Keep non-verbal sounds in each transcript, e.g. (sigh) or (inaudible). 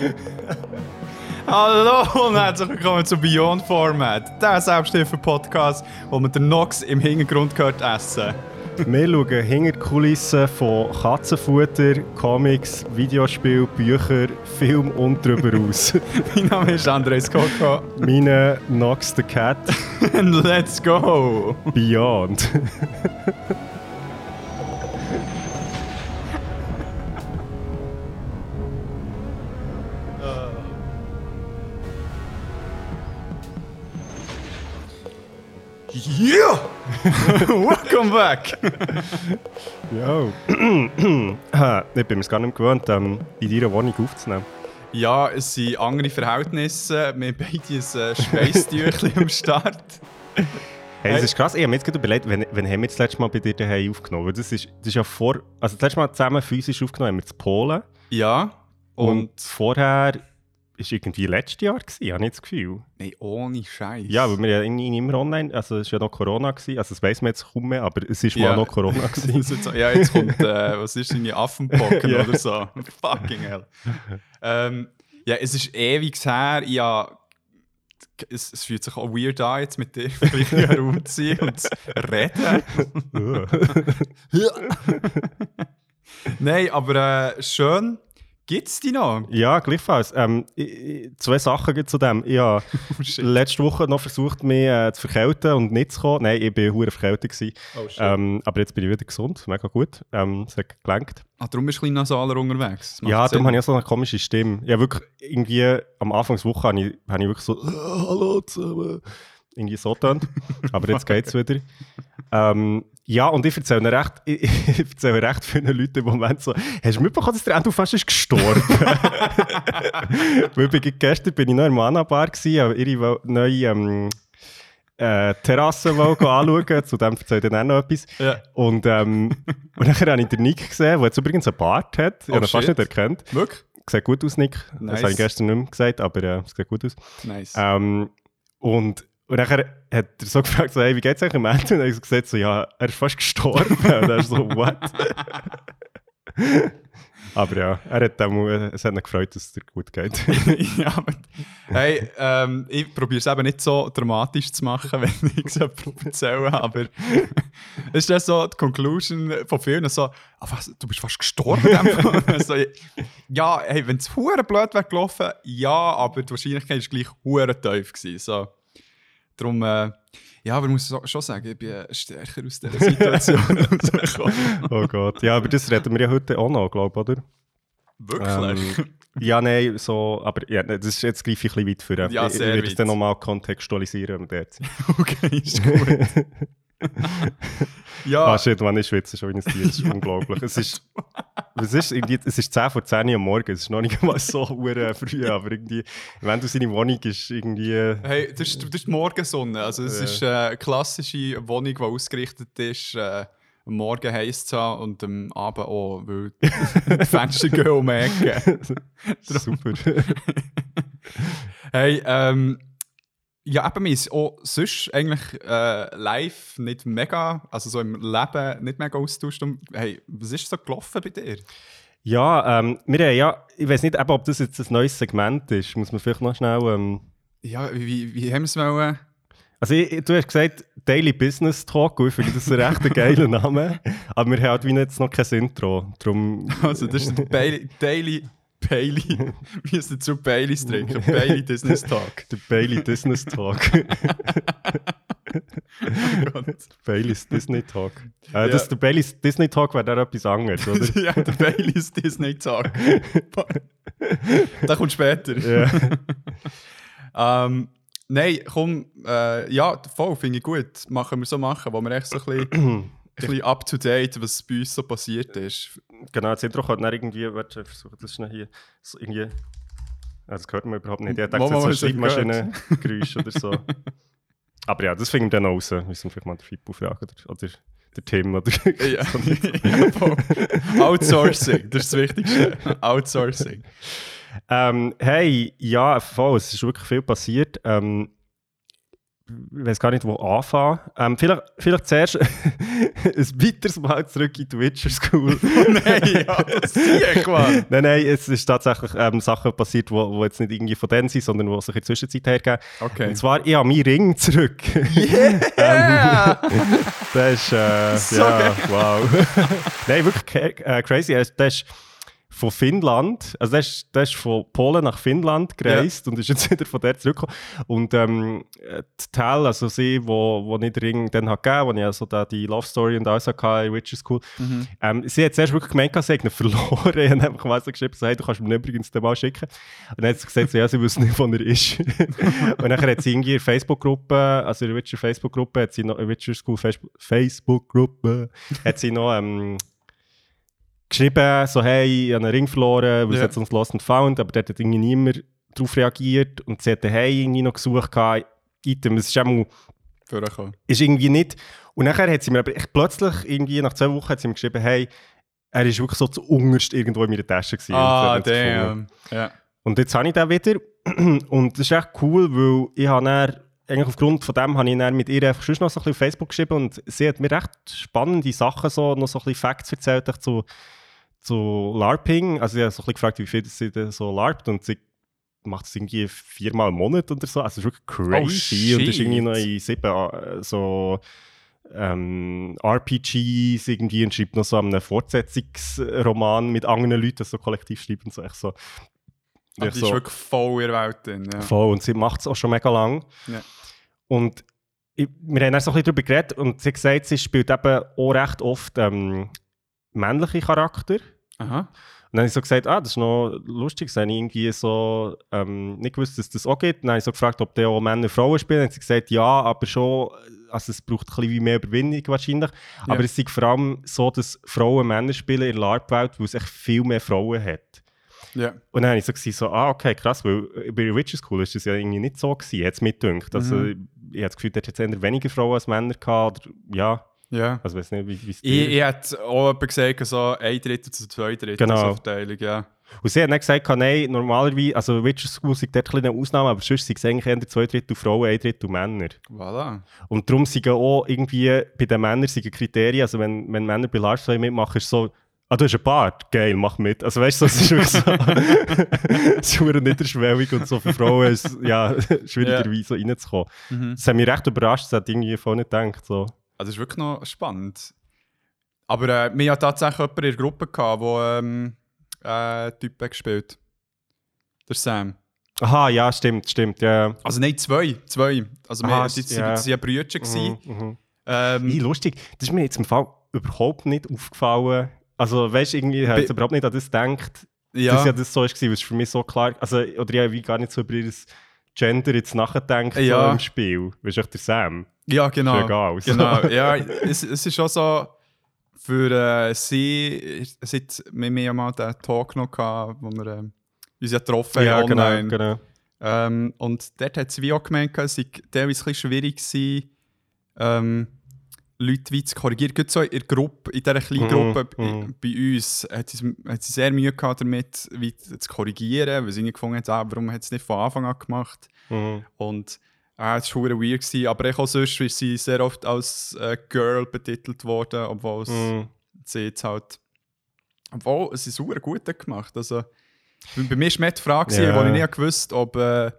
(laughs) Hallo und herzlich willkommen zu Beyond Format, der Selbsthilfe-Podcast, wo man den Nox im Hintergrund hört essen. Wir schauen hinter die Kulissen von Katzenfutter, Comics, Videospielen, Büchern, Film und darüber aus. (laughs) mein Name ist Andres Coco. Meine Nox the Cat. And (laughs) let's go! Beyond. Welcome back! Ja. ich bin mir gar nicht gewohnt, ähm, in deiner Wohnung aufzunehmen. Ja, es sind andere Verhältnisse. Wir haben beide ein äh, Schweißtüchchen am Start. (laughs) Hey, das ist krass. Ich habe mir jetzt gerade überlegt, wenn, wenn haben wir das letzte Mal bei dir daheim aufgenommen? Das ist, das ist ja vor... Also das letzte Mal zusammen physisch aufgenommen haben wir in Polen. Ja. Und, Und... vorher war irgendwie letztes Jahr, gewesen, habe ich das Gefühl. Nein, ohne Scheiß. Ja, weil wir ja immer online... Also es war ja noch Corona, gewesen, also das weiss man jetzt kaum mehr, aber es war Ja. mal noch Corona. (laughs) Ist jetzt ja, jetzt kommt, äh, was ist deine Affenpocken (laughs) Ja. oder so? Fucking hell. Ähm, ja, es ist ewig her. Ja, es, es fühlt sich auch weird an, jetzt mit dir (laughs) vielleicht herumzuziehen und zu reden. Nein, aber äh, schön. Gibt's die noch? ja, gleichfalls. Ähm, ich- zwei Sachen gibt's zu dem. Ich habe (laughs) Oh, letzte Woche noch versucht, mich äh, zu verkälten und nicht zu kommen. Nein, ich war hure verkältet. gewesen. Oh. Ähm, aber jetzt bin ich wieder gesund, mega gut. Ähm, es hat gelenkt. ah, darum bist du ein bisschen nasaler unterwegs. Ja, Sinn. darum habe ich auch so eine komische Stimme. Ja, wirklich, irgendwie am Anfang der Woche habe ich, habe ich wirklich so «Äh, (laughs) «Hallo zusammen» irgendwie so getan. Aber jetzt geht es wieder. (laughs) Ähm, ja, und ich erzähle recht, (laughs) ich, ich erzähle recht vielen Leuten im Moment so «Hast du mitbekommen, dass der Andrew fast ist gestorben?» (laughs) Weil gestern bin ich noch in der Mana-Bar habe ihre neue ähm, äh, Terrasse anschauen. Zu dem erzähle ich dann auch noch etwas. Ja. Und, ähm, und dann habe ich den Nick gesehen, der jetzt übrigens einen Bart hat. Ich Oh, habe ihn fast nicht erkannt. Wirklich? Sieht gut aus, Nick. Nice. Das habe ich gestern nicht mehr gesagt, aber äh, es sieht gut aus. Nice. Ähm, und, und dann hat er so gefragt, so, hey, wie geht's eigentlich im Ende? Und habe ich gesagt, so, ja, er ist fast gestorben. (laughs) und er ist so, what? (laughs) aber ja, er hat auch, es hat ihn gefreut, dass es dir gut geht. (laughs) ja, aber, hey, ähm, ich probiere es eben nicht so dramatisch zu machen, wenn ich es jemandem erzähle, aber es ist dann so die Conclusion von vielen so, ah, was, du bist fast gestorben? dem Fall?» so, ja, hey, wenn es blöd wäre gelaufen, ja, aber die Wahrscheinlichkeit war gleich hure tief so. Darum, äh, ja, aber ich muss schon sagen, ich bin äh, stärker aus dieser Situation (laughs) rausgekommen. oh Gott. Ja, aber das reden wir ja heute auch noch, glaube ich, oder? Wirklich? Ähm, ja, nein, so, aber ja, das ist jetzt greife ich ein bisschen weit für. Ja, ich, ich sehr werde es dann nochmal kontextualisieren, wenn wir dort sind. (laughs) okay, ist gut. (laughs) ja, Ah, shit, man, ich schwitze schon ein Tier. Das ist unglaublich. Es ist, es, ist irgendwie, es ist 10 vor 10 Uhr am Morgen. Es ist noch nicht mal so (laughs) früh, aber irgendwie, wenn du seine Wohnung ist, irgendwie. Hey, das ist, das ist die Morgensonne. Also, es Ja. ist äh, eine klassische Wohnung, die ausgerichtet ist, äh, am Morgen heiß zu haben und am Abend auch, weil die (laughs) Fenster gehen um die Ecke. Super. (laughs) Hey, ähm, ja, eben, mir ist auch sonst eigentlich äh, live nicht mega, also so im Leben nicht mega austauscht. Hey, was ist so gelaufen bei dir? ja, ähm, wir haben ja, ich weiß nicht, eben, ob das jetzt ein neues Segment ist. Muss man vielleicht noch schnell. Ähm, Ja, wie, wie haben wir es wollen? also, ich, du hast gesagt Daily Business Talk. Ich finde das ein recht geiler (laughs) Name. Aber wir haben halt wie jetzt noch kein Intro. Darum. Also, das ist der Bailey, Daily Bailey. (laughs) Wir müssen dazu Baileys trinken. Bailey Business Talk. Der Bailey Business Talk. (laughs) Oh Gott. Baileys Disney Talk. Äh, Ja. das, der Baileys Disney Talk wäre dann etwas anderes, oder? (laughs) ja, der Baileys Disney Talk. Der kommt später. ja. Ähm, nein, komm, äh, ja, voll, finde ich gut. Machen wir so machen, wo wir echt so ein bisschen, (clears throat) ein bisschen up to date, was bei uns so passiert ist. Genau, das Intro kann dann irgendwie, warte, ich versuche das schnell hier, so irgendwie, ah, das hört man überhaupt nicht. Ich dachte, Mama, das ist so Schreibmaschinengeräusch oder so. (laughs) Aber ja, das wir dann raus. Wir müssen vielleicht mal den Fippo fragen oder, oder der Tim oder (laughs) Ja. (laughs) Outsourcing, das ist das Wichtigste. Outsourcing. ähm, Hey, ja, voll, es ist wirklich viel passiert. Ähm, ich weiß gar nicht, wo anfangen. Ähm, vielleicht, vielleicht zuerst (laughs) ein weiteres Mal zurück in die Witcher School. (laughs) nein, ja, das ist Mann. nein, nein, es ist tatsächlich ähm, Sachen passiert, die wo, wo jetzt nicht irgendwie von denen sind, sondern die sich in der Zwischenzeit hergeben. Okay. Und zwar, ich habe meinen Ring zurück. Yeah! (laughs) das ist, äh, So ja, geil. wow. nein, wirklich äh, crazy. Ist- Der ist von Finnland, also der ist, der ist von Polen nach Finnland gereist und ist jetzt (laughs) wieder von dort zurückgekommen. Und ähm, äh, die Tal, also sie, wo, wo ich den Ring dann hat gegeben, wo ich also da die Love Story und alles hatte in Witcher School, Mhm. ähm, sie hat zuerst wirklich gemeint, sie hätte ihn verloren. (laughs) Ich habe einfach mal so geschrieben, so, hey, du kannst mir übrigens den mal schicken. Und dann hat sie gesagt, so, ja, sie wüsste nicht, wo er ist. (laughs) und dann hat sie irgendwie in der Facebook-Gruppe, also in der Witcher Facebook-Gruppe, hat sie noch, in der Witcher School Facebook- Facebook-Gruppe, hat sie noch ähm, geschrieben, so, hey, ich habe einen Ring verloren, weil Ja. es hat so ein Lost and Found, aber dort hat irgendwie niemand darauf reagiert. Und sie hat Hey irgendwie noch gesucht, Item, es ist einmal ist irgendwie nicht. Und nachher hat sie mir aber echt plötzlich, irgendwie nach zwei Wochen, hat sie mir geschrieben, hey, er ist wirklich so zu unterst irgendwo in meiner Tasche gewesen. Ah, Und damn. Ja. Und jetzt habe ich den wieder. (clears throat) Und das ist echt cool, weil ich habe dann, eigentlich aufgrund von dem habe ich dann mit ihr einfach schon noch so ein bisschen auf Facebook geschrieben und sie hat mir recht spannende Sachen, so, noch so ein bisschen Facts erzählt echt zu, zu LARPing. Also ich habe so ein bisschen gefragt, wie viel sie denn so LARPt und sie macht es irgendwie viermal im Monat oder so. Also es ist wirklich crazy. Oh, und ist irgendwie noch in sieben äh, so ähm, RPGs irgendwie und schreibt noch so einen Fortsetzungsroman mit anderen Leuten, das so kollektiv schreibt und so. Echt so. Die ist wirklich voll in der Welt drin. Ja. Voll, und sie macht es auch schon mega lang. Ja. Und ich, wir haben dann so ein bisschen darüber geredet und sie hat gesagt, sie spielt eben auch recht oft ähm, männliche Charakter. Aha. Und dann habe ich so gesagt, ah, das ist noch lustig, das habe ich irgendwie so ähm, nicht gewusst, dass das auch gibt. Dann habe ich so gefragt, ob die auch Männer und Frauen spielen. Dann hat sie gesagt, ja, aber schon, also es braucht ein bisschen mehr Überwindung wahrscheinlich. Ja. Aber es ist vor allem so, dass Frauen Männer spielen in der LARP-Welt, weil es echt viel mehr Frauen hat. Ja. Und dann habe ich so, gewesen, so ah, okay, krass, weil bei der Witcher School ist das ja irgendwie nicht so gewesen, jetzt mitdünkt. Also, Mhm. ich habe das Gefühl, dort hat es eher weniger Frauen als Männer gehabt. Oder, ja, Ja. also ich weiß nicht, wie es Ich, ich hätte auch gesagt, so ein Drittel zu zwei Drittel Genau. Verteilung, ja. Und sie hat dann gesagt, nein, normalerweise, also Witcher School ist dort ein eine Ausnahme, aber sonst sind es eigentlich eher zwei Drittel Frauen, ein Drittel Männer. Voilà. Und darum sind auch irgendwie bei den Männern sind Kriterien, also wenn, wenn Männer bei Large mitmachen, ist so, ah, du hast einen Bart, geil, mach mit. Also weißt du, es ist wirklich so, (laughs) es ist verdammt niederschwellig und so für Frauen ist es ja, (laughs) schwieriger, Ja. wie so reinzukommen. Mhm. Das hat mich recht überrascht, das hat irgendwie voll nicht gedacht. So. Also das ist wirklich noch spannend. Aber äh, wir hatten tatsächlich jemanden in der Gruppe, gehabt, der ähm, äh, Typen gespielt Der Sam. Aha, ja, stimmt, stimmt, ja. Also nein, zwei. zwei. Also Aha, wir, ja. die waren Brüder. gewesen. Mhm, mhm. Ähm, Wie lustig, das ist mir jetzt im Fall überhaupt nicht aufgefallen. Also weißt du, irgendwie habe ich überhaupt nicht an das gedacht, ja. dass ja das so war, weil es für mich so klar, also, oder ich habe gar nicht so über ihr Gender jetzt nachgedacht Ja. so im Spiel. Weißt du, der Sam? Ja, genau. So. Genau, (laughs) ja, es, es ist auch so, für äh, sie, es hat mit mir mal den Talk noch gehabt, wo wir ähm, uns ja getroffen ja, haben genau, online. genau. Ähm, und dort hat sie wie auch gemerkt, es sei teilweise ein schwierig gewesen, ähm, Leute wie zu korrigieren. Gerade so in der Gruppe, in dieser kleinen Mhm, Gruppe bei- mhm. bei uns, hat sie, hat sie sehr Mühe gehabt damit, wie zu korrigieren, weil sie nicht gefunden hat, ah, warum hat sie es nicht von Anfang an gemacht. Mhm. Und äh, es war weird. Gewesen. Aber auch sonst ist sie sehr oft als äh, Girl betitelt worden, obwohl es Mhm. sie jetzt halt. Obwohl, es ist super gut gemacht. Also, bei mir war mehr die Frage, yeah. wo ich nicht gewusst ob, äh,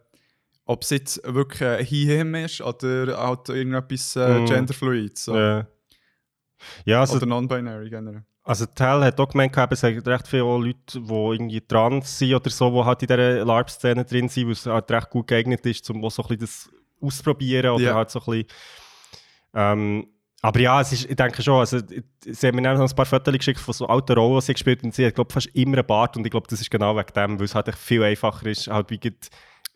ob es jetzt wirklich äh, he-him ist oder halt irgendetwas äh, Mhm. genderfluid. So. Ja. Ja, also, oder non-binary generell. also Tell hat auch gemeint, es gibt recht viele Leute, die irgendwie trans sind oder so, die halt in dieser LARP-Szene drin sind, weil es halt recht gut geeignet ist, um so ein bisschen das auszuprobieren oder Ja. halt so ein bisschen... Ähm, aber ja, es ist, ich denke schon, also, sie haben mir dann noch ein paar Fotos geschickt von so alten Rollen, die sie gespielt haben, und sie hat, glaube fast immer einen Bart und ich glaube, das ist genau wegen dem, weil es halt viel einfacher ist, halt wie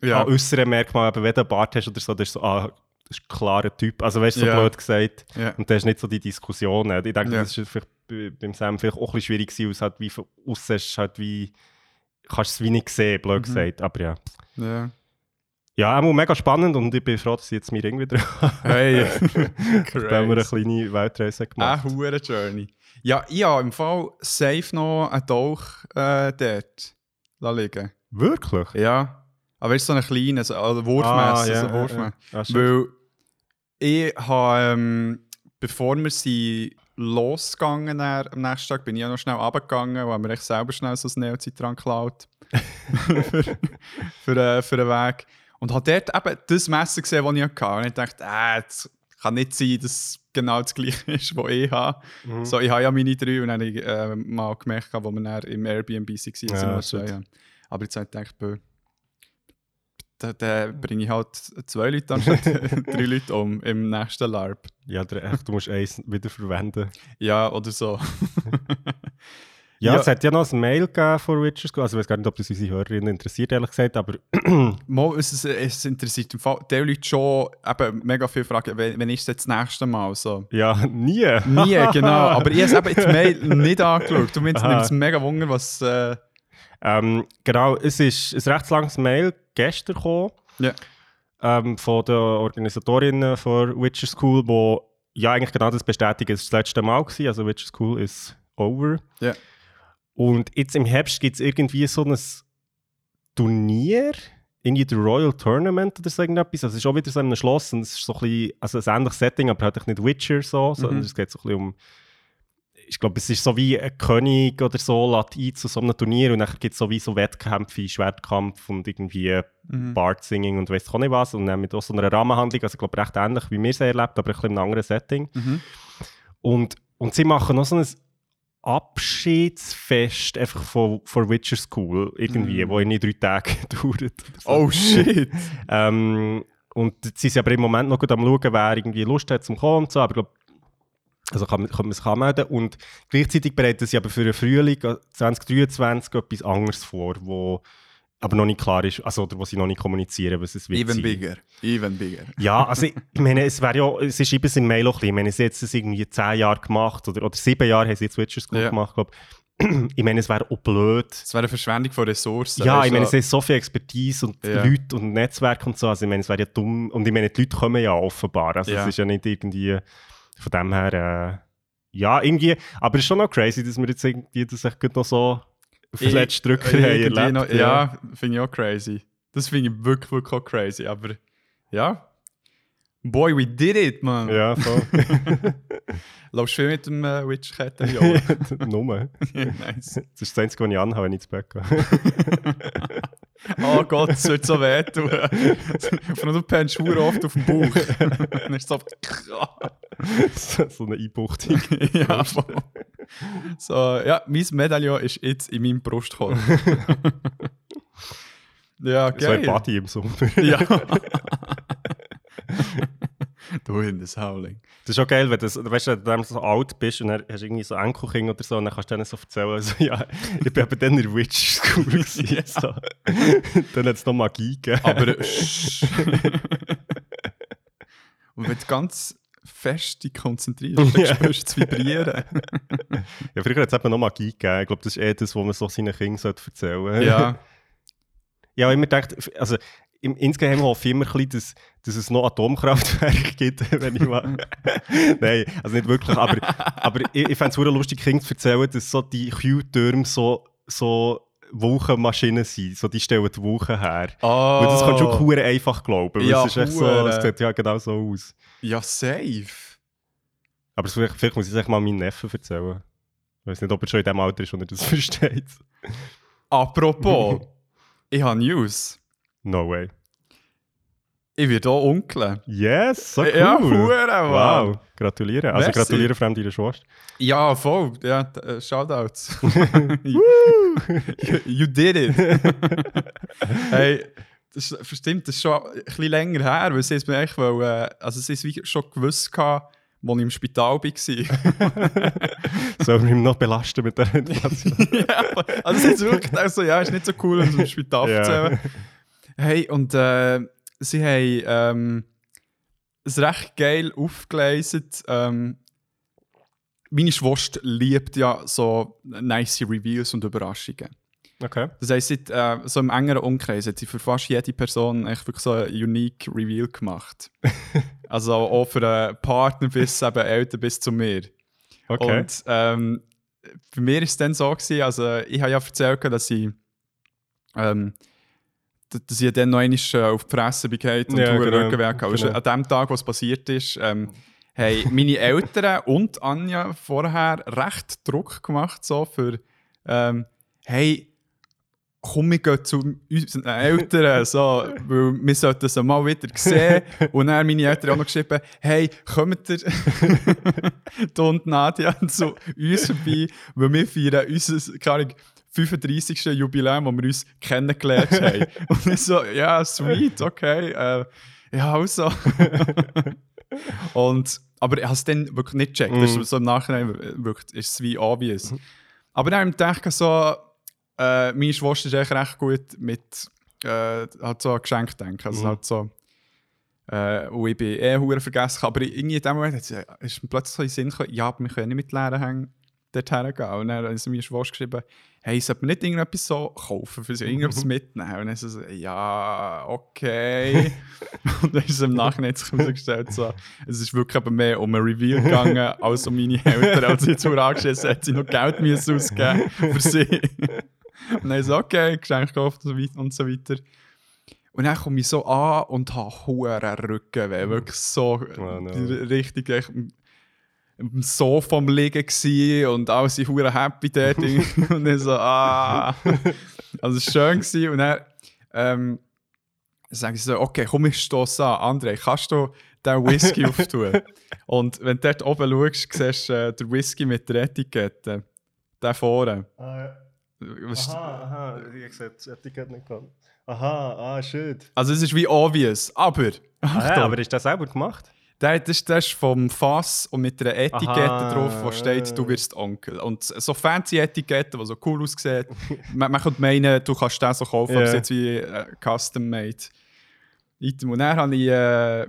Ja, an äußeren Merkmalen, wenn du einen Bart hast oder so, das ist so, ah, das ist ein klarer Typ, also weißt du, so Ja. blöd gesagt. ja. Und da ist nicht so die Diskussion. Ich denke, Ja. das ist vielleicht bei- beim Sam vielleicht auch ein bisschen schwierig gewesen, weil es halt wie von außen ist, halt wie, kannst es wie nicht sehen, blöd Mhm. gesagt. Aber ja. ja. Ja, auch mega spannend und ich bin froh, dass ich jetzt mir irgendwie dran Hey, haben wir eine kleine Weltreise gemacht. Eine Journey. Ja, ich habe im Fall safe noch einen Tauch äh, dort liegen. Wirklich? Ja. Aber es ist so ein kleiner, so, also wurfmässig. Ah, ja, so shit. Weil Ich habe, ähm, bevor wir sie losgegangen dann, am nächsten Tag, bin ich ja noch schnell runtergegangen, weil mir echt selber schnell so ein Neozit dran geklaut (laughs) für, für, äh, für den Weg. Und habe dort eben das Messer gesehen, das ich hatte. Und ich dachte, äh, das kann nicht sein, dass es genau das gleiche (laughs) ist, was ich habe. Mhm. So, ich habe ja meine drei und dann habe ich äh, mal gemerkt, wo wir dann im Airbnb waren. Ja, zwei, ja. Aber jetzt habe ich gedacht, bö, da, da bringe ich halt zwei Leute anstatt (laughs) (laughs) drei Leute um im nächsten LARP. Ja, du musst eins wieder verwenden. Ja, oder so. Ja, Ja. es hat ja noch ein Mail gegeben von Witcher School. Also ich weiß gar nicht, ob das unsere Hörerinnen interessiert, ehrlich gesagt, aber (clears throat) Mal, es, es, es interessiert im Fall die Leute schon eben mega viele Fragen, wenn, wenn ist das nächste Mal so? ja, nie. Nie, genau. (laughs) Aber ich habe eben die Mail nicht angeschaut. Du meinst, nimmt es mega Wunder, was... Äh, Ähm, genau, es ist ein recht langes Mail gestern gekommen Ja. ähm, von den Organisatorinnen von Witcher School, wo ja eigentlich genau das bestätigen. Es war das letzte Mal, gewesen, also Witcher School ist over. Ja. Und jetzt im Herbst gibt es irgendwie so ein Turnier, irgendwie der Royal Tournament oder so irgendetwas. Also es ist auch wieder so in einem Schloss und es ist so ein bisschen, also ein ähnliches Setting, aber halt nicht Witcher so, sondern Mhm. es geht so ein bisschen um ich glaube, es ist so wie ein König oder so, lädt ein zu so einem Turnier und dann gibt es so wie so Wettkämpfe, Schwertkampf und irgendwie mhm. Bard-Singing und weiss auch nicht was. Und dann mit auch so einer Rahmenhandlung, also ich glaube, recht ähnlich wie wir es erlebt, aber ein bisschen in einem anderen Setting. Mhm. Und, und sie machen noch so ein Abschiedsfest einfach von, von Witcher School, irgendwie, Mhm. wo irgendwie drei Tage (laughs) dauert. so. Oh shit! Ähm, und sie sind aber im Moment noch gut am schauen, wer irgendwie Lust hat zum Kommen und so, aber ich glaube, also kann, man- kann man sich anmelden. Und gleichzeitig bereiten sie aber für den Frühling äh, 2023 etwas anderes vor, wo aber noch nicht klar ist, also oder wo sie noch nicht kommunizieren, was es wird Even sein. bigger. Even bigger. Ja, also ich (laughs) meine, es wäre ja, es ist eben in Mail auch ein bisschen, ich meine, sie haben es irgendwie zehn Jahre gemacht oder, oder sieben Jahre haben sie jetzt Witcher School Ja. gemacht, glaube (clears throat) ich. meine, es wäre auch blöd, Das wäre eine Verschwendung von Ressourcen. ja, ich meine, es ist so viel Expertise und Ja. Leute und Netzwerk und so. Also, ich meine, es wäre ja dumm. Und ich meine, die Leute kommen ja offenbar. Also, Ja. es ist ja nicht irgendwie von dem her. Äh, ja, irgendwie. Aber es ist schon noch crazy, dass wir jetzt irgendwie das echt gut noch so auf den Ich- letzten Drücker äh, haben erlebt. noch- ja, finde ich auch crazy. Das finde ich wirklich, wirklich auch crazy. Aber ja. Boy, we did it, man. Ja, voll. (laughs) Laufst viel mit dem äh, Witch-Kette? (laughs) (laughs) Ja. Nummer. nice. Das ist das Einzige, was ich anhabe, wenn ich ins Bett gehe. Oh Gott, es wird so wehtun. (laughs) Allem du pennst schwur oft auf dem Bauch. Dann ist so... so, (laughs) so eine Einbuchtung. (laughs) ja, voll. So, ja, mein Medaillon ist jetzt in meinem Brustkorb. ja, So ein geil. Buddy im Sommer. ja. Du in das Howling. Das ist auch geil, wenn du, weißt, wenn du so alt bist und dann hast irgendwie so Enkelkind oder so und dann kannst du denen so erzählen, also, ja, ich bin eben dann in der Witch School gewesen, so. (laughs) Dann hat es noch Magie gegeben. Aber... sch- (laughs) Und wenn du ganz fest dich konzentrierst, dann Ja. spürst du es vibrieren. (laughs) Ja, früher hat es eben noch Magie gegeben. Ich glaube, das ist eh das, was man so seinen Kindern erzählen sollte. ja. Ja, ich immer gedacht, also im, insgeheim hoffe ich immer ein bisschen, dass, dass es noch Atomkraftwerke (laughs) gibt, wenn ich mal... (laughs) Nein, also nicht wirklich, aber, aber ich, ich fände es lustig, Kindern zu erzählen, dass so die Q-Türme so, so Wolkenmaschinen sind. So, die stellen die Wolken her. Oh. Und das kannst du schon einfach glauben. Ja, es ist echt so, es sieht ja genau so aus. Ja, safe. Aber vielleicht, vielleicht muss ich es echt mal meinem Neffen erzählen. Ich weiß nicht, ob er schon in dem Alter ist, wo er das (laughs) versteht. Apropos, ich habe News. No way. Ich werde auch Onkel. Yes, so cool. Ja, hure, Wow, wow. gratuliere. Also Merci. gratuliere vor allem deiner Schwester. Ja, voll. Ja, Shoutouts. you, you did it. (laughs) hey, das ist, verstimmt, das ist schon ein bisschen länger her, weil sie es mir echt, weil, äh, also sie es wie schon gewusst gehabt, als ich im Spital war. Sollen wir ihn noch belasten mit der (laughs) Inflation? ja, also sie hat wirklich gedacht, so, ja, ist nicht so cool, wenn sie im Spital Ja. erzählen. Hey, und äh, sie haben ähm, es recht geil aufgelesen. Ähm, meine Schwester liebt ja so nice Reviews und Überraschungen. Okay. Das heisst, sie hat, äh, so im engeren Umkreis hat sie für fast jede Person echt wirklich so ein unique Reveal gemacht. (laughs) also auch für einen Partner bis (laughs) eben Eltern bis zu mir. Okay. Und ähm, bei mir war es dann so, gewesen, also ich habe ja erzählt, dass ich ähm, dass ich dann noch einmal äh, auf die Fresse bin und Ja, genau, Rücken weg. genau. An dem Tag, was passiert ist, ähm, haben meine Eltern und Anja vorher recht Druck gemacht, so für, ähm, hey, komm, wir gehen zu unseren Eltern, (laughs) so, weil wir sollten sie mal wieder sehen. Und dann haben meine Eltern auch noch geschrieben, hey, kommt ihr, (laughs) du und Nadia, zu uns vorbei, weil wir feiern unser, keine 35. Jubiläum, wo wir uns kennengelernt (laughs) haben. Und ich so, ja, sweet, okay, äh, ja, also. (laughs) und, aber ich habe es dann wirklich nicht gecheckt. Das ist so im Nachhinein wirklich, ist es wie obvious. Aber dann habe ich gedacht, so, äh, meine Schwester ist echt recht gut mit äh, halt so an Geschenke denken. Also Mhm. halt so, äh, und ich bin eh vergessen. Aber irgendwie in dem Moment ist mir plötzlich so in den Sinn gekommen, ja, aber wir können nicht mit leeren Hängen dorthin gehen. Und dann hat sie meine Schwester geschrieben, hey, sollte man nicht irgendetwas so kaufen, für sie irgendetwas mitnehmen? Und dann so, ja, okay. (laughs) und dann ist es im Nachhinein herausgestellt, so, es ist wirklich eben mehr um ein Reveal gegangen, (laughs) als um meine Eltern. Als sie zu angeschissen hat, sie noch Geld müssen ausgeben für sie. (laughs) und dann so, okay, Geschenk gekauft und so weiter. Und, dann komme ich so an und habe hohen Rückenweh. Wirklich so Oh no. richtig im Sofa am Liegen gsi und alle sind hure happy dort. (laughs) und dann so, ah. Also es war schön gewesen. und dann ähm, sage ich so, okay, komm, ich stoße an. André, kannst du den Whisky (laughs) auftun? Und wenn du dort oben schaust, siehst du äh, den Whisky mit der Etikette. Der vorne. Was- aha, ich habe das Etikett nicht gehabt. Aha, ah, shit. Also es ist wie obvious, aber... Ah, Achtung, aber ist das selber gemacht? Der, das, ist- das ist vom Fass und mit einer Etikette Aha. drauf, wo steht, du wirst Onkel. Und so fancy Etiketten, die so cool aussehen, (laughs) man, man könnte meinen, du kannst den so kaufen, aber es ist jetzt wie äh, custom-made. Item. Und dann habe ich, äh,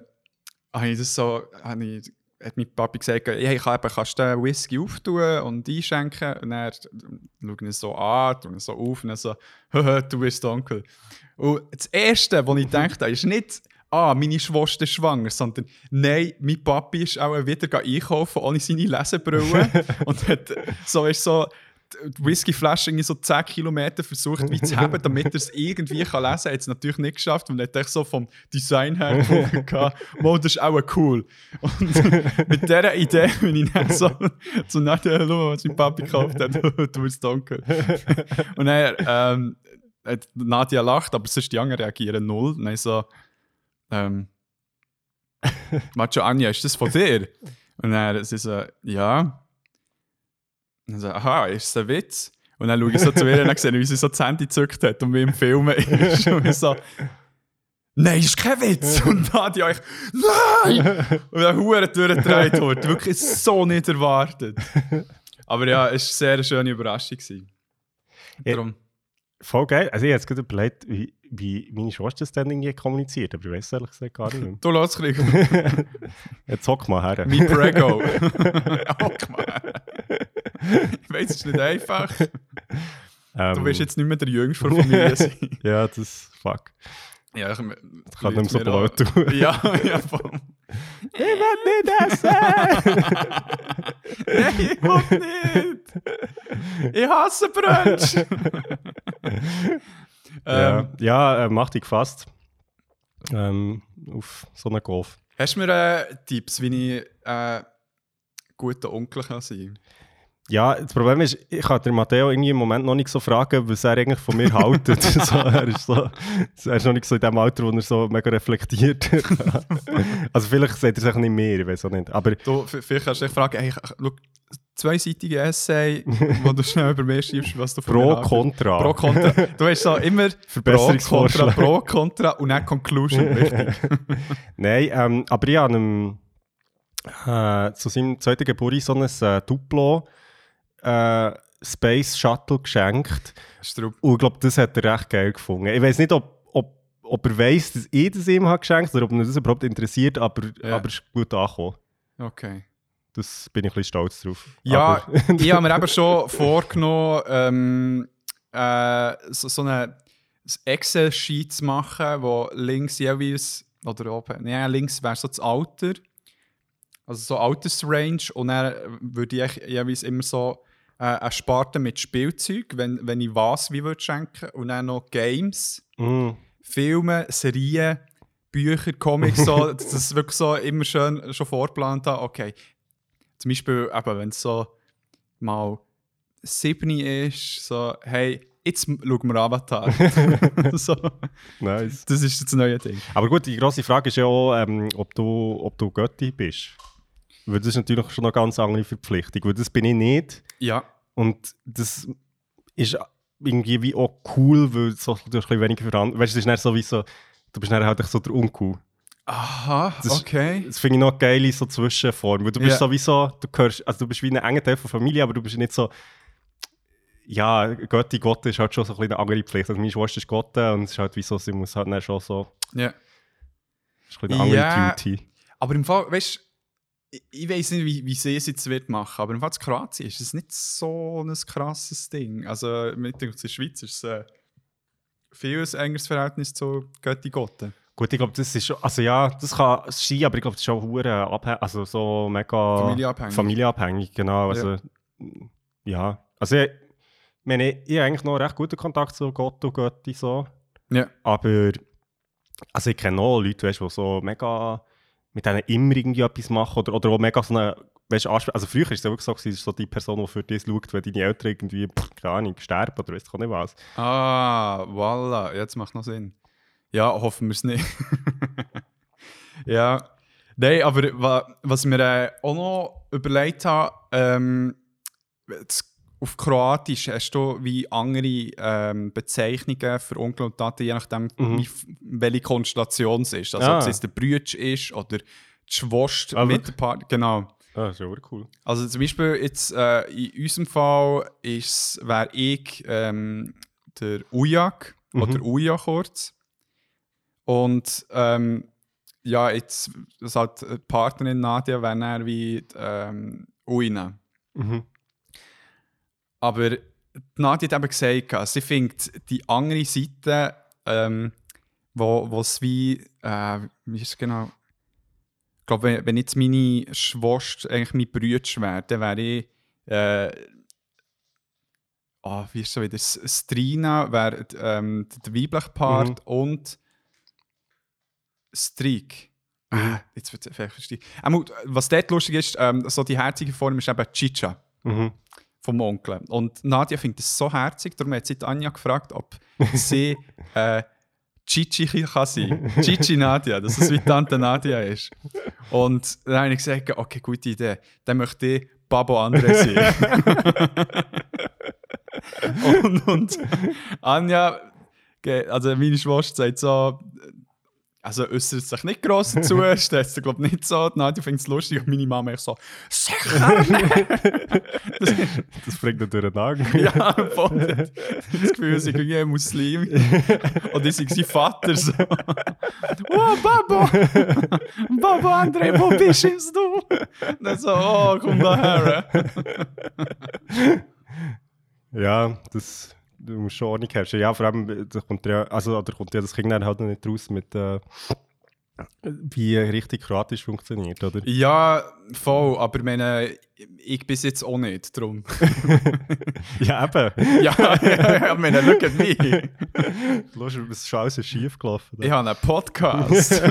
habe ich das so, habe ich, hat mein Papi gesagt, hey, ich kann eben, kannst du den Whisky auftun und einschenken? Und dann schaue ich so an, tue ihn so auf und dann so, «Haha, (laughs) du bist Onkel. Und das Erste, was ich gedacht habe, ist nicht, ah, meine Schwester ist schwanger, sondern nein, mein Papi ist auch wieder einkaufen ohne seine Lesebrille (laughs) und hat so, ist so die Whiskyflasche irgendwie so 10 Kilometer versucht wie zu haben, damit er es irgendwie kann lesen kann. Hat es natürlich nicht geschafft und hat echt so vom Design her gehabt, «Mo, das ist auch cool. Und (laughs) mit dieser Idee bin ich dann so zu Nadja, schau, was mein Papi gekauft hat, (laughs) du bist dunkel. Und dann ähm, Nadja lacht, aber sonst die anderen reagieren null. Und dann so, ähm, Macho Anja, ist das von dir? Und dann sie so, ja. Und dann so, aha, ist das ein Witz? Und dann schaue ich so zu ihr und dann sehe ich, wie sie so das Handy gezückt hat und wie im Film ist. Und ich so, (laughs) nein, ist kein Witz. Und Nadja, ich, nein! Und dann Huren durchgedreht wurde. Wirklich so nicht erwartet. Aber ja, es war eine sehr schöne Überraschung. gewesen. Ja. Voll geil. Also ich habe jetzt gerade überlegt, wie, wie meine Schwester das dann irgendwie kommuniziert, aber ich weiß ehrlich gesagt gar nicht mehr. Du los, Krieg. (laughs) Jetzt hock mal her. Mein Prego. (laughs) Hock mal. Ich weiß, es ist nicht einfach. Du Ähm, wirst jetzt nicht mehr der Jüngste der Familie sein. (laughs) Ja, das fuck. Ja, ich Kann nicht so blöd tun. tun. Ja, ja, voll. Ich will nicht essen! Nein, ich will nicht. Ich hasse Brunch. Ja, ähm, ja äh, mach dich gefasst. Ähm, auf so einen Golf. Hast du mir äh, Tipps, wie ich äh, guter Onkel kann sein Ja, das Problem ist, ich kann den Matteo irgendwie im Moment noch nicht so fragen, was er eigentlich von mir haltet. (laughs) (laughs) so, er, ist so, er ist noch nicht so in dem Alter, wo er so mega reflektiert. (laughs) also vielleicht sagt er sich nicht mehr, ich weiß auch nicht. Aber Du, vielleicht kannst du dich fragen, hey, schau, zweiseitige Essay, (laughs) wo du schnell über mich schreibst, was du pro, contra. Pro, Contra. Du hast so immer (laughs) Pro. Contra, Pro, Contra und dann Conclusion. (laughs) Wichtig. Nein, ähm, aber ich habe ihm äh, zu seinem zweiten Geburtstag so ein äh, Duplo äh, Space Shuttle geschenkt. Straub. Und ich glaube, das hat er recht geil gefunden. Ich weiß nicht, ob, ob, ob er weiß, dass ich das ihm habe geschenkt oder ob ihn das überhaupt interessiert, aber, Ja. aber es ist gut angekommen. Okay. Das bin ich ein bisschen stolz drauf. Ja, (laughs) ich habe mir eben schon (laughs) vorgenommen, ähm, äh, so, so eine Excel-Sheet zu machen, wo links jeweils, oder oben, nee, links wäre so das Alter, also so Altersrange, und dann würde ich jeweils immer so äh, eine Sparte mit Spielzeug, wenn, wenn ich was wie würde schenken, und dann noch Games. Mm, Filme, Serien, Bücher, Comics, so, (laughs) das wirklich so immer schön schon vorgeplant habe. Okay, zum Beispiel, wenn es so mal 7 ist, so, hey, jetzt schauen wir Avatar. (laughs) (laughs) so, Nice. das ist das neue Ding. Aber gut, die grosse Frage ist ja auch, ähm, ob, du, ob du Götti bist. Weil das ist natürlich schon eine ganz andere Verpflichtung. Weil das bin ich nicht. Ja. Und das ist irgendwie wie auch cool, weil so, du hast ein bisschen weniger Verantwortung. Weißt du, es ist nicht so wie so, du bist dann halt so der Uncool. Aha, Das ist- okay. Das finde ich noch geil in so Zwischenform. Weil du bist Ja. sowieso, du gehörst, also du bist wie ein enger Teil von Familie, aber du bist nicht so, ja, Götti Gott ist halt schon so ein bisschen eine andere Pflicht. Also meine Schwester ist Gott und es ist halt wie so, sie muss halt dann schon so, Ja. ist ein bisschen eine andere Ja. Duty. Aber im Fall, weißt du, ich, weiß nicht, wie, wie sie es jetzt wird machen, aber im Fall zu Kroatien ist es nicht so ein krasses Ding. Also mit der Schweiz ist es äh, viel ein engeres Verhältnis zu Götti Gotte. Gut, ich glaube, das ist also ja, das kann sein, aber ich glaube, das ist schon hure abhängig, also so mega Familienabhängig. familienabhängig, genau. Also, ja. Also, ich meine, ich habe eigentlich noch recht guten Kontakt zu Gott und Götti so. Ja. Aber, also ich kenne auch Leute, weißt, die so mega mit denen immer irgendwie etwas machen oder, oder auch mega so eine, weißt, also früher war es ja wirklich so, gewesen, es ist so die Person, die für dich schaut, wenn deine Eltern irgendwie, pff, keine Ahnung, sterben oder ich auch nicht was. Ah, voilà, jetzt macht noch Sinn. Ja, hoffen wir es nicht. (laughs) ja. Nein, aber wa, was ich mir äh, auch noch überlegt habe, ähm, auf Kroatisch hast du wie andere ähm, Bezeichnungen für Onkel und Tante, je nachdem, Mhm. wie, welche Konstellation es ist. Also, Ah. ob es jetzt der Brütsch ist oder die Schwester Ah, mit der Partner. Genau. Ah, das ist ja cool. Also zum Beispiel jetzt äh, in unserem Fall ist wäre ich ähm, der Ujak Mhm. oder Uja kurz. Und ähm, ja, jetzt das halt die Partnerin Nadia wäre dann wie ähm, Uina. Mhm. Aber Nadia hat eben gesagt, sie findet die andere Seite, ähm, wo wo es wie, äh, wie ist es genau? Ich glaube, wenn, wenn jetzt meine Schwester eigentlich mein Bruder wäre, dann wäre ich, äh, ah, wie ist es so wieder, Strina wäre ähm, der weibliche Part und Streak. Ah, jetzt wird es vielleicht verstehen. Einmal, Was dort lustig ist, ähm, so die herzige Form ist eben Chicha Mhm. vom Onkel. Und Nadia findet es so herzig, darum hat sie Anja gefragt, ob (laughs) sie äh, Chichi kann sein. Chichi Nadia, dass es wie Tante Nadia ist. Und dann habe ich gesagt, okay, gute Idee. Dann möchte ich Babo André sein. (laughs) und, und Anja, also meine Schwester sagt so, also äußert sich nicht gross dazu, (laughs) stellt sich glaube nicht so. Die Nadia findet es lustig und meine Mama echt so, sicher (laughs) Das bringt natürlich einen (laughs) Ja, voll. Das Gefühl, sie irgendwie ein Muslim. Und ich sei sein Vater so. Oh, Babo! Babo André, wo bist du? Und dann so, oh, komm daher. Ja, das du musst schon Ordnung herrschen. Ja, vor allem, da kommt ja, also, da kommt ja das Kind dann halt noch nicht raus mit, äh, wie richtig Kroatisch funktioniert, oder? Ja, voll. Aber ich meine, ich bis jetzt auch nicht, drum. (laughs) (laughs) Ja, eben. Ja, (laughs) ja, ich meine, schau at mich. Los, es ist alles schief gelaufen. Ich habe einen Podcast.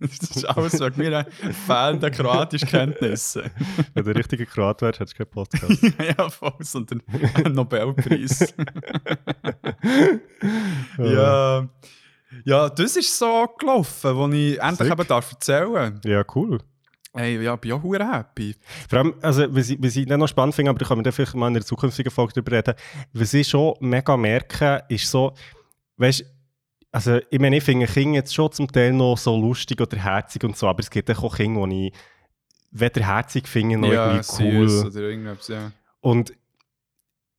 Das ist alles wegen mir fehlende Kroatischkenntnisse. Wenn du ein richtiger Kroat wärst, hättest du keinen Podcast. (laughs) ja, voll, sondern einen Nobelpreis. (laughs) ja. ja, das ist so gelaufen, wo ich endlich Sick. eben darf erzählen Ja, cool. Hey, ja, bin auch hure happy. Vor allem, also, was ich, was ich nicht noch spannend finde, aber da können wir vielleicht mal in einer zukünftigen Folge darüber reden, was ich schon mega merke, ist so, weißt also ich meine, ich finde Kinder jetzt schon zum Teil noch so lustig oder herzig und so, aber es gibt auch Kinder, die ich weder herzig finde noch ja, irgendwie cool. oder irgendwas, ja. Und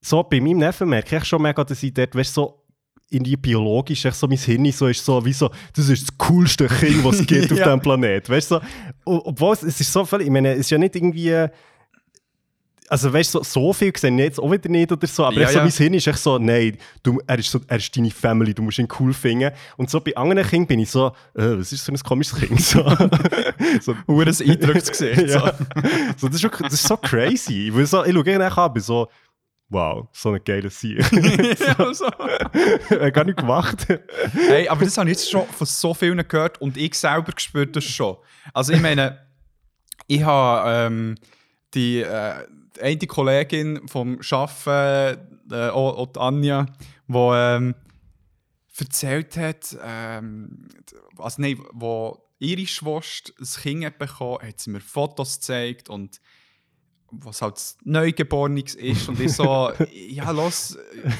so bei meinem Neffen merke ich schon mega, dass ich dort, weißt, so in die biologisch, echt so mein Hirn so ist so wie so, das ist das coolste Kind, was es (laughs) gibt auf Ja. diesem Planeten. Weißt du, so, obwohl es, es ist so viel, ich meine, es ist ja nicht irgendwie, also weißt du, so, so viel gesehen jetzt auch wieder nicht oder so, aber Ja, so ja. mein Hirn ist echt so, nein, du, er, ist so, er ist deine Family, du musst ihn cool finden. Und so bei anderen Kindern bin ich so, äh, was ist das für ein komisches Kind? So, (laughs) so, (laughs) ein eindrücktes Gesicht. so. (laughs) so, das, ist schon, das ist so crazy. Weil so, ich schaue ihn nachher an, bin so, wow, so ein geiles Sieg. so. Hat gar nicht gemacht. Hey, aber das habe ich jetzt schon von so vielen gehört und ich selber gespürt das schon. Also ich meine, ich habe ähm, die äh, eine Kollegin vom Arbeiten, äh, auch, auch die Anja, die ähm, erzählt hat, ähm, also nein, wo ihre Schwester ein Kind hat bekommen hat, sie mir Fotos gezeigt und was halt das Neugeborenes ist und ich so, (laughs) ja los,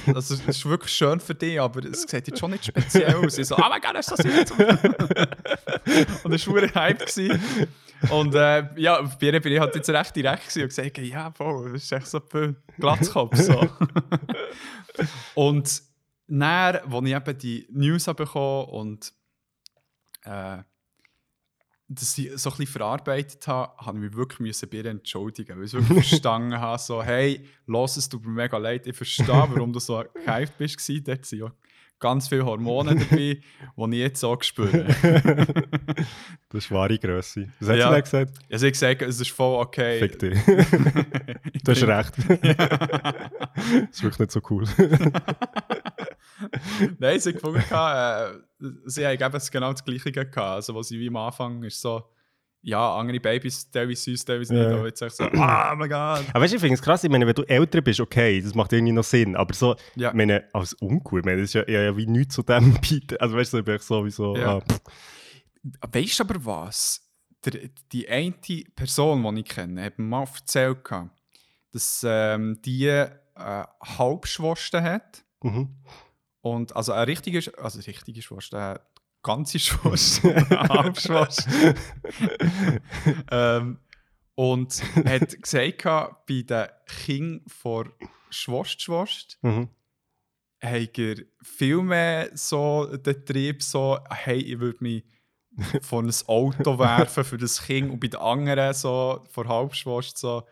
also es ist wirklich schön für dich, aber es sieht jetzt schon nicht speziell aus. Ich so, oh mein Gott, ist das jetzt? (laughs) und das war ein Hype. Gewesen. Und äh, ja, bei ihr bin ich halt jetzt recht direkt und gesagt, ja, voll, das ist echt so ein Glatzkopf. So. (laughs) und dann, als ich eben die News bekommen und äh, das ich so ein bisschen verarbeitet habe, habe ich mich wirklich müssen bei ihr entschuldigen, weil ich wirklich verstanden habe, so, hey, los, es tut mir mega leid, ich verstehe, warum du so gehypt bist. Dort sind ja ganz viele Hormone (laughs) dabei, die ich jetzt auch spüre. (laughs) das ist wahre Grösse. Was hast Ja. du gesagt? Also ich sage, es ist voll okay. Fick dich. (laughs) du hast recht. das ist wirklich nicht so cool. Nein, sie haben gefunden, äh, sie haben eben genau das Gleiche gehabt. Also, was sie wie am Anfang ist so, ja, andere Babys, teilweise süß, teilweise nicht, aber jetzt so, oh mein Gott. Aber weißt du, ich finde es krass, ich meine, wenn du älter bist, okay, das macht irgendwie noch Sinn. Aber so, Ja. ich meine, als uncool, ich meine, das ist ja, ja, ja wie nichts zu dem (laughs) bieten. Also weißt du, ich bin sowieso. Ja. Ah. Weißt du aber was? Der, die eine Person, die ich kenne, hat mir mal erzählt, dass ähm, die äh, Halbschwester hat. mhm. Und also eine richtige, also richtige Schwester, ganze (laughs) Schwester, eine Halbschwester. ähm, und hat gesagt, bei den Kindern von Schwast-Schwast Mhm. hat er viel mehr so den Trieb, so, hey, ich würde mich von ein Auto (laughs) werfen für das Kind und bei den anderen, so, vor Halbschwast, so,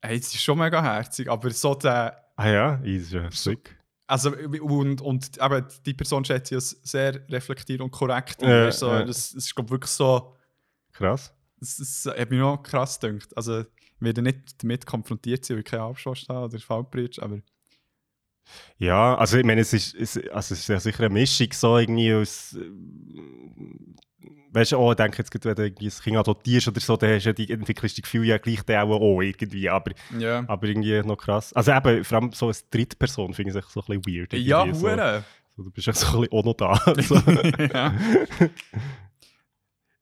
hey, das ist schon mega herzig, aber so der, Ah ja, easy, ja, sick. Also, und, und eben, die Person schätzt ja sehr reflektiert und korrekt. Ja, so, ja. das, das ist, glaube wirklich so, Krass. das, das hat mich noch krass gedacht. Also, ich werde nicht damit konfrontiert sein, weil ich keine Halbschwast habe oder Fallbridge, aber Ja, also ich meine, es ist, es, also es ist ja sicher eine Mischung so irgendwie aus. Weißt du, oh, ich denke jetzt, wenn du irgendwie ein Kind adoptierst oder so, dann hast du ja die, entwickelst du die Gefühle ja gleich dann auch, auch irgendwie, aber, ja. aber irgendwie noch krass. Also eben, vor allem so als Drittperson finde ich es so ein bisschen weird. Ja, irgendwie, so. hure. So, du bist echt so ein bisschen auch noch da. (laughs) so. ja.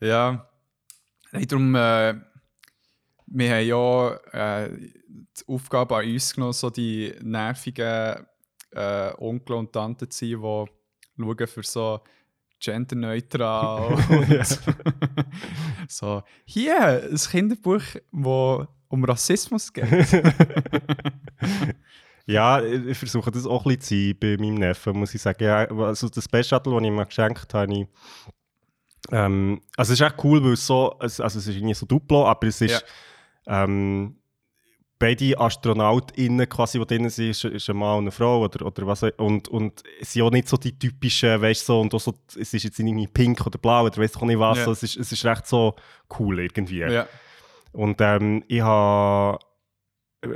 ja. Nein, darum, äh, wir haben ja äh, die Aufgabe an uns genommen, so die nervigen äh, Onkel und Tanten zu sein, die schauen für so genderneutral (laughs) und (laughs) so. Hier, ein Kinderbuch, wo um Rassismus geht. (laughs) Ja, ich versuche das auch ein bisschen zu sein bei meinem Neffen, muss ich sagen. Ja, also das Space Shuttle, das ich ihm geschenkt habe, ich, ähm, also es ist echt cool, weil es so, also es ist irgendwie so Duplo, aber es ist, ähm, beide AstronautInnen quasi, die drin sind, ist, ist ein Mann und eine Frau oder, oder was und, und es sind auch nicht so die typischen, weißt du, so, und auch so, es ist jetzt nicht irgendwie pink oder blau oder weiss ich auch nicht was, Ja. so, es, ist, es ist recht so cool irgendwie. ja. Und ähm, ich habe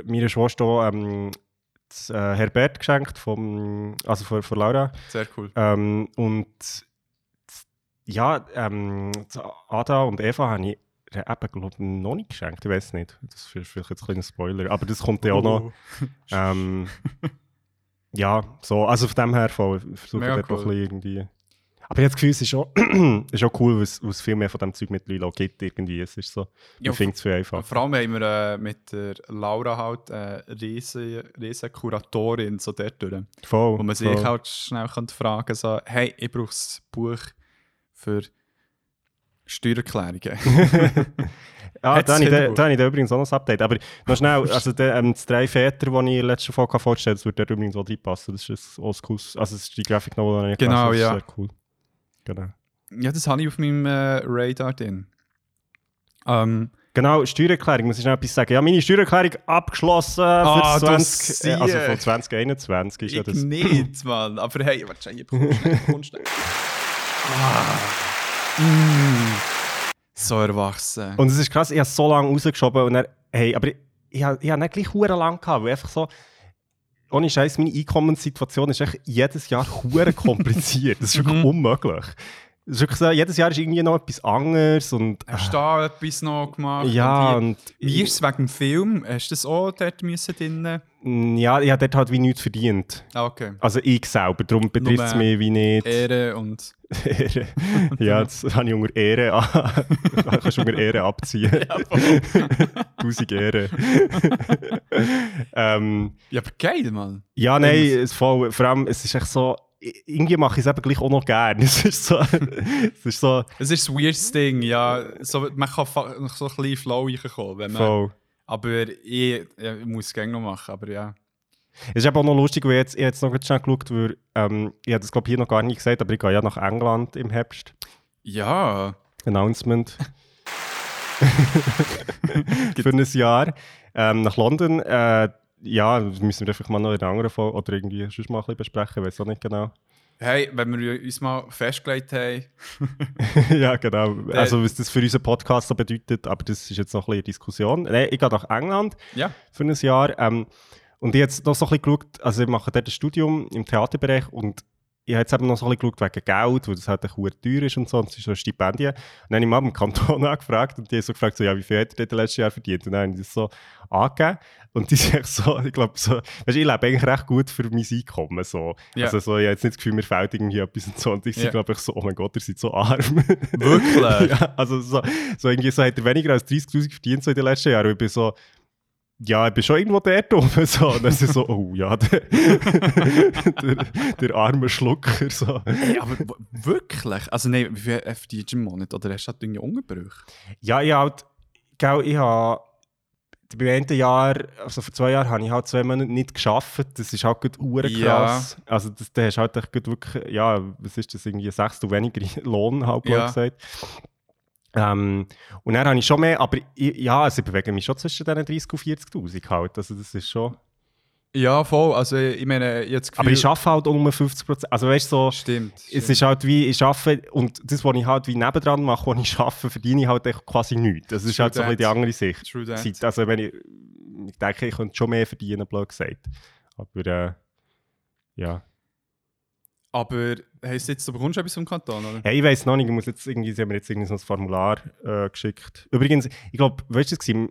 meiner Schwester ähm, das, äh, Herbert geschenkt, vom, also von, von Laura. Sehr cool. Ähm, und ja, ähm, Ada und Eva habe ich eben, glaube ich, noch nicht geschenkt. Ich weiß nicht. Das ist vielleicht jetzt ein kleiner Spoiler. Aber das kommt ja auch noch. Oh. (laughs) Ähm, ja, so, also von dem her. Ich versuche Mega dort noch ein cool. bisschen irgendwie. Aber ich habe das Gefühl, es ist auch, (clears throat) ist auch cool, weil es, viel mehr von dem Zeug mittlerweile auch gibt. Irgendwie. Es ist so, Ja, ich finde es viel einfacher. Vor allem haben wir äh, mit der Laura halt eine riesen, riesen Kuratorin so dort durch, Voll, wo man sich voll. halt schnell könnte fragen so, hey, ich brauche das Buch für Steuererklärungen. (laughs) Ah, da habe ich, da, da ich da übrigens auch noch ein Update. Aber noch schnell, (laughs) also der, ähm, das drei Väter, das ich in der letzten Folge vorgestellt habe, das würde übrigens auch reinpassen. Das ist ein oldschool, also das ist die Graphic Novel, die ich Genau, habe. ja. Das ist sehr cool. Genau. ja, das habe ich auf meinem äh, Radar drin. Ähm, Genau, Steuererklärung, muss ich noch etwas sagen. Ja, meine Steuererklärung abgeschlossen Ah, für du 20, äh, also von 2021 ist ja ich das. nicht, Mann. Aber hey, warte, hier, komm schnell, komm schnell. (laughs) Ah. Mm. So erwachsen. Und es ist krass, ich habe so lange rausgeschoben und dann, hey, aber ich, ich, habe- ich habe nicht gleich hure lang gehabt, weil einfach so, ohne Scheiß, meine Einkommenssituation ist echt jedes Jahr hure kompliziert. Das ist wirklich unmöglich. Das ist wirklich so, jedes Jahr ist irgendwie noch etwas anderes und Hast du da etwas noch gemacht? ja Und und die- Wie ist es wegen dem Film? Hast du das auch dort müssen drin? ja, ich habe dort halt wie nichts verdient. Ah, okay. Also ich selber, darum betrifft es Nur, mich wie nicht. Ehre und... (laughs) Ehre. ja, das (laughs) habe ich unter Ehre an. (laughs) kannst du unter Ehre abziehen. Tausend Ehre. ähm, Ja, aber geil, Mann. ja, nein, es, voll, vor allem, es ist echt so, irgendwie mache ich es eben gleich auch noch gerne. (laughs) Es ist so, es ist so Es ist das weirdeste Ding, ja. So, man kann noch so ein bisschen Flow reinkommen, wenn man... voll. Aber ich, ich muss es gerne noch machen, aber ja. Es ist eben auch noch lustig, weil ich jetzt, ich jetzt noch schnell geschaut, weil, ähm, ich habe das glaube ich hier noch gar nicht gesagt, aber ich gehe ja nach England im Herbst. Ja, Announcement. (laughs) (laughs) Für ein Jahr. Ähm, nach London. Äh, ja, das müssen wir einfach mal noch in einer anderen Folge oder irgendwie sonst mal ein bisschen besprechen, ich weiß auch nicht genau. hey, wenn wir uns mal festgelegt haben, (laughs) ja, genau. Also, was das für unseren Podcast so bedeutet, aber das ist jetzt noch ein bisschen eine Diskussion. Nein, ich gehe nach England ja, für ein Jahr. Ähm, und ich habe jetzt noch so ein bisschen geschaut, also ich mache dort ein Studium im Theaterbereich und ich habe jetzt eben noch so ein bisschen geschaut wegen Geld, weil das halt verdammt teuer ist und so, und es ist so ein Stipendien. Und dann habe ich mal beim Kanton (laughs) angefragt und die haben so gefragt, so, ja, wie viel hat er denn letztes Jahr verdient? Und dann habe ich das so angegeben. Und die (laughs) sind echt so, ich glaube, so, weißt, ich lebe eigentlich recht gut für mein Einkommen. So. Ja. Also so, ich habe jetzt nicht das Gefühl, mir fehlt irgendwie etwas und so. Und ich Ja. glaube ich so, oh mein Gott, ihr seid so arm. (laughs) Wirklich? ja, also so, so irgendwie so hat er weniger als 30'000 verdient so in den letzten Jahren. Ich bin so, ja, ich bin schon irgendwo dort oben. (laughs) So. Und dann ist so, oh ja, der, der, der arme Schlucker. So. Hey, aber wirklich? Also nein, wie viel FDG im Monat? Oder hast du halt irgendwie Unterbrüche? Ja, ich halt, gell, ich habe beim Ende Jahr, also vor zwei Jahren, habe ich halt zwei Monate nicht geschafft. Das ist halt gut hure Ja. krass. Also das, da hast du halt echt gut wirklich, ja, was ist das, irgendwie ein Sechstel weniger (laughs) Lohn, blöd Ja. gesagt. Ähm, und dann habe ich schon mehr, aber ich, ja, also ich bewege mich schon zwischen diesen 30 und 40'000 halt. Also das ist schon... Ja, voll. Also ich meine, jetzt Gefühl... Aber ich arbeite halt um 50%. Also weißt du, so, Stimmt. es stimmt. ist halt wie, ich arbeite und das, was ich halt wie nebendran mache, was ich (laughs) arbeite, verdiene ich halt quasi nichts. Das ist True halt so ein die andere Sicht. True that. Also wenn ich, ich denke, ich könnte schon mehr verdienen, blöd gesagt. Aber äh, ja. Aber heisst jetzt, du bekommst etwas vom Kanton, oder? Hey, ich weiß noch nicht, ich muss jetzt irgendwie, sie haben mir jetzt irgendwie so ein Formular äh, geschickt. Übrigens, ich glaube, weißt du, es war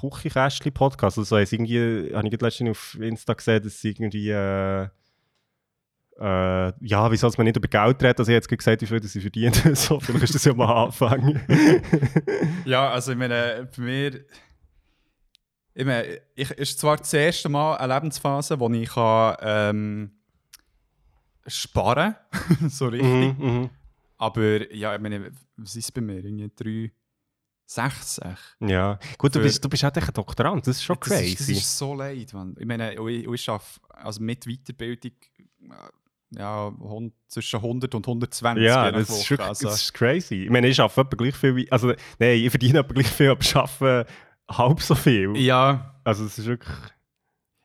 Küchenkästchen-Podcast, also also, irgendwie, habe ich letztens auf Insta gesehen, dass sie irgendwie, äh, äh, ja, wie soll man nicht über Geld reden, also ich jetzt gesagt, wie viel das sie verdienen, (laughs) so, vielleicht ist das ja mal anfangen. (laughs) Ja, also ich meine, bei mir... Ich meine, ich ist zwar das erste Mal eine Lebensphase, wo ich kann, ähm, sparen (laughs) so richtig. mhm, mhm. Aber ja, ich meine, was ist bei mir? Irgendwie drei, sechs, echt. Ja, gut, du bist, du bist halt echt ein Doktorand, das ist schon Das ist, crazy. das ist so leid, Mann. Ich meine, ich, ich arbeite also mit Weiterbildung äh, ja, zwischen 100 und 120 Ja, das ist, wirklich, also, das ist crazy. Ich meine, ich arbeite gleich viel wie. Also, nein, ich verdiene etwa gleich viel, aber ich arbeite halb so viel. ja, Also, es ist wirklich.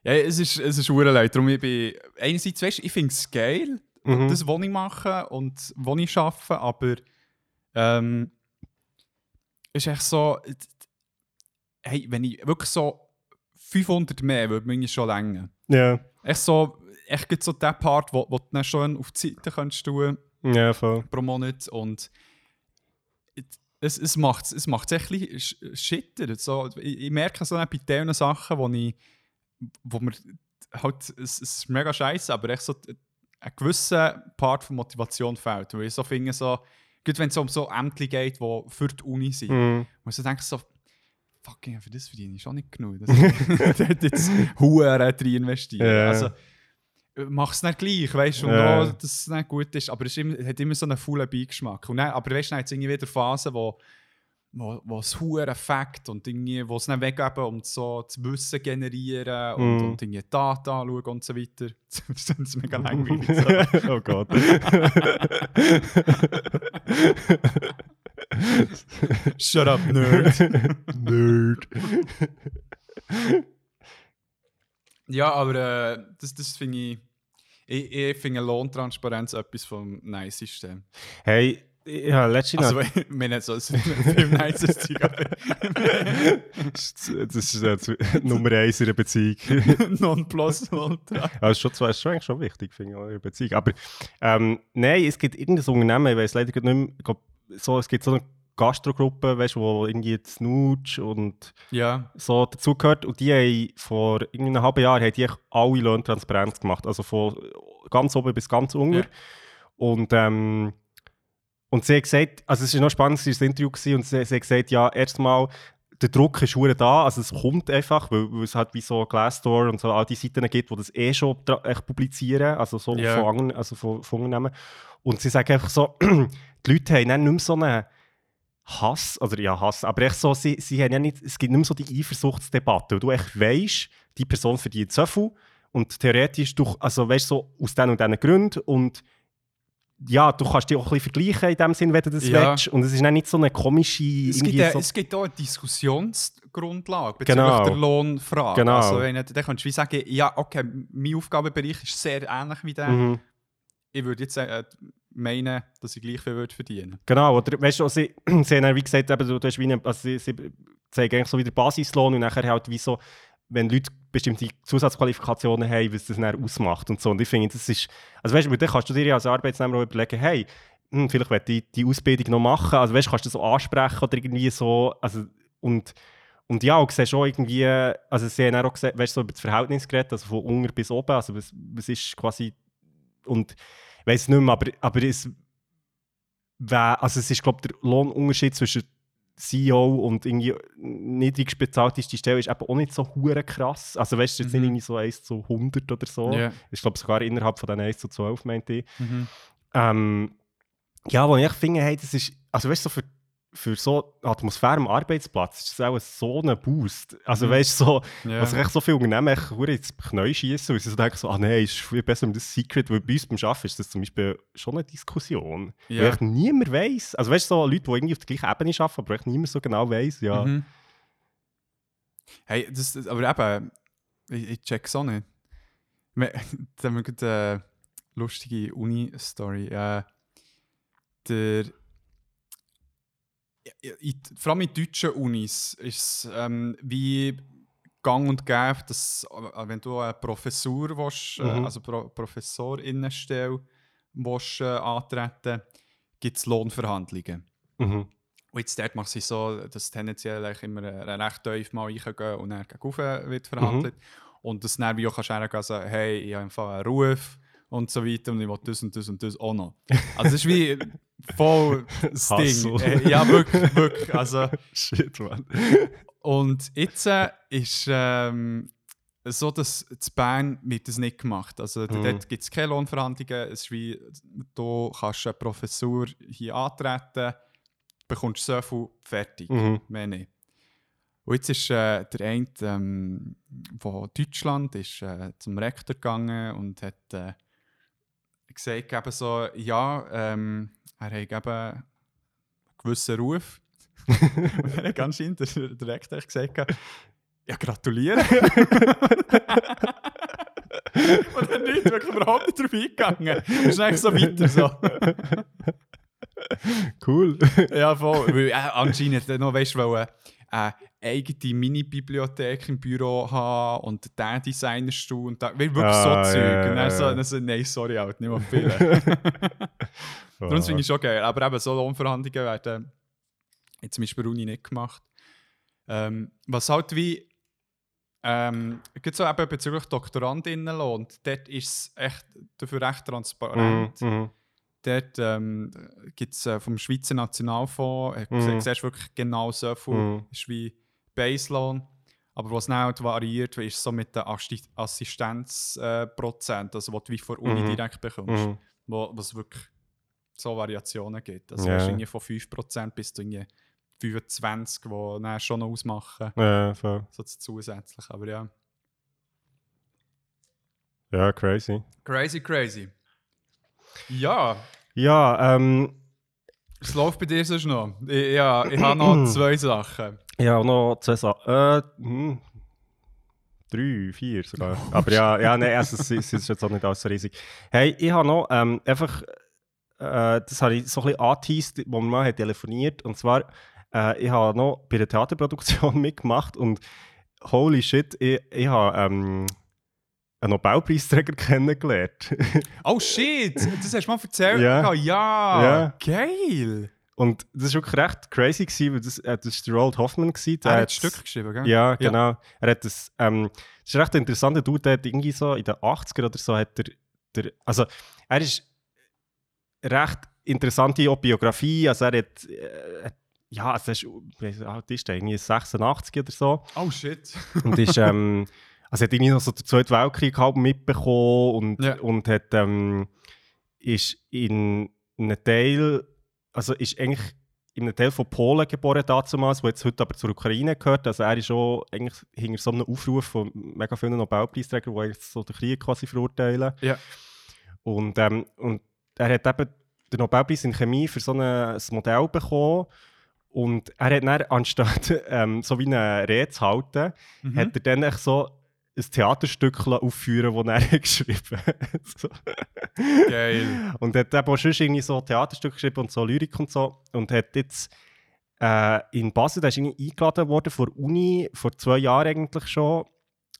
ja, es ist, es ist leid. Darum ich bin, einerseits, weißt, ich finde es geil, Mhm. das, was ich mache und was ich arbeite, aber ähm, ist echt so, hey, wenn ich wirklich so 500 mehr würde mir schon länger. Ja, Echt so, echt gibt so der Part, wo, wo du dann schon auf die Seite kannst tun ja, voll. pro Monat und es, es macht es macht's echt ein bisschen sch- schitter. So, ich, ich merke so bei diesen Sachen, wo ich wo mir halt, es, es ist mega scheiße, aber echt so ein gewisser Part von Motivation fehlt. Weil ich so finde, so, gut wenn es um so Ämter geht, die für die Uni sind, Mhm. muss ich denken so, fucking, für das verdiene ich schon nicht genug. Das (laughs) (laughs) dort jetzt Huren rein investieren. Ja. Also, mach es nicht gleich, weißt du, auch, dass es nicht gut ist. Aber es immer, hat immer so einen faulen Beigeschmack. Und dann, aber weißt du, dann hat es irgendwie wieder Phasen, wo, wo, es Huren effekt und irgendwie, wo es dann weggeben und so das Wissen generieren und, Mhm. und irgendwie Daten anschauen und so weiter. (laughs) das ist mega langweilig. So. (laughs) oh Gott. (laughs) Shut up, Nerd. Nerd. Ja, aber äh, das, das finde ich. Ich, ich finde Lohntransparenz etwas vom Nicesten. Hey, Ja, letztens Also, (laughs) wir haben so ein Film (laughs) aber das ist äh, zu- (laughs) Nummer eins in einer Beziehung. Nonplusultra. Ja, das ist schon, zwar- ist schon, eigentlich schon wichtig, finde ich, in einer Beziehung. Aber ähm, nein, es gibt irgendein Unternehmen, ich weiß leider nicht mehr, glaub, so, es gibt so eine Gastrogruppe, weißt du, wo irgendwie Snooch und Ja, so dazugehört. Und die haben vor einem halben Jahr haben die alle Löhne transparent gemacht. Also von ganz oben bis ganz unten. Ja. Und, ähm, und sie hat gesagt, also es war noch spannend, es war ein Interview gewesen, und sie, sie hat gesagt, ja, erstmal, der Druck ist schon da, also es kommt einfach, weil, weil es halt wie so Glassdoor und so all die Seiten gibt, die das eh schon echt publizieren, also so Ja. von, anderen, also von, von Unternehmen. Und sie sagen einfach so, (clears throat) die Leute haben dann nicht mehr so einen Hass, oder ja Hass, aber echt so, sie, sie haben ja nicht, es gibt nicht mehr so die Eifersuchtsdebatte, weil du echt weißt, die Person verdient so viel und theoretisch, du, also weißt so aus diesen und diesen Gründen und ja, du kannst dich auch ein bisschen vergleichen in dem Sinn, wenn du das Ja. willst. Und es ist nicht so eine komische... es gibt, so, es gibt auch eine Diskussionsgrundlage bezüglich Genau. der Lohnfrage. Genau. Also, wenn, dann kannst du wie sagen, ja, okay, mein Aufgabenbereich ist sehr ähnlich wie der. mhm. Ich würde jetzt äh, meinen, dass ich gleich viel würde verdienen Genau, oder weißt du, sie, (clears throat) sie haben wie gesagt, eben, du, du hast wie eine, also sie, sie zeigen eigentlich so wie den Basislohn und nachher halt wie so, wenn Leute bestimmte Zusatzqualifikationen haben, was das dann ausmacht und so. Und ich finde, das ist, also weißt du, dann kannst du dir als Arbeitsnehmer auch überlegen, hey, hm, vielleicht will ich die Ausbildung noch machen, also weißt du, kannst du das so ansprechen oder irgendwie so, also und und ja, und siehst auch irgendwie, also sie haben auch gesagt, weißt so über das Verhältnis geredet, also von unten bis oben, also was, was ist quasi, und ich weiß nicht mehr, aber, aber es also es ist, glaube ich, der Lohnunterschied zwischen CEO und irgendwie niedrigst bezahlteste Stelle ist eben auch nicht so hure krass. Also weißt du, jetzt Mhm. nicht irgendwie so 1 zu 100 oder so. Ja. Ich glaube sogar innerhalb von den 1 zu 12, meinte ich. Mhm. Ähm, ja, wo ich finde, hey, das ist, also weißt du, so für, für so Atmosphäre am Arbeitsplatz ist das auch so ein Boost. Also Mhm. weißt du, so, Ja. was echt so viele Unternehmen echt ins Knie schießen, weil sie so denken, so, ah nein, ist viel besser mit das Secret, weil bei uns beim Arbeiten ist das zum Beispiel schon eine Diskussion. Ja. Weil echt niemand weiß. Also weißt du, so Leute, die irgendwie auf der gleichen Ebene arbeiten, aber echt niemand so genau weiß, ja. Mhm. Hey, das, aber eben, ich, ich check's auch nicht. Wir, da (laughs) haben wir gerade eine lustige Uni-Story. Äh, der, in, vor allem in deutschen Unis ist es ähm, wie gang und gäbe, dass äh, wenn du eine Professur willst, äh, Mhm. also Pro Professorinnenstelle willst, äh, antreten gibt es Lohnverhandlungen. Mhm. Und jetzt dort macht es so, dass tendenziell immer äh, recht tief mal reingehen und dann gegen wird verhandelt. Und dass dann wie auch kannst du sagen, hey, ich habe einfach einen Ruf und so weiter und ich will das und das und das auch noch. Also es ist wie voll (laughs) das Ding. Äh, ja, wirklich, wirklich. Also, (laughs) Shit, man. und jetzt äh, ist ähm, so, dass in Bern wird das nicht gemacht. Also Mhm. dort gibt es keine Lohnverhandlungen. Es ist wie, du kannst eine Professur hier antreten, bekommst so viel fertig. Mhm. Mehr nicht. Und jetzt ist äh, der eine ähm, von Deutschland ist, äh, zum Rektor gegangen und hat äh, gesagt, eben so, ja, ähm, er hat eben einen gewissen Ruf. (laughs) und er hat der Rektor hat gesagt, ja, gratuliere. (laughs) und er nicht wirklich überhaupt nicht drauf eingegangen. Es ist eigentlich so weiter so. Cool. Ja, voll. Weil äh, anscheinend noch, weißt du, eine eigene Mini-Bibliothek im Büro haben und der Designerstuhl und da, wirklich Ah, so Zeug. ja, und dann so, dann so, nein, sorry, halt, nicht mehr viel. (laughs) (laughs) Darum finde ich schon geil. Aber eben so Lohnverhandlungen werden jetzt zum Beispiel Uni nicht gemacht. Ähm, was halt wie ähm, gibt so eben bezüglich Doktorandinnenlohn, dort ist es echt dafür recht transparent. Mhm. Mhm. Dort ähm, gibt es äh, vom Schweizer Nationalfonds, äh, Mhm. siehst wirklich genau so viel, Mhm. ist wie Baselohn. Aber was dann halt variiert, ist so mit den Assi- Assistenzprozent, äh, also was du wie von der Uni Mhm. direkt bekommst, Mhm. wo was wirklich so Variationen gibt. Also yeah. irgendwie von 5% bis zu irgendwie 25, die dann schon noch ausmachen, Ja, voll. so zusätzlich. Aber ja, ja, crazy. crazy, crazy. Ja, Ja, ähm, was läuft bei dir sonst noch? Ich, ja, (clears throat) ich habe noch zwei Sachen. ja, noch zwei Sachen. Äh, hm. Drei, vier sogar. Aber ja, ja nein, also, es, es ist jetzt auch nicht alles so riesig. Hey, ich habe noch ähm, einfach äh, das habe ich so ein bisschen angeteased, wo man mal hat telefoniert. Und zwar, äh, ich habe noch bei der Theaterproduktion (laughs) mitgemacht und holy shit, ich, ich habe ähm, einen Nobelpreisträger (laughs) kennengelernt. Oh shit, das hast du mal erzählt. Ja. Ja, ja. Ja. geil. und das war wirklich recht crazy, gewesen, weil das, äh, das war der Roald Hoffman. Gewesen, der Er hat ein Stück geschrieben, gell? Ja, genau. Er hat das, ähm, das ist recht interessant, der Dude, der hat irgendwie so in den 80er oder so hat er, der, also er ist recht interessante auch Biografie, also er hat, äh, ja, also er ist, wie alt ist der, irgendwie 86 oder so Oh shit. und ist, ähm, (laughs) also hat irgendwie noch so den Zweiten Weltkrieg halb mitbekommen und, Ja. und hat, ähm, ist in einem Teil, also ist eigentlich in einem Teil von Polen geboren damals, wo jetzt heute aber zur Ukraine gehört. Also er ist auch eigentlich hinter so einem Aufruf von mega vielen Nobelpreisträgern, die jetzt so den Krieg quasi verurteilen. Ja. Und, ähm, und er hat eben den Nobelpreis in Chemie für so ein, Modell bekommen. Und er hat dann, anstatt (laughs) ähm, so wie eine Rede zu halten, Mhm. hat er dann so ein Theaterstück aufführen das er (laughs) geschrieben hat. so. Geil. Und hat eben auch schon irgendwie so Theaterstücke geschrieben und so Lyrik und so. Und hat jetzt äh, in Basel, der ist irgendwie eingeladen worden vor Uni, vor zwei Jahren eigentlich schon,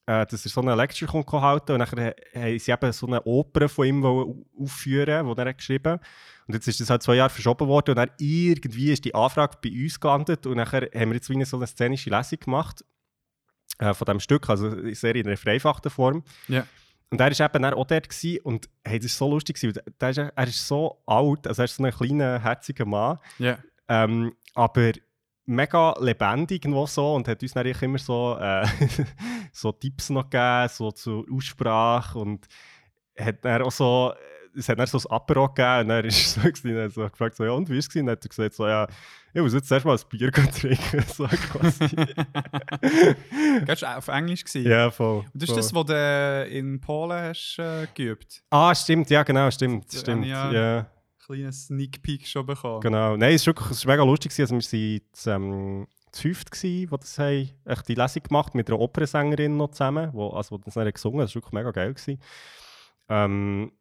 äh, dass er so eine Lecture kommt halten und dann haben sie eben so eine Oper von ihm aufführen, die er hat geschrieben Und jetzt ist das halt zwei Jahre verschoben worden und dann irgendwie ist die Anfrage bei uns gelandet und nachher haben wir jetzt wie eine so eine szenische Lesung gemacht äh, von diesem Stück, also sehr in einer vereinfachten Form. Ja. Und er war eben dann auch dort gewesen, und hey, das war so lustig, gewesen, der ist, er ist so alt, also er ist so ein kleiner, herziger Mann, Ja. ähm, aber mega lebendig irgendwo so und hat uns dann eigentlich immer so, äh, (laughs) so Tipps noch gegeben, so zur Aussprache und hat dann auch so, es hat dann so ein Apero gegeben und dann (laughs) ist so, gewesen, dann hat so gefragt, so, ja und wie ist es? Und dann hat er gesagt, so, ja, ich muss jetzt erst mal ein Bier (laughs) trinken, so quasi. (laughs) Gehst du auf Englisch gewesen? ja, voll. Und das ist voll. das, was du in Polen hast äh, geübt? Ah, stimmt, ja genau, stimmt, Da stimmt, ja- ja. Kleinen Sneak Peek schon bekommen. Genau. Nein, es war wirklich es war mega lustig. Also wir waren ähm, zu fünft, die das haben, echt die Lesung gemacht mit einer Opernsängerin noch zusammen, wo, also, die das dann gesungen hat. Das war wirklich mega geil. Gewesen. Ähm,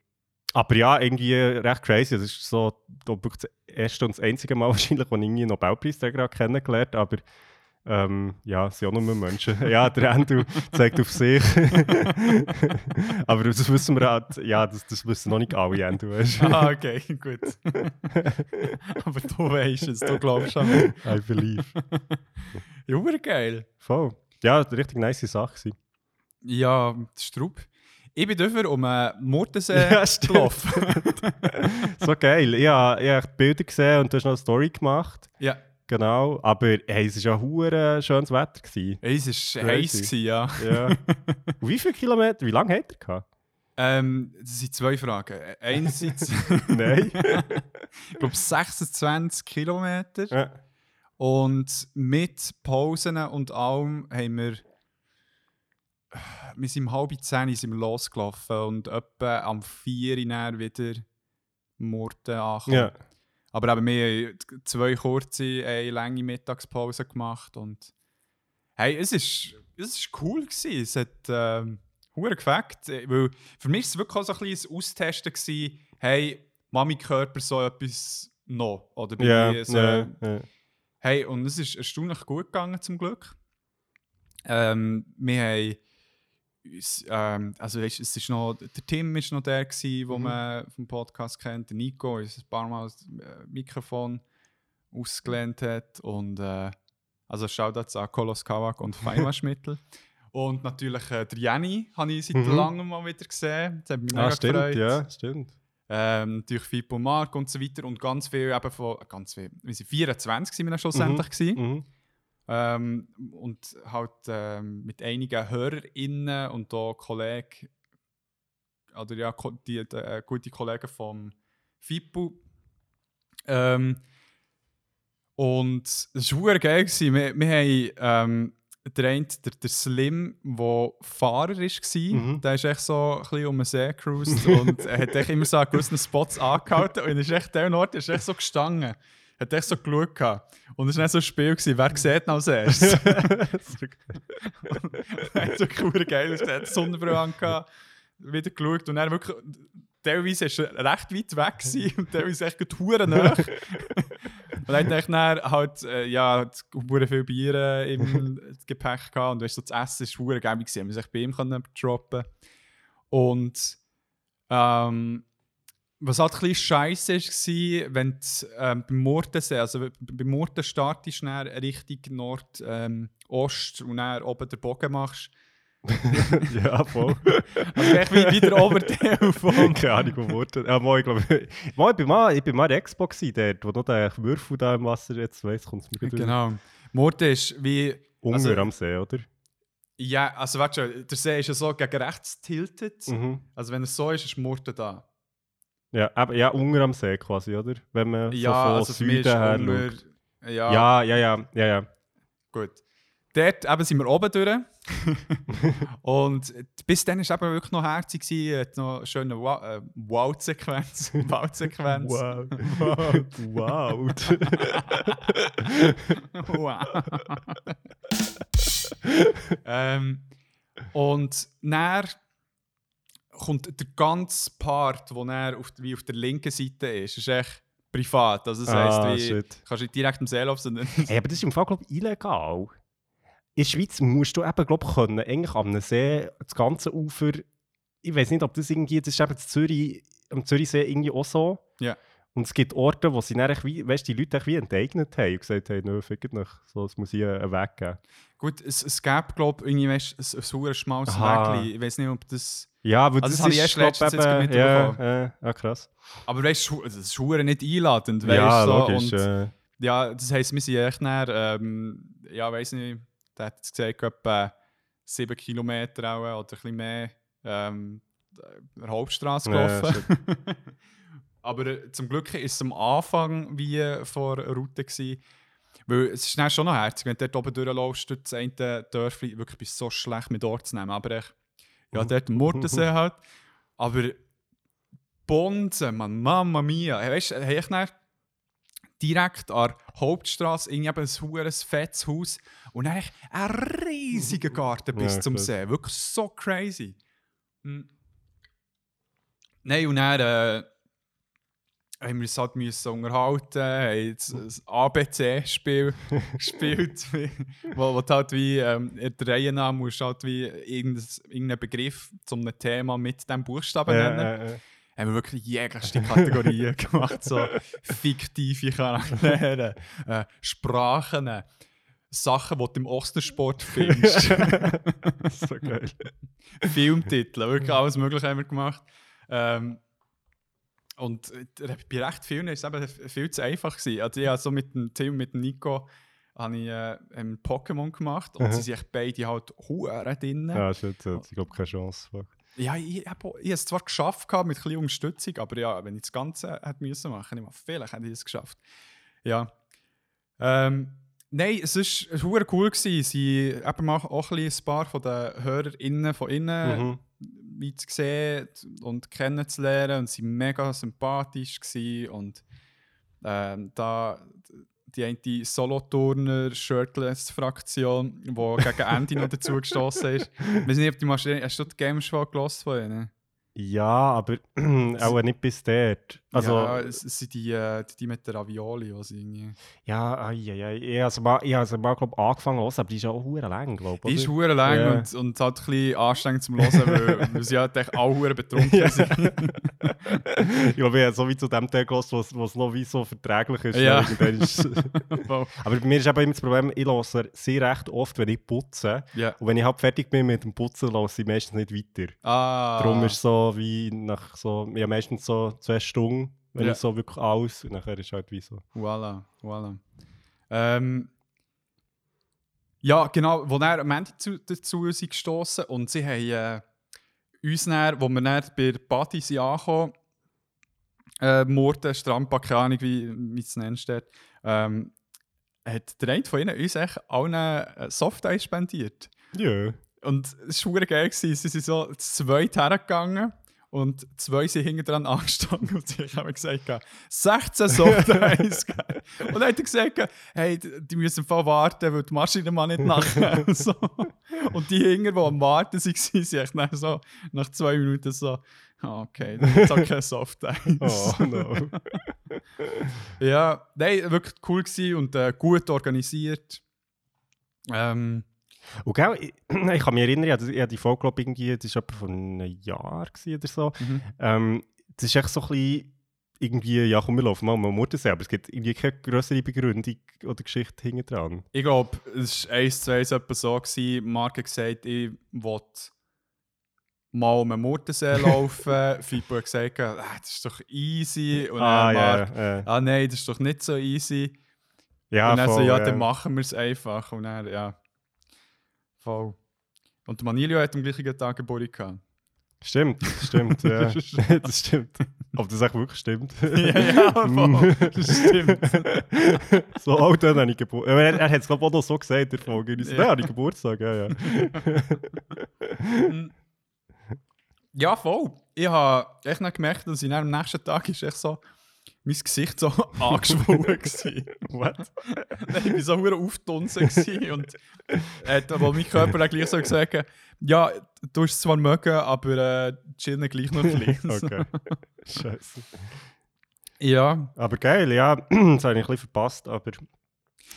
aber ja, irgendwie recht crazy. Es ist so da wirklich das erste und das einzige Mal (laughs) wahrscheinlich, wo ich irgendwie einen Nobelpreisträger kennengelernt habe. Aber ähm, ja, es sind auch nur Menschen. (laughs) ja, der Andrew zeigt auf sich. (laughs) aber das wissen wir halt, ja, das, das wissen noch nicht alle Andrew. Ah, okay, gut. Aber du weißt es, du glaubst an mich. I believe. Ja, geil. Voll. Ja, richtig nice Sache. Ja, Strupp. Ich bin dafür um einen Mordensee Ja, (laughs) gelaufen. (laughs) so geil. Ich habe, ich habe Bilder gesehen und du hast noch eine Story gemacht. ja, Genau. Aber hey, es war ja hure schönes Wetter. Gewesen. es war heiß, gewesen, ja. Ja. (laughs) und wie viele Kilometer, wie lange hat er gehabt? Ähm, das sind zwei Fragen. Einerseits, Nein. ich glaube, 26 Kilometer. ja. Und mit Pausen und allem haben wir. Wir sind um halb zehn sind losgelaufen und etwa am 4 Uhr wieder Murten angekommen. ja. Aber eben, wir haben zwei kurze, eine lange Mittagspause gemacht und hey, es ist, es ist cool gewesen. Es hat ähm, gefällt, äh, weil für mich war es wirklich auch so ein bisschen ein Austesten gewesen, hey, Mami Körper so etwas noch oder bin Ja, ich so, ja, ja. Hey, und es ist erstaunlich gut gegangen zum Glück. Ähm, wir haben ähm, also es ist noch, der Tim ist noch der gsi, wo Mhm. man vom Podcast kennt. Der Nico ist ein paar Mal das äh, Mikrofon ausgelehnt hat und äh, also Shoutouts an Kolos Kawak und Feinwaschmittel. (laughs) und natürlich äh, der Jenny habe ich seit Mhm. langem mal wieder gesehen. Das hat mich mega Ah, stimmt, gefreut. ja, stimmt. Ähm, natürlich Fippo Mark und so weiter und ganz viel eben von, ganz viel, wir sind 24 sind wir dann schlussendlich gewesen. Mhm. Ähm, und halt ähm, mit einigen HörerInnen und auch Kollegen, oder ja, die, die äh, gute Kollegen vom FIPU. Ähm, und es war geil. gewesen. Wir, wir haben ähm, der eine, der, der Slim, der Fahrer war, Mhm. der ist echt so ein bisschen um den See gecruised und er hat echt immer so an gewissen Spots angehalten und er ist echt der Ort, er ist echt so gestanden. Er hat echt so geschaut. gehabt. Und es war nicht so ein Spiel, gewesen, wer sieht als erstes. Er (laughs) (laughs) hat so cool geil, er hat die Sonnenbrille angehabt, wieder geschaut und er wirklich teilweise ist er recht weit weg gewesen und teilweise echt gut hure nah. (laughs) und dann hat er halt, äh, ja, hure viel Bier äh, im Gepäck gehabt und weißt, so, das Essen ist hure geil gewesen, wir sich bei ihm können droppen Und ähm, was halt ein bisschen scheiße war, wenn du ähm, beim Murtensee, also beim Murten startest, dann Richtung Nord-Ost ähm, und dann oben den Bogen machst, (laughs) ja, voll. (laughs) Also echt wie, wie der Oberteil (laughs) von... Keine Ahnung, wo Worte. Ja, mal, ich glaube... Mal, ich bin mal, ich bin mal in der Expo gewesen, dort, wo noch der Würfel da im Wasser jetzt weiss, kommt es mir gut Genau. Murten ist wie... Unger Also- am See, oder? Ja, also weißt du, der See ist ja so gegen rechts tiltet. Mhm. Also wenn es so ist, ist Murten da. Ja, aber, ja, Unger am See quasi, oder? Wenn man Ja, so von also Süden her schaut. Ja, Ja, ja, ja, ja, ja. gut. Dort eben sind wir oben durch. (laughs) und bis dann war es eben wirklich noch herzig. gewesen, hat noch eine schöne äh, Wow-Sequenz. (laughs) Wow-Sequenz. Wow. (laughs) wow. wow. ähm, und dann kommt der ganze Part, wo er auf, wie auf der linken Seite ist, ist echt privat. Also das heisst, Ah, wie, shit. kannst du nicht direkt im See laufen, Hey, (laughs) aber das ist im Fall, glaube ich, illegal. In der Schweiz musst du eben, glaube ich, können, eigentlich am See das ganze Ufer, ich weiß nicht, ob das irgendwie, das ist eben in Zürich, am Zürichsee irgendwie auch so. Ja. Und es gibt Orte, wo sie dann, wie, weißt, die Leute wie enteignet haben und gesagt haben, nö, fickt nicht, so, es muss hier einen Weg geben. gut, es, es gäbe, glaube ich, irgendwie weißt, ein, ein sauer schmales Aha. Wägli. Ich weiß nicht, ob das... Ja, aber Also das, das habe ich erst letztens eben- ja, mitbekommen. ja, ja, krass. Aber weißt du, es ist nicht einladend, weißt ja, so, logisch. und- äh, Ja, das heisst, wir sind echt näher, ähm, ja, weiß nicht, der hat jetzt gesagt, etwa 7 Kilometer auch, oder ein bisschen mehr, ähm, der Hauptstraße Ja, gelaufen. (laughs) Aber äh, zum Glück war es am Anfang wie vor der Route. Gewesen, weil es ist dann schon noch herzig, wenn du dort oben durchläufst, durch das eine Dörfli, wirklich bist so schlecht mit Ort zu nehmen. Aber echt, ja, dort Murtensee (laughs) halt. Aber Bonzen, man, Mamma mia. Weißt du, hey, ich dann direkt an der Hauptstraße irgendwie eben ein hure fettes Haus und dann echt ein riesiger (laughs) Garten bis Ja, zum. See. Wirklich so crazy. Hm. Nein, und dann äh, haben wir uns halt müssen unterhalten, haben jetzt ein ABC-Spiel (laughs) gespielt, wo, wo du halt wie ähm, in der Reihe nach musst halt wie irgendein- irgendeinen Begriff zu einem Thema mit diesem Buchstaben nennen ja, ja, ja. haben wir wirklich jegliche Kategorien (laughs) gemacht. So fiktive Charaktere, äh, Sprachen, äh, Sachen, die du im Ostersport (laughs) findest. so geil. Filmtitel, wirklich alles Mögliche haben wir gemacht. Ähm, und äh, bei recht vielen war es eben viel zu einfach. Gewesen. Also ich habe so mit dem Tim, mit dem Nico, habe ich äh, ein Pokémon gemacht und Mhm. sie sind beide halt Huren drin. Ja, shit, ich glaube, keine Chance. Ja, ich, ich, habe es zwar geschafft gehabt, mit ein bisschen Unterstützung, aber ja, wenn ich das Ganze hätte müssen machen, ich mal, vielleicht hätte ich es geschafft. Ja. Ähm, nein, es war hure cool gewesen. Sie mal auch ein, bisschen ein paar von den HörerInnen von innen Mhm. Wie zu sehen und kennenzulernen und sie waren mega sympathisch gewesen und ähm, da die eine Soloturner-Shirtless-Fraktion, die (laughs) gegen Ende noch dazu gestoßen ist. Ich weiß nicht, ob du mal, hast du die Games schon gelassen von ihnen? Ja, aber (clears throat) auch nicht bis dort. Also, ja, es, es sind die, äh, die, die mit der Ravioli, sie irgendwie... ja, ai, ai, ai. ich habe also mal, ich habe also mal glaub, angefangen zu hören, aber die ist auch hure lang, glaube ich. Die ist hure lang Ja. und, und halt ein bisschen anstrengend zum Hören, weil, (laughs) weil sie halt echt auch hure betrunken Ja. sind. ich glaube, ich habe so wie zu dem Teil gehört, wo es noch wie so verträglich ist. Ja. Ist (laughs) aber bei mir ist eben immer das Problem, ich höre sehr recht oft, wenn ich putze. ja. Und wenn ich halt fertig bin mit dem Putzen, höre ich meistens nicht weiter. Ah. Darum ist es so wie nach so, ja meistens so zwei Stunden, wenn Ja. so wirklich alles, und nachher ist halt wie so. Voilà, voilà. Ähm, ja, genau, wo am Ende zu, dazu sind gestoßen und sie haben äh, uns dann, wo wir dann bei der Party sind angekommen, äh, Morden, Strandbad, keine Ahnung, wie, es nennst dort, ähm, hat der eine von ihnen uns echt allen äh, Softeis spendiert. Ja. Und es war geil. gewesen. Sie sind so zu zweit hergegangen und zwei sind hinten dran (laughs) angestanden und sie haben gesagt, 16 Softeis. (laughs) und dann hat er gesagt, hey, die müssen im Fall warten, weil die Maschine mal nicht nachher. (laughs) so. Und die hinten, die am Warten waren, sind echt nach, so, nach zwei Minuten so, Ah, okay, dann ist auch kein Soft Eis. Oh no. Ja, nein, wirklich cool gewesen und äh, gut organisiert. Ähm, Und gell, ich, ich kann mich erinnern, ich hatte die Folge, glaube irgendwie, das war etwa vor einem Jahr oder so. mhm. Ähm, das ist echt so ein bisschen irgendwie, ja komm, wir (laughs) laufen mal um Muttersee, aber es gibt irgendwie keine größere Begründung oder Geschichte hinten dran. Ich glaube, es war eins zu eins etwa so. Gewesen. Marc hat gesagt, ich will mal um den Murtensee laufen. Fibo hat gesagt, ah, das ist doch easy. Und Ah, dann ja, Marc, ja. ah nein, das ist doch nicht so easy. Ja, und dann so, voll, ja, ja. dann machen wir es einfach. Und dann, ja, voll. Und der Manilio hat am gleichen Tag Geburtstag gehabt. Stimmt, stimmt, ja. (laughs) das stimmt. Ob das auch wirklich stimmt. (laughs) ja, ja, voll. (laughs) Das stimmt. so, oh, dann habe ich Geburtstag. Er, er hat es, glaube ich, auch noch so gesagt der Folge. Ich so, Ja. Habe ich Geburtstag, ja, ja. Ja, voll. Ich habe echt noch gemerkt, dass ich am nächsten Tag ist echt so mein Gesicht so (laughs) angeschwollen (laughs) war. What? (laughs) Nein, ich war so hure aufgetunsen gewesen und äh, mein Körper dann gleich so gesagt hat, ja, du hast es zwar mögen, aber äh, chillen gleich noch ein bisschen. Okay. Scheiße. Ja, Aber geil, ja. (clears throat) das habe ich ein bisschen verpasst, aber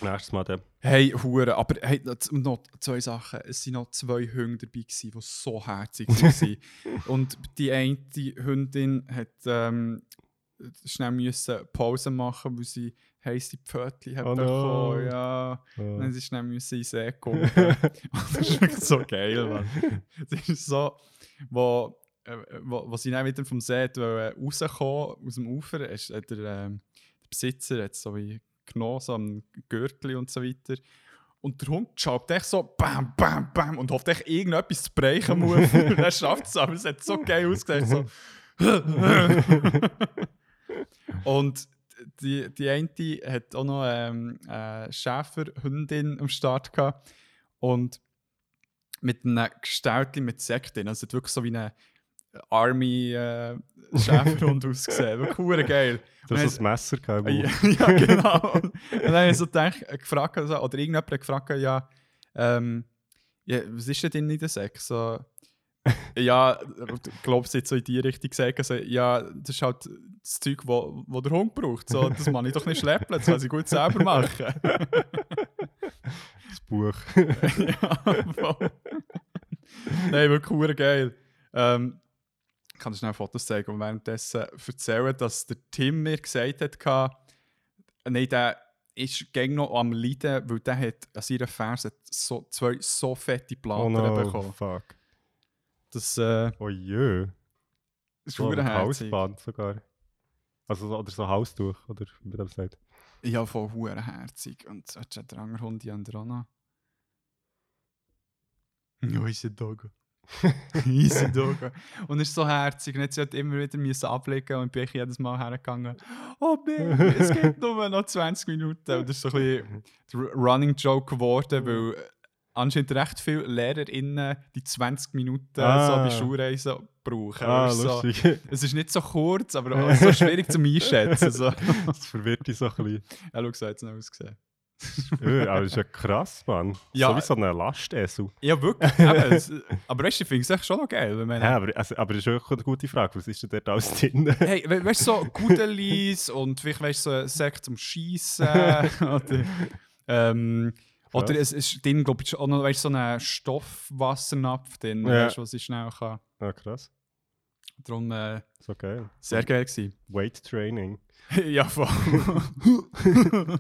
nächstes Mal dann. hey, hure, aber hey, noch zwei Sachen. Es waren noch zwei Hunde dabei, gewesen, die so herzig waren. und die eine Hündin hat ähm, schnell müssen Pause machen, weil sie heisse Pfötchen hat Oh no. bekommen. Ja. Ja. Dann sie schnell müssen in See (laughs) kommen. Das ist wirklich so geil, Mann. Das ist so, wo, äh, wo, wo sie dann wieder vom See wollen rauskommen, aus dem Ufer, ist, der, ähm, der Besitzer hat so wie genommen, so ein Gürtel und so weiter. Und der Hund schaut echt so bam, bam, bam und hofft echt irgendetwas zu brechen muss. (laughs) er schafft es, aber es hat so geil ausgesehen. So. (laughs) und die, die eine hat auch noch ähm, eine Schäferhündin am Start gehabt. Und mit einem Gestaltchen mit Sekt drin. Also es hat wirklich so wie eine Army-Schäferhund (laughs) ausgesehen. Wirklich geil. Du hast ein Messer gehabt. im (laughs) ja, genau. (laughs) Und dann habe ich so gedacht, äh, gefragt, also, oder irgendjemand hat gefragt, ja, ähm, ja, was ist denn in der Sek? So, ja, ich glaube, sie hat so in die Richtung gesagt, also, ja, das ist halt das Zeug, wo, wo der Hund braucht. So, das kann ich doch nicht schleppen, das kann ich gut selber machen. Das (laughs) Buch. ja, voll. Nein, wirklich geil. Ähm, ich kann dir schnell Fotos zeigen und währenddessen erzählen, dass der Tim mir gesagt hat, nein, der ist gegen noch am Leiden, weil der hat an seiner Ferse so, zwei so fette Oh Platten no, bekommen. fuck. Das äh, Oh jö. ist So ein. Hausband sogar. Also, so- oder so Haustuch, oder wie man das sagt. Ja, voll hure herzig. Und so hat der andere Hund, die andere auch noch. Ja, easy Dog. (laughs) easy Dog. Und ist so herzig. Und jetzt hat immer wieder müssen ablegen und bin ich jedes Mal hergegangen. Oh Baby, es geht nur noch 20 Minuten. Und das ist so ein bisschen (laughs) Running Joke geworden, weil anscheinend recht viele LehrerInnen die 20 Minuten Ah. so bei Schulreisen brauchen. Ah, Es ist so, (laughs) es ist nicht so kurz, aber (laughs) auch so schwierig zum Einschätzen. So. das verwirrt dich so ein bisschen. Ja, schau, so hat es noch ausgesehen. Öh, aber das ist ja krass, Mann. Ja. So wie so ein Lastesel. Ja, wirklich. (laughs) Eben, aber weißt du, ich finde es echt schon noch geil. Wenn man, Ja, aber, also, aber das ist wirklich eine gute Frage. Was ist denn dort alles drin? hey, we weißt du, so Gudelis und vielleicht weißt du, so Sekt zum Schießen. oder ähm, oder es ist drin, glaube ich, auch noch weißt, so ein Stoffwassernapf drin, Ja. weißt, was ich schnell kann. Ah, krass. Darum äh, So geil. sehr geil gewesen. Weight Training. (laughs) ja, voll. (laughs)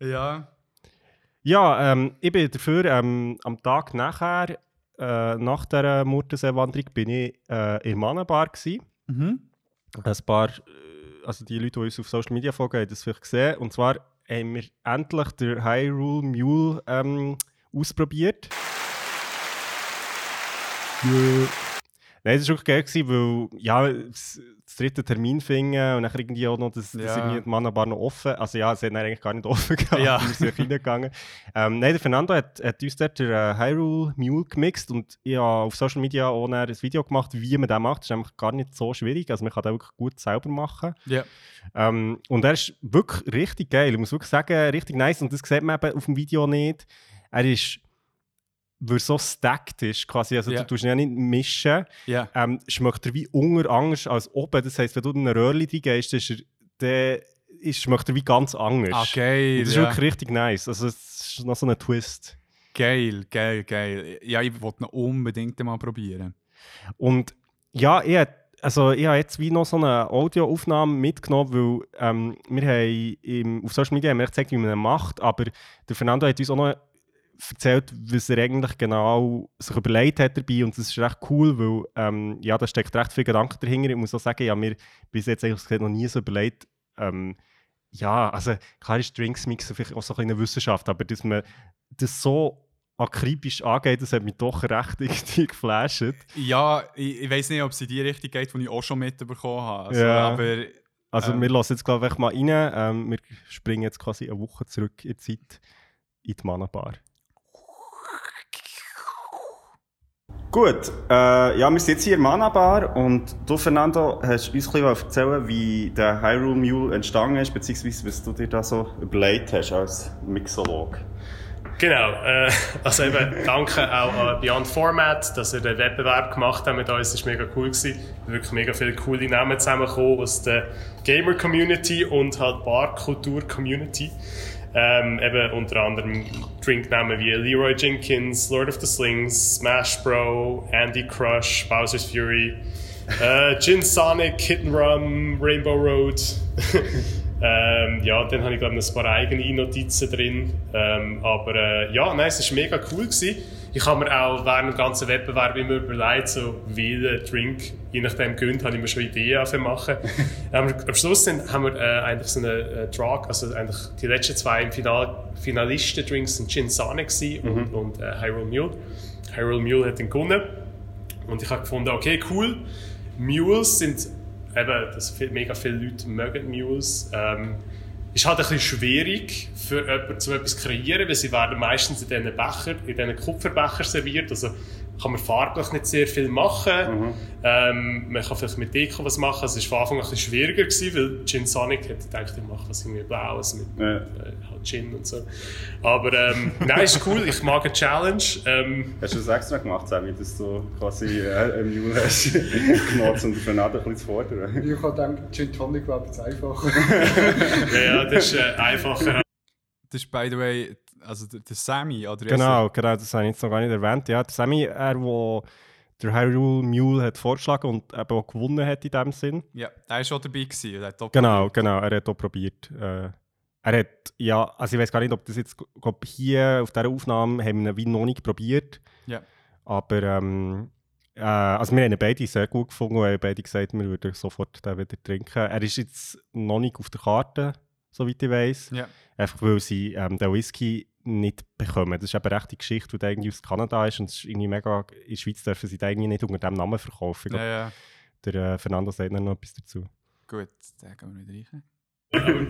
ja. Ja, ähm, ich bin dafür, ähm, am Tag nachher, äh, nach dieser Murtensee-Wanderung, bin ich äh, in Mannenbar gewesen. Mhm. Ein paar, äh, also die Leute, die uns auf Social Media folgen, haben das vielleicht gesehen. Und zwar haben wir endlich den Hyrule Mule ähm, ausprobiert. Nein, das war wirklich geil, gewesen, weil ja, das, das dritte Termin finden und dann irgendwie auch noch das, das Ja. irgendwie die Mannenbar noch offen. Also ja, sie haben eigentlich gar nicht (laughs) offen gehabt, Ja. wir sind reingegangen. Ähm, nein, der Fernando hat, hat uns dort den äh, Hyrule Mule gemixt und ich habe auf Social Media auch ein Video gemacht, wie man das macht. Das ist eigentlich gar nicht so schwierig, also man kann das wirklich gut selber machen. Ja. Ähm, und er ist wirklich richtig geil. Ich muss wirklich sagen, richtig nice. Und das sieht man eben auf dem Video nicht. Er ist weil so stacked ist, quasi, also Ja. du tust ihn ja nicht mischen, Ja. ähm, schmeckt er wie unter anders als oben. Das heisst, wenn du in ein Röhrchen reingehst, ist er, der ist, schmeckt er wie ganz anders. Ah, geil. Und das ist ja. wirklich richtig nice. Also es ist noch so ein Twist. Geil, geil, geil. Ja, ich wollte ihn unbedingt mal probieren. Und ja, ich, also ich habe jetzt wie noch so eine Audioaufnahme mitgenommen, weil ähm, wir haben im, auf Social Media haben wir gezeigt, wie man ihn macht, aber der Fernando hat uns auch noch erzählt, was er eigentlich genau sich überlegt hat dabei und das ist recht cool, weil ähm, ja, da steckt recht viel Gedanken dahinter. Ich muss auch sagen, ich habe mir bis jetzt eigentlich noch nie so überlegt, ähm, ja, also klar ist Drinks mixen vielleicht auch so eine Wissenschaft, aber dass man das so akribisch angeht, das hat mich doch recht (laughs) irgendwie geflasht. Ja, ich, ich weiß nicht, ob es in die Richtung geht, die ich auch schon mitbekommen habe. Also, Ja. Aber Also Ähm. wir lassen jetzt glaube ich mal rein. Ähm, wir springen jetzt quasi eine Woche zurück in die Zeit in die Mana-Bar. Gut, äh, ja, wir jetzt hier in Mana Bar und du, Fernando, hast uns ein bisschen erzählen, wie der Hyrule Mule entstanden ist, beziehungsweise was du dir da so überlegt hast als Mixolog. Genau, äh, also eben danke auch an Beyond Format, dass ihr den Wettbewerb gemacht habt mit uns, das war mega cool. Gewesen. Wirklich mega viele coole Namen zusammengekommen aus der Gamer-Community und halt Bar-Kultur-Community. Ähm, eben unter anderem Drinknamen wie Leroy Jenkins, Lord of the Slings, Smash Bro, Andy Crush, Bowser's Fury, äh, Gin Sonic, Hit and Run, Rainbow Road. (laughs) ähm, ja, dann habe ich glaube ein paar eigene Notizen drin. Ähm, aber äh, ja, nein, es war mega cool. Gewesen. Ich habe mir auch während dem ganzen Wettbewerb immer überlegt, so welchen Drink, je nachdem gönnt, habe ich mir schon Ideen machen. (laughs) aber am Schluss sind, haben wir äh, eigentlich so eine äh, Drug, also eigentlich die letzten zwei im Final, Finalisten-Drinks sind Gin Sonic gewesen und, und äh, Hyrule Mule. Hyrule Mule hat den gewonnen. Und ich habe gefunden, okay, cool. Mules sind eben, dass viel, mega viele Leute mögen Mules. Ähm, ist halt ein bisschen schwierig für jemanden zu etwas kreieren, weil sie werden meistens in diesen Becher, in diesen Kupferbecher serviert. Also kann man farblich nicht sehr viel machen. Ähm, man kann vielleicht mit Deko was machen. Es war von Anfang an ein bisschen schwieriger, gewesen, weil Gin Sonic hat gedacht, ich mache was irgendwie Blaues mit Ja. äh, halt Gin und so. Aber ähm, (laughs) nein, ist cool. Ich mag eine Challenge. Ähm, Hast du das extra gemacht, Sammy, dass du quasi äh, einen Mule hast (laughs) genommen, um den ein bisschen zu fordern? Ich habe gedacht, Gin Tonic wäre jetzt einfacher. (laughs) ja, ja, das ist äh, einfacher. das ist, by the way, also der, der Sammy, oder? Genau, genau, das habe ich jetzt noch gar nicht erwähnt. Ja, der Sammy, er, wo der Hyrule Mule hat vorgeschlagen und eben auch gewonnen hat in dem Sinn. Ja, er war schon dabei. Gewesen, und hat Genau, genau, er hat auch probiert. Äh, er hat, ja, also ich weiß gar nicht, ob das jetzt, glaub, hier auf dieser Aufnahme haben wir ihn noch nicht probiert. Ja. Aber ähm, äh, also wir haben ihn beide sehr gut gefunden und haben beide gesagt, wir würden sofort den wieder trinken. Er ist jetzt noch nicht auf der Karte, soweit ich weiß. Ja. Einfach weil sie ähm, den Whisky nicht bekommen. Das ist eben echt die Geschichte, die der irgendwie aus Kanada ist und es ist irgendwie mega, in der Schweiz dürfen sie den irgendwie nicht unter dem Namen verkaufen. Ja, ja. Der äh, Fernando sagt noch etwas dazu. Gut, da gehen wir wieder rein.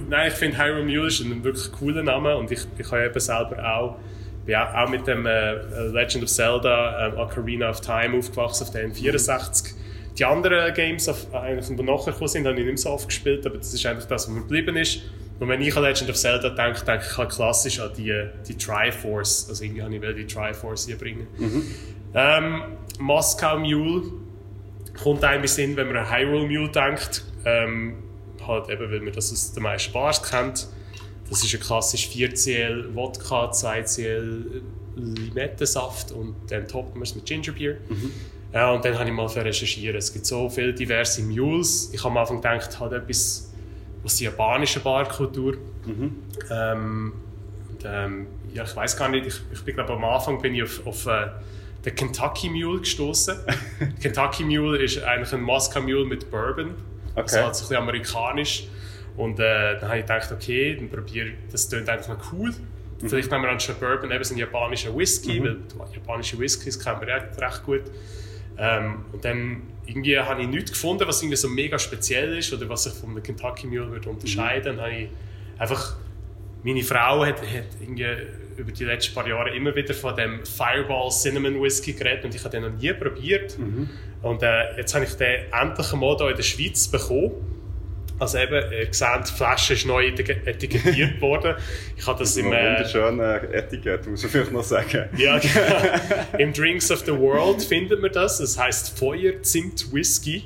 Nein, ich finde Hyrule Mule ist ein wirklich cooler Name und ich, ich habe eben selber auch, bin auch, auch mit dem äh, Legend of Zelda, ähm, Ocarina of Time aufgewachsen auf der N64. Die anderen Games, auf, eigentlich, die nachher gekommen sind, habe ich nicht mehr so oft gespielt, aber das ist einfach das, was mir geblieben ist. Und wenn ich an Legend of Zelda denke, denke ich halt klassisch an die, die Triforce. Also irgendwie habe ich die Triforce hier bringen. Ähm, Moskau Mule kommt einem in Sinn, wenn man an Hyrule Mule denkt. Ähm, halt eben, weil man das aus den meisten Bars kennt. Das ist ein klassisch 4cl Wodka, 2cl Limettensaft und dann toppt man es mit Gingerbeer. Ja, und dann habe ich mal recherchiert. Es gibt so viele diverse Mules. Ich habe am Anfang gedacht, halt etwas aus der japanischen Barkultur. Ähm, und, ähm, ja, ich weiß gar nicht, ich, ich bin glaube am Anfang bin ich auf, auf äh, den Kentucky Mule gestoßen. (laughs) Kentucky Mule ist eigentlich ein Moskau Mule mit Bourbon. Also Okay. halt so ein bisschen amerikanisch. Und äh, dann habe ich gedacht, okay, dann probiere das klingt eigentlich noch cool. Vielleicht nehmen wir anstatt Bourbon eben so einen japanischen Whisky, weil japanische Whiskys kennen wir recht, recht gut. Ähm, und dann irgendwie habe ich nichts gefunden, was irgendwie so mega speziell ist oder was sich von einem Kentucky Mule würde unterscheiden. Dann habe ich einfach meine Frau hat, hat irgendwie über die letzten paar Jahre immer wieder von dem Fireball Cinnamon Whisky geredet und ich habe den noch nie probiert. Und äh, jetzt habe ich den endlich mal hier in der Schweiz bekommen. Also eben, ihr seht, die Flasche ist neu etik- (laughs) etikettiert worden. Ich habe das So im, äh, wunderschöner Etikett, muss man vielleicht noch sagen. ja, (laughs) genau. Im Drinks of the World findet man das. Das heisst Feuer Zimt Whisky.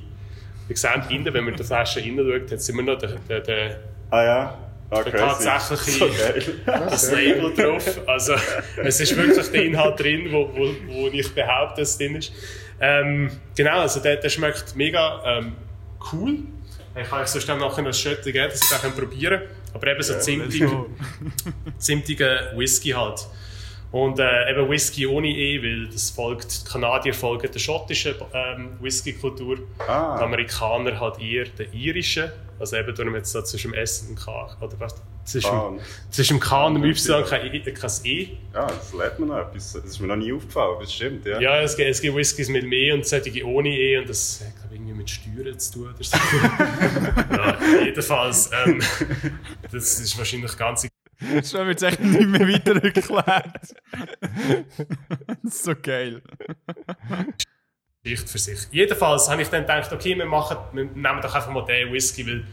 Ihr seht innen, wenn man die Flasche reinschaut, hat immer noch den, den, den, Ah ja? Ah, der tatsächliche geil. (laughs) das Label drauf. Also, es ist wirklich der Inhalt drin, wo, wo, wo ich behaupte, dass es drin ist. Ähm, genau, also der, der schmeckt mega ähm, cool. Ich kann euch sonst dann nachher noch ein Schöttchen geben, dass ihr den probieren könnt. Aber eben so zimtig, zimtiger (laughs) Whisky halt. Und äh, eben Whisky ohne E, weil das folgt, die Kanadier folgen der schottischen ähm, Whisky-Kultur. Ah. Die Amerikaner halt eher der irischen. Also eben darum jetzt so zwischen dem S und dem K. Oder was? Zwischen, Ah. zwischen dem K und dem Y kein, I- kein E. Ja, das lernt man noch etwas. Das ist mir noch nie aufgefallen, das stimmt, ja. Ja, es gibt, es gibt Whiskys mit dem E und solche ohne E und das glaube ich, irgendwie mit Steuern zu tun oder so. (laughs) ja, jedenfalls, ähm, das ist wahrscheinlich ganz Schon wird es echt nicht mehr weiter erklärt. das ist so geil. Geschichte für sich. Jedenfalls habe ich dann gedacht, okay, wir, machen, wir nehmen doch einfach mal den Whisky, weil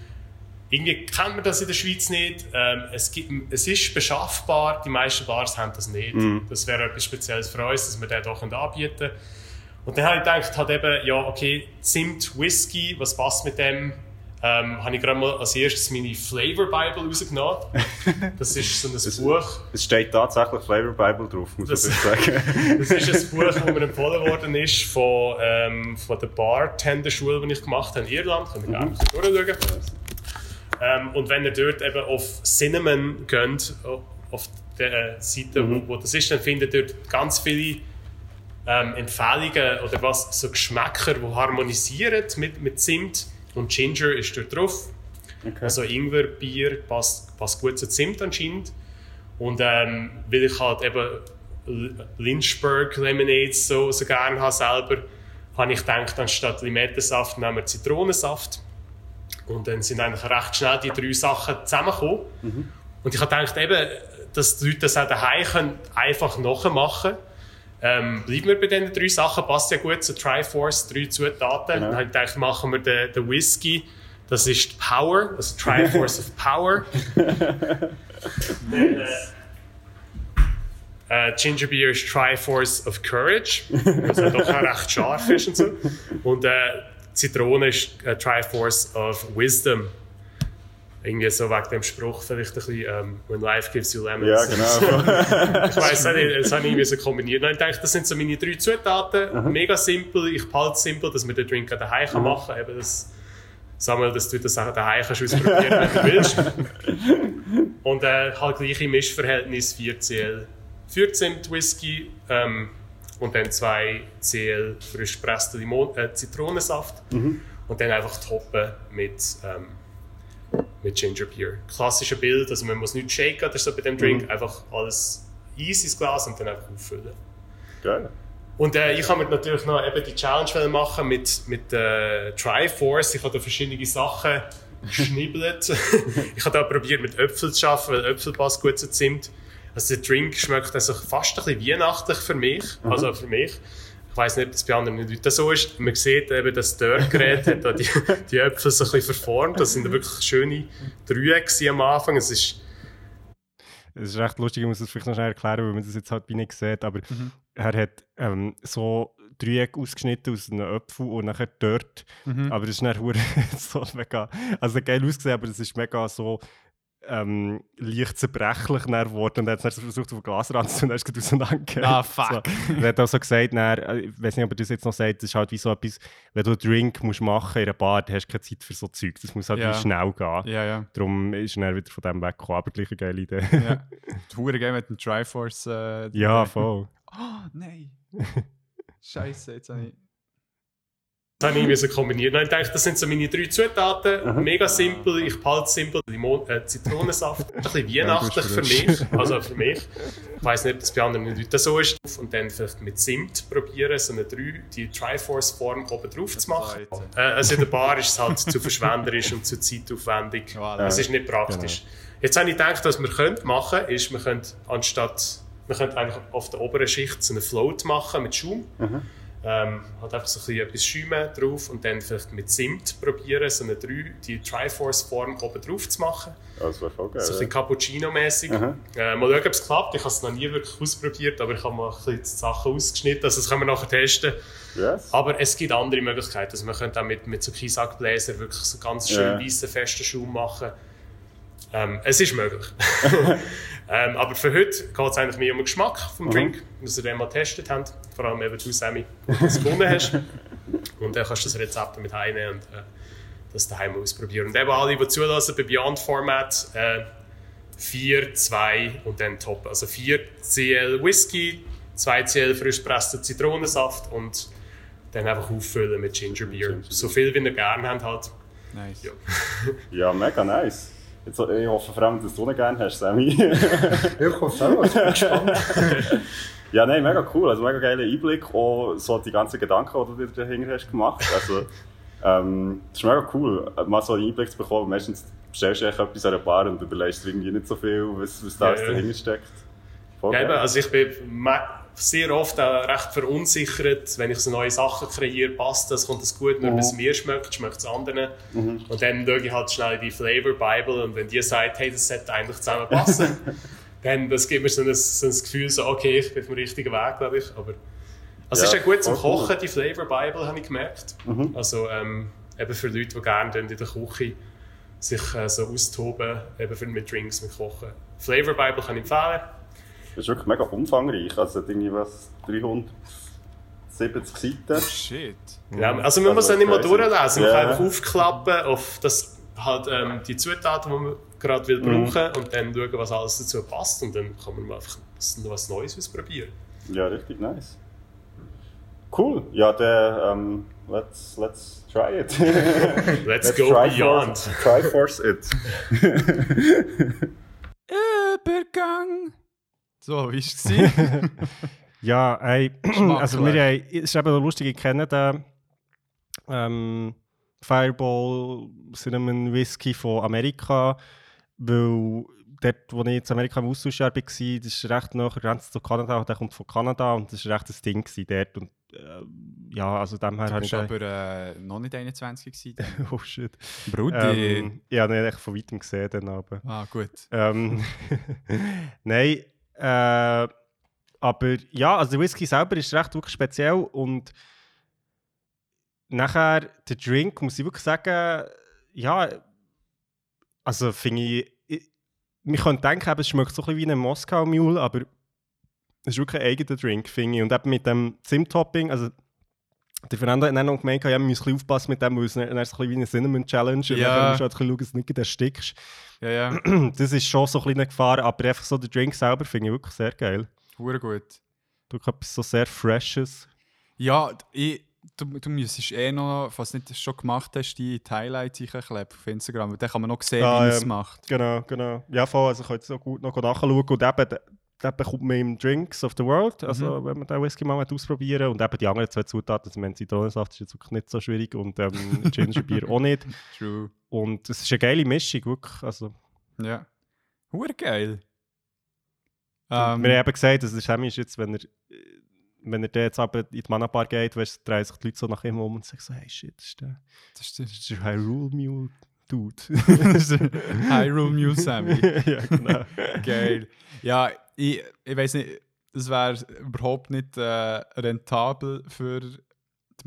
irgendwie kennt man das in der Schweiz nicht. Ähm, es, gibt, es ist beschaffbar, die meisten Bars haben das nicht. Das wäre etwas Spezielles für uns, dass wir den doch anbieten können. Und dann habe ich gedacht, halt eben, ja, okay, Zimt Whisky, was passt mit dem? Ähm, habe ich gerade mal als erstes meine Flavor Bible rausgenommen. (laughs) Das ist so ein Buch. Es steht tatsächlich Flavor Bible drauf, muss Das- vielleicht sagen. (laughs) Das ist ein Buch, das mir empfohlen worden ist von, ähm, von der Bartender-Schule, die ich gemacht habe in Irland. Können wir gerne ein bisschen durchschauen. Ähm, und wenn ihr dort eben auf Cinnamon geht, auf der äh, Seite, wo, wo das ist, dann findet ihr dort ganz viele ähm, Empfehlungen oder was, so Geschmäcker, die harmonisieren mit, mit Zimt. Und Ginger ist dort drauf. Also Ingwerbier passt, passt gut zu Zimt anscheinend. Und ähm, weil ich halt eben Lynchburg Lemonades so, so gerne habe selber, habe ich gedacht, anstatt Limettensaft nehmen wir Zitronensaft. Und dann sind eigentlich recht schnell die drei Sachen zusammengekommen. Und ich habe gedacht, eben, dass die Leute das auch daheim können, einfach nachmachen ähm, Bleiben wir bei diesen drei Sachen, passt ja gut zu Triforce, drei Zutaten. Dann habe ich gedacht, machen wir den, den Whisky, das ist die Power, also Triforce of Power. (laughs) Dann, äh, äh, Ginger Beer ist Triforce of Courage, was ja doch auch recht scharf ist und so. Und äh, Zitrone ist äh, Triforce of Wisdom. Irgendwie so wegen dem Spruch vielleicht ein bisschen, ähm, when life gives you lemons. Ja, genau. (laughs) Ich weiss auch nicht, das habe ich irgendwie so kombiniert. Und ich dachte, das sind so meine drei Zutaten. Mega simpel. Ich behalte es simpel, dass man den Drink auch daheim kann machen kann. Eben das, Samuel, dass du das auch daheim kannst ausprobieren, wenn du willst. (laughs) Und äh, halt gleiche Mischverhältnis 4 CL für Zimt Whisky ähm, und dann 2 CL frisch gepressten äh, Zitronensaft. Und dann einfach toppen mit, ähm, mit Ginger Beer. Klassische Bild, also man muss nicht shaken oder so bei dem Drink, einfach alles easy ins Glas und dann einfach auffüllen. Geil. Und äh, ich habe mir natürlich noch eben die Challenge machen mit, mit äh, Triforce. Ich habe da verschiedene Sachen (laughs) geschnibbelt. ich habe da probiert mit Äpfel zu arbeiten, weil Äpfel passt gut zu Zimt. Also der Drink schmeckt also fast ein bisschen weihnachtlich für mich. Also für mich. Ich weiß nicht, ob das bei anderen Leuten so ist. Man sieht eben, das Dörrgerät hat da die, die Äpfel so ein bisschen verformt. Das sind wirklich schöne Dreiecke am Anfang. Es ist Es ist recht lustig, ich muss das vielleicht noch schnell erklären, weil man das jetzt halt bei nicht sieht, aber er hat ähm, so Dreieck ausgeschnitten aus einem Apfel und nachher dort, aber das ist dann hure (laughs) so mega, also geil ausgesehen, aber das ist mega so ähm, leicht zerbrechlich geworden und er hat es versucht auf Glasrand zu tun, dann ist auseinandergefallen. Ah, fuck. So. Und er hat auch so gesagt, dann, äh, ich weiß nicht, ob er das jetzt noch sagt, das ist halt wie so etwas, wenn du einen Drink musst machen in einer Bar, dann hast du keine Zeit für so Zeug, das muss halt Ja. wie schnell gehen. Ja, ja. Darum ist er wieder von dem weggekommen, aber gleich eine geile Idee. ja. Die Hure geil mit dem Triforce. Äh, ja, voll. Oh, nein. (laughs) Scheiße, jetzt habe ich. Das habe ich irgendwie so kombiniert. Und ich dachte, das sind so meine drei Zutaten. Mega simpel. Ich behalte es simpel. Limon, äh, Zitronensaft. Ein bisschen weihnachtlich für mich. Also für mich. Ich weiß nicht, ob das bei anderen Leuten so ist. Und dann vielleicht mit Zimt probieren, so eine drei, die Triforce-Form oben drauf zu machen. Äh, also in der Bar ist es halt zu verschwenderisch und zu zeitaufwendig. Voilà. Es ist nicht praktisch. Jetzt habe ich gedacht, was wir können machen ist, wir können anstatt, wir können eigentlich auf der oberen Schicht so eine Float machen mit Schaum. Ähm, halt einfach so ein bisschen etwas schäumen drauf und dann vielleicht mit Zimt probieren, so eine 3, die Triforce-Form oben drauf zu machen. Das wäre voll geil. So ein bisschen Cappuccino-mäßig. Aha. Äh, mal schauen, ob es klappt. Ich habe es noch nie wirklich ausprobiert, aber ich habe mal ein bisschen die Sachen ausgeschnitten. Also das können wir nachher testen. Yes. Aber es gibt andere Möglichkeiten. Also man könnte auch mit, mit so Kiesakbläser wirklich so ganz schön Ja. weißen, festen Schaum machen. Ähm, es ist möglich. (laughs) (laughs) ähm, aber für heute geht es eigentlich mehr um den Geschmack vom Drink, dass ihr den mal getestet habt. Vor allem eben du, Sammy, das gefunden hast. (laughs) Und dann kannst du das Rezept mit heimnehmen und äh, das daheim ausprobieren. Und eben alle, die zulassen bei Beyond Format, äh, 4, 2 und dann Top. Also 4 CL Whisky, 2 CL frisch gepresster Zitronensaft und dann einfach auffüllen mit Ginger Beer. Ginger Beer. So viel, wie ihr gerne habt halt. Nice. Ja. Ja, mega nice. Jetzt, ich hoffe vor allem, dass du nicht gerne hast, Sammy. (laughs) Ich hoffe auch, ich bin gespannt. (laughs) ja, nein, mega cool. Also mega geiler Einblick. Auch so die ganzen Gedanken, die du dir dahinter hast gemacht. Also, ähm, das ist mega cool, mal so einen Einblick zu bekommen. Meistens bestellst du echt etwas an einer Bar und überlegst irgendwie nicht so viel, was, was da Ja, dahinter steckt. Voll Ja, also ich bin sehr oft auch recht verunsichert, wenn ich so neue Sachen kreiere, passt das, kommt das gut, nur wenn es mir schmeckt, schmeckt es anderen. Und dann schaue ich halt schnell in die Flavor Bible und wenn die sagt, hey, das sollte eigentlich zusammenpassen, (laughs) dann das gibt mir so ein, so ein Gefühl, so, okay, ich bin auf dem richtigen Weg, glaube ich. Aber also es Ja, ist ja gut zum voll cool. Kochen, die Flavor Bible, habe ich gemerkt. Also ähm, eben für Leute, die gerne in der Küche sich äh, so austoben, eben für mit Drinks, mit Kochen. Flavor Bible kann ich empfehlen. Das ist wirklich mega umfangreich. Also, es hat irgendwie was, 370 Seiten. Shit. Ja, also man muss Also ja nicht mal durchlesen, man Ja. kann einfach aufklappen auf das, halt, ähm, die Zutaten, die man gerade will Mhm. brauchen und dann schauen, was alles dazu passt und dann kann man mal einfach noch was Neues ausprobieren. Ja, richtig nice. Cool. Ja, dann, ähm, let's, let's try it. (laughs) Let's, go try beyond. For, try force it. Übergang. So, wie war es? (laughs) Ja, ey, (clears throat) also wir haben, es ist eben lustig, ich kenne den ähm, Fireball Cinnamon Whisky von Amerika, weil dort, wo ich in Amerika im Austausch war, das ist recht nah Grenze zu Kanada, der kommt von Kanada und das war recht ein Ding dort und äh, ja, also dem her Du habe ich... bist aber äh, noch nicht 21 gewesen. (laughs) oh shit. Brudi. Ähm, ja, nein, echt von weitem gesehen dann aber. ah, gut. Ähm, (laughs) Nein, äh, aber ja, also der Whisky selber ist recht wirklich speziell und nachher der Drink, muss ich wirklich sagen, ja, also finde ich, man könnte denken, es schmeckt so ein bisschen wie ein Moskau Mule, aber es ist wirklich ein eigener Drink, finde ich. Und eben mit dem Zimt-Topping, also der Fernando hat dann noch gemeint, ja, wir müssen ein aufpassen mit dem, weil es dann dann ist es ein bisschen wie eine Cinnamon-Challenge und Ja. dann musst du halt schauen, dass du nicht erstickst. Ja, ja. (clears throat) Das ist schon so ein bisschen eine Gefahr, aber einfach so der Drink selber finde ich wirklich sehr geil. Hure gut. Du hast etwas so sehr Freshes. Ja, ich, du, du müsstest eh noch, falls du nicht schon gemacht hast, die Highlights einkleben auf Instagram. Und dann kann man noch sehen, Ah, wie man ja. es macht. Genau, genau. Ja, voll, also könnt ihr so gut noch nachschauen. Und eben, den bekommt man im Drinks of the World, also wenn man den Whisky mal ausprobieren. Und eben die anderen zwei Zutaten, also wir Zitronensaft, ist jetzt wirklich nicht so schwierig und ähm, Gingerbier auch nicht. (laughs) True. Und es ist eine geile Mischung, wirklich. Also, Ja. Hure geil. wir Ähm, haben eben gesagt, dass der Sammy ist jetzt, wenn er, wenn er jetzt aber in die Manna-Bar geht, weißt, drehen sich die Leute so nach ihm um und sagen so, hey shit, das ist der, das ist der das ist der Hyrule Mule Dude. (laughs) das ist der Hyrule Mule Sammy. (laughs) ja, genau. Geil. Ja, ich, ich weiß nicht, das wäre überhaupt nicht äh, rentabel für die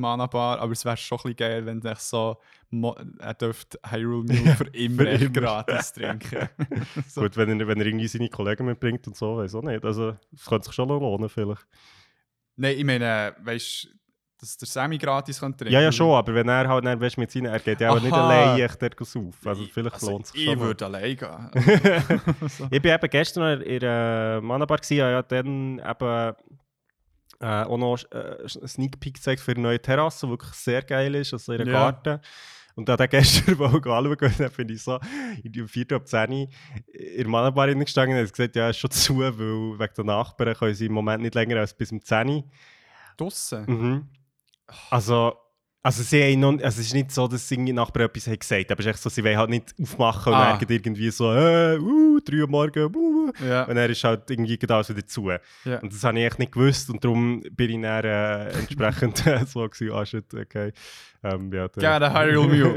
Mana Bar, aber es wäre schon ein bisschen geil, wenn er so, er dürfte Hyrule Mule (laughs) für immer, Für immer. gratis (laughs) trinken. (laughs) so. Gut, wenn er, wenn er irgendwie seine Kollegen mitbringt und so, weiß auch nicht. Also, das könnte sich schon lohnen, vielleicht. Nein, ich meine, weißt du, dass der Sammy gratis kann trinken Ja, ja, schon, aber wenn er halt dann, weißt, mit seinen, er geht ja auch nicht allein echt dort saufen. Also, vielleicht Also, lohnt es sich Ich schon. würde allein gehen. (laughs) Ich bin eben gestern noch in der Manabar gewesen, ja dann eben äh, auch noch äh, einen Sneak Peek gezeigt für eine neue Terrasse, die wirklich sehr geil ist, also ihren Ja. Garten. Und da hat er gestern (laughs) mal anschauen dann bin ich so in die 4. ab 10 Uhr in der Manabar gestanden und hat gesagt, ja, ist schon zu, weil wegen der Nachbarn können sie im Moment nicht länger als bis um 10 Uhr. Draussen? Mhm. Also, also, sie haben noch, also es ist nicht so, dass sie Nachbarn etwas haben gesagt aber es ist echt so, sie wollen halt nicht aufmachen und Ah. dann irgendwie so, äh, uh, 3 Uhr morgen, uh, uh. Ja. Und er ist halt irgendwie alles wieder zu. Ja. Und das habe ich echt nicht gewusst und darum bin ich dann äh, entsprechend (laughs) so gewesen, ah shit, okay. Ähm, ja, der- Hyrule Mew.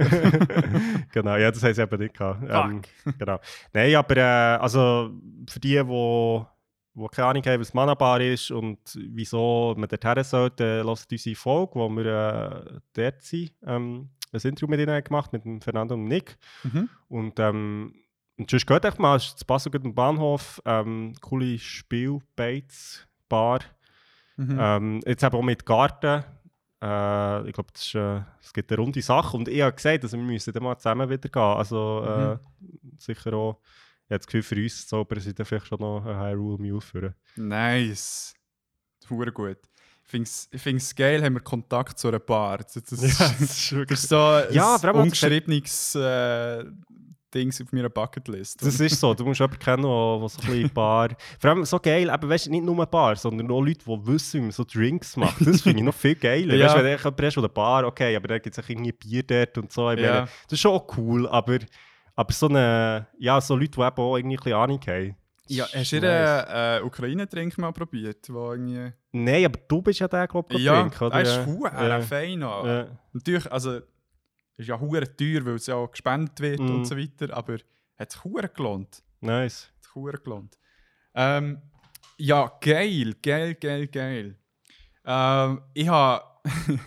genau, ja, das haben sie eben nicht gehabt. Ähm, genau. Nein, aber äh, also für die, die wo keine Ahnung haben, was Manabar ist und wieso man dorthin sollte, äh, hört unsere Folge, wo wir äh, dort sind. Ähm, ein Interview mit ihnen gemacht, mit dem Fernando und Nick. Mhm. Und, ähm, und sonst geht echt mal, es Basel gut am Bahnhof, ähm, coole Spielbaits, Bar. Mhm. Ähm, jetzt eben auch mit Garten. Äh, ich glaube, es äh, es gibt eine runde Sache. Und ich habe gesagt, also wir müssen dann mal zusammen wieder gehen. Also äh, sicher auch, habe das Gefühl, für uns Zauberer sind dann vielleicht schon noch ein Hyrule Mule führen. Nice. Hure gut. Ich finde es geil, haben wir Kontakt zu einer Bar. Das, das, (laughs) Ja, ist, das ist wirklich- so ein Ja, ungeschriebenes äh, Ding auf meiner Bucketlist. Das ist so, du musst jemanden kennen, der so ein bisschen Bar. Vor allem so geil, eben, weißt, nicht nur Bar, sondern auch Leute, die wissen, wie man so Drinks macht. Das finde ich noch viel geiler. (laughs) Ja. Weißt wenn du jemanden hast, der eine Bar, okay, aber da gibt es auch irgendwie Bier dort und so. Ich Ja. meine, das ist schon auch cool, aber, aber so, eine, ja, so Leute, die eben auch irgendwie ein bisschen Ahnung haben. ja, hast du den äh, Ukraine-Trink mal probiert? Wo irgendwie... Nein, aber du bist ja der, glaube ich, Ja, trinken, oder? er ist hure ja. fein. Ja. Natürlich, also ist ja hure teuer, weil es ja auch gespendet wird Mhm. und so weiter, aber hat sich hure gelohnt. Nice. Hat sich hure gelohnt. Ähm, ja, geil, geil, geil, geil. Ähm, ich habe... (laughs)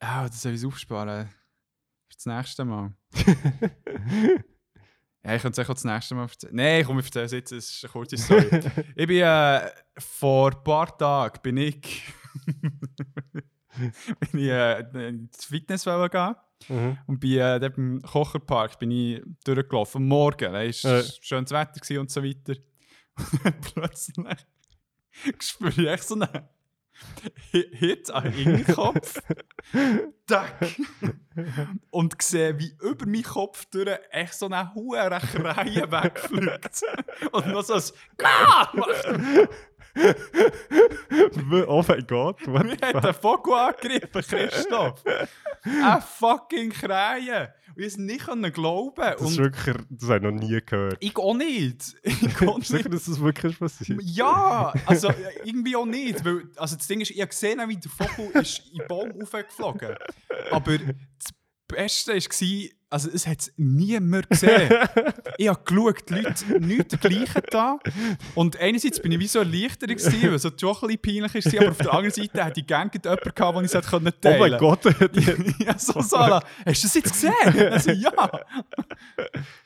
Ah, das soll ich aufsparen. Das nächste Mal. (laughs) ja, ich könnte es auch das nächste Mal erzählen. Nein, komm, ich erzähle es jetzt, es ist eine kurze Story. (laughs) ich bin äh, vor ein paar Tagen bin ich, (laughs) bin ich äh, ins Fitness gehen Mhm. und bin äh, im Kocherpark bin ich durchgelaufen. Am Morgen, war Ja. schönes Wetter und so weiter. Und dann plötzlich spüre ich so einen Hi- (laughs) Hit an den Kopf. (laughs) Tack! Und sehe, wie über meinen Kopf durch echt so eine hohe Kreie (laughs) wegfliegt. Und noch so ein «Gah!» oh mein Gott, what Mir hat der Vogel angegriffen, Christoph. Eine fucking Kreie. Und ich es nicht können glauben. Das ist Und wirklich, das habe ich noch nie gehört. ich auch nicht. Ich auch (laughs) Sicher, nicht. dass das wirklich passiert? Ja, also irgendwie auch nicht. Weil, also das Ding ist, ich habe gesehen, wie der Vogel ist in den Baum aufgeflogen Aber das Beste war, also es hat niemand gesehen. (laughs) ich habe geschaut, die Leute nichts dergleichen da. Und einerseits bin ich wie so erleichtert, gewesen, weil es so schon ein bisschen peinlich war, aber auf der anderen Seite hatte ich gerne jemanden gehabt, den ich es teilen Oh mein konnte. Gott, (laughs) ja, so, Sarah, hast du das jetzt gesehen? Also, ja. (laughs)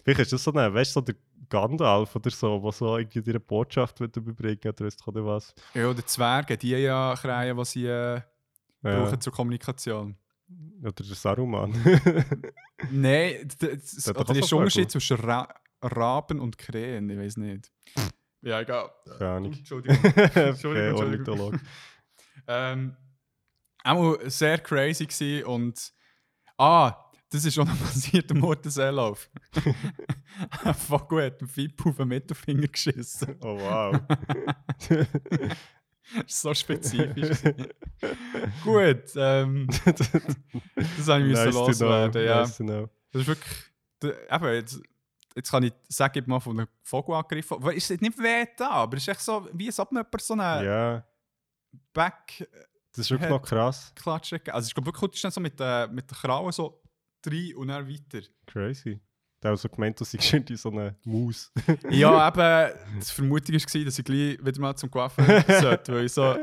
vielleicht ist das so ein, weißt du, so der Gandalf oder so, der so irgendwie ihre Botschaft will überbringen oder weißt du nicht was. Ja, die Zwerge, die ja Kreien, die sie äh, Ja. brauchen zur Kommunikation. Oder der Saruman. (laughs) Nein, das- oder ist der Unterschied Vögel. zwischen Ra Raben und Krähen, ich weiß nicht. Ja, egal. Keine Ahnung. Entschuldigung. (laughs) okay, Entschuldigung. Ornithologe. (laughs) ähm, auch sehr crazy gewesen und ah, das ist auch noch passiert am Mortenseelauf. Ein Vogel hat dem Fippo auf den Mittelfinger geschissen. Oh wow. So spezifisch. Gut, ähm, das habe ich müssen to loswerden. Ja. Nice. Das ist wirklich. Eben, jetzt, jetzt kann ich sagen, ich mal von einem Vogel angegriffen. Aber Es ist nicht weh da, aber es ist echt so, wie man jemand so einen Ja, Back das ist wirklich noch krass. klatschen. Also ich glaube wirklich, du so mit, der mit der Krauen so rein und dann weiter. Crazy. Der hat so gemeint, dass ich irgendwie (laughs) so eine Maus. ja, eben, die Vermutung war, dass ich gleich wieder mal zum Coiffeur (laughs) sollte, weil ich so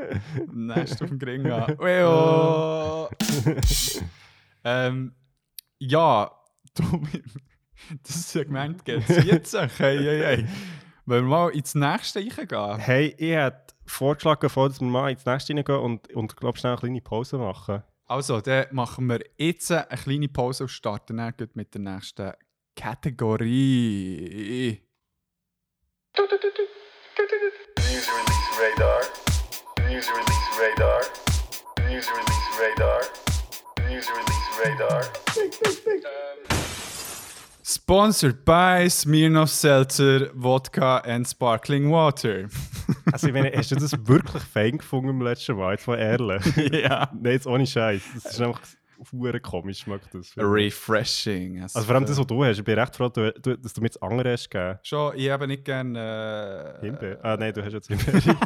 Nest auf dem Gring habe. (laughs) Ähm, ja, du, das Segment geht jetzt. Hey, hey, hey. Wollen wir mal ins nächste reingehen? Hey, ich hätte vorgeschlagen, bevor wir mal ins nächste reingehen und, und glaube schnell eine kleine Pause machen. Also, dann machen wir jetzt eine kleine Pause und starten dann mit der nächsten Kategorie. News release radar. News release radar. News release radar. News release radar. Sponsored by Smirnoff Seltzer, Vodka and Sparkling Water. Also, ich meine, hast du das (laughs) wirklich fein gefunden im letzten Mal? Jetzt mal ehrlich. ja. Nein, jetzt ohne Scheiß. Das ist einfach. Hure komisch schmeckt das. Refreshing. Also vor allem das, was du hast, ich bin recht froh, dass du mir das andere hast gegeben. Schon, ich habe nicht gerne. Äh, Himbeer. Ah nein, du hast jetzt Himbeere. (laughs)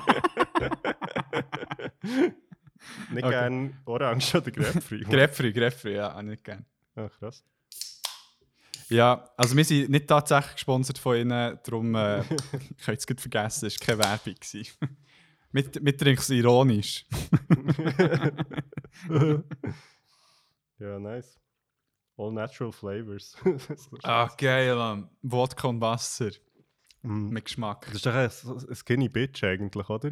(laughs) Nicht Okay. gern Orange oder Grapefruit. (laughs) Grapefruit, Grapefruit, ja, auch nicht gerne. Ah, krass. Ja, also wir sind nicht tatsächlich gesponsert von ihnen, darum äh, ich kann es gut vergessen, es war keine Werbung. mit, mit trinken es ironisch. Ja, nice. All natural flavors. (laughs) Ah, geil, Mann. Wodka und Wasser. Mm. Mit Geschmack. das ist doch ein, Skinny Bitch eigentlich, oder?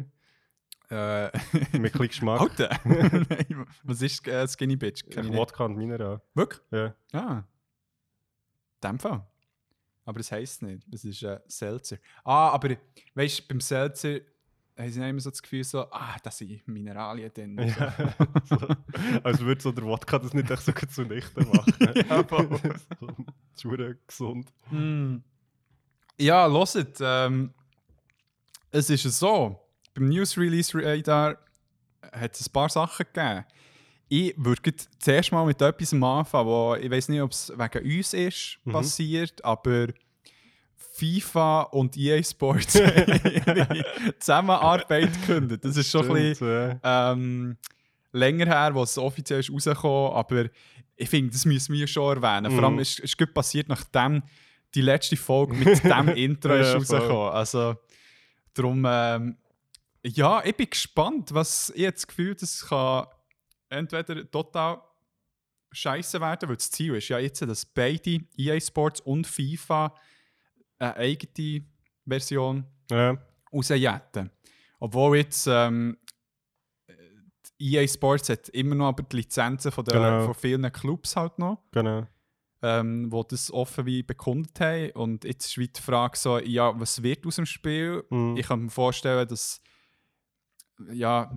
Äh, Mit ein Geschmack. Alter! (laughs) Nein, Was ist äh, Skinny Bitch? Nicht. Wodka und Mineral. Wirklich? Ja. Ah. In dem Fall. Aber das heisst nicht. Das ist äh, Seltzer. Ah, aber weißt du, beim Seltzer haben sie immer so das Gefühl, so, ah, das sind Mineralien drin. ja. (laughs) so, als würde so der Wodka das nicht echt so zunichte machen. (laughs) Ja, voll. (laughs) so, gesund. Hm. Ja, hört, ähm, es ist so, beim News Release Radar hat es ein paar Sachen gegeben. Ich würde zuerst mal mit etwas anfangen, wo ich weiß nicht, ob es wegen uns ist passiert, aber FIFA und EA Sports ihre (laughs) (laughs) Zusammenarbeit gekündigt. Das ist schon ein bisschen Stimmt, ja. ähm, länger her, wo es offiziell ist rausgekommen aber ich finde, das müssen wir schon erwähnen. Vor allem Mhm. ist es gut passiert, nachdem die letzte Folge mit (laughs) dem Intro ist Ja, rausgekommen. Also, darum, ähm, ja, ich bin gespannt, was ich jetzt das Gefühl das kann entweder total scheiße werden, weil das Ziel ist ja jetzt, dass beide EA Sports und FIFA eine eigene Version ja. rausjetten. Obwohl jetzt ähm, EA Sports hat immer noch aber die Lizenzen von, der, Genau. von vielen Clubs halt noch, Genau. ähm, die das offen wie bekundet haben. Und jetzt ist wie die Frage so, ja, was wird aus dem Spiel? Mhm. Ich kann mir vorstellen, dass ja,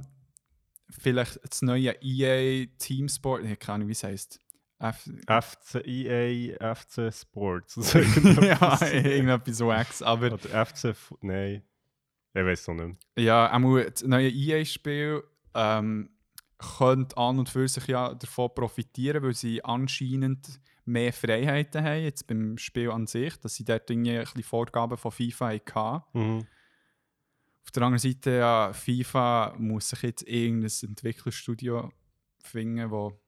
vielleicht das neue EA Teamsport, ich keine Ahnung, wie es heißt. F FC EA, FC Sports. (laughs) (laughs) ja, irgendetwas Wax, aber Oder FC. F- Nein. Ich weiß noch nicht. Ja, auch das neue EA-Spiel ähm, könnte an und für sich ja davon profitieren, weil sie anscheinend mehr Freiheiten haben, jetzt beim Spiel an sich, dass sie dort irgendwie ein bisschen Vorgaben von FIFA hatten. Mhm. Auf der anderen Seite, ja, FIFA muss sich jetzt irgendein Entwicklerstudio finden, wo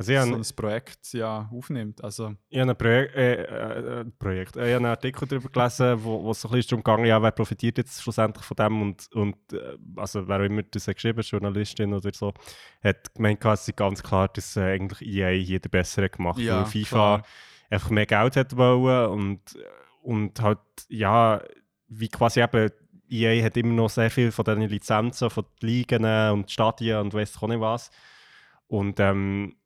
Also ich so ein Projekt ja, aufnimmt. Also, ich habe ein Projek äh, äh, ein Projekt, äh, ich habe einen Artikel darüber gelesen, (laughs) wo, wo es so ein bisschen darum ging, ja, wer profitiert jetzt schlussendlich von dem und, und äh, also wer auch immer das hat geschrieben Journalistin oder so, hat gemeint, es sei ganz klar, dass äh, eigentlich EA hier den Besseren gemacht hat, Ja, weil FIFA klar. einfach mehr Geld hat wollen und, und halt, ja, wie quasi eben EA hat immer noch sehr viel von diesen Lizenzen, von den Ligen und Stadien und weiss auch nicht was. Und ähm,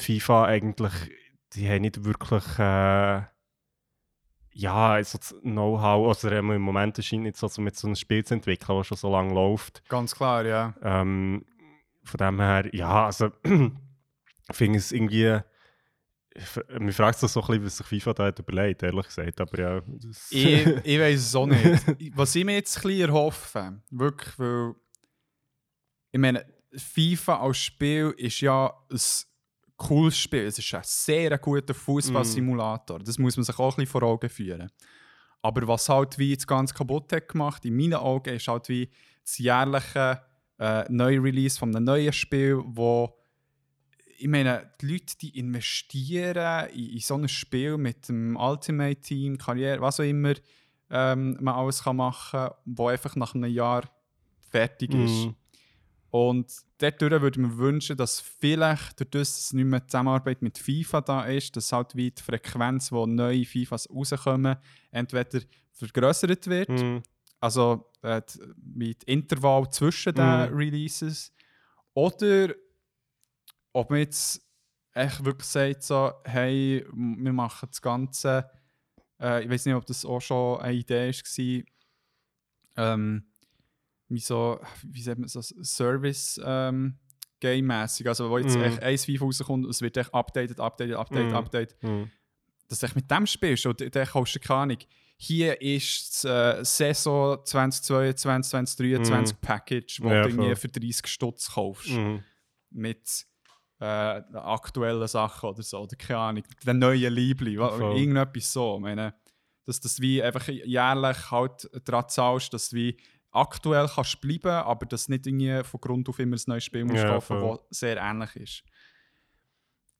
die FIFA eigentlich, die haben nicht wirklich äh, ja, also das Know-how, also im Moment scheint nicht so, mit so einem Spiel zu entwickeln, das schon so lange läuft. ganz klar, ja. Ähm, von dem her, ja, also (clears throat) ich finde es irgendwie, mir fragt sich so ein bisschen, was sich FIFA da hat überlegt, ehrlich gesagt, aber ja. Ich, (laughs) ich weiß es auch nicht. Was ich mir jetzt ein bisschen erhoffe, wirklich, weil ich meine, FIFA als Spiel ist ja ein cooles Spiel. Es ist ein sehr guter Fußballsimulator. Das muss man sich auch ein bisschen vor Augen führen. Aber was halt wie das Ganze kaputt hat gemacht, in meinen Augen, ist halt wie das jährliche äh, Neu-Release von einem neuen Spiel, wo ich meine, die Leute, die investieren in, in so ein Spiel mit dem Ultimate Team, Karriere, was auch immer ähm, man alles kann machen kann, wo einfach nach einem Jahr fertig ist. Mhm. Und dadurch würde ich mir wünschen, dass vielleicht, dadurch, dass es nicht mehr die Zusammenarbeit mit FIFA da ist, dass halt wie die Frequenz, wo neue FIFAs rauskommen, entweder vergrößert wird, Mhm. also äh, das Intervall zwischen den Mhm. Releases, oder ob man jetzt echt wirklich sagt, so, hey, wir machen das Ganze, äh, ich weiß nicht, ob das auch schon eine Idee war, ähm, wie so, wie sagt man so, Service ähm, Game-mäßig, also wo jetzt Mhm. echt ein FIFA rauskommt es wird echt updated, updated, updated, Mhm. updated, Mhm. dass du echt mit dem spielst und dann kaufst du keine Ahnung. Hier ist das äh, Saison 2022, 2023 Package, wo Mhm. Ja, du irgendwie für 30 Stutz kaufst. Mhm. Mit äh, aktuellen Sachen oder so, oder keine Ahnung, den neuen Liebling, Voll. irgendetwas so. Ich meine, dass das wie einfach jährlich halt daran zahlst, dass du wie aktuell kannst bleiben, aber dass nicht irgendwie von Grund auf immer ein neues Spiel musst Ja, kaufen, das sehr ähnlich ist.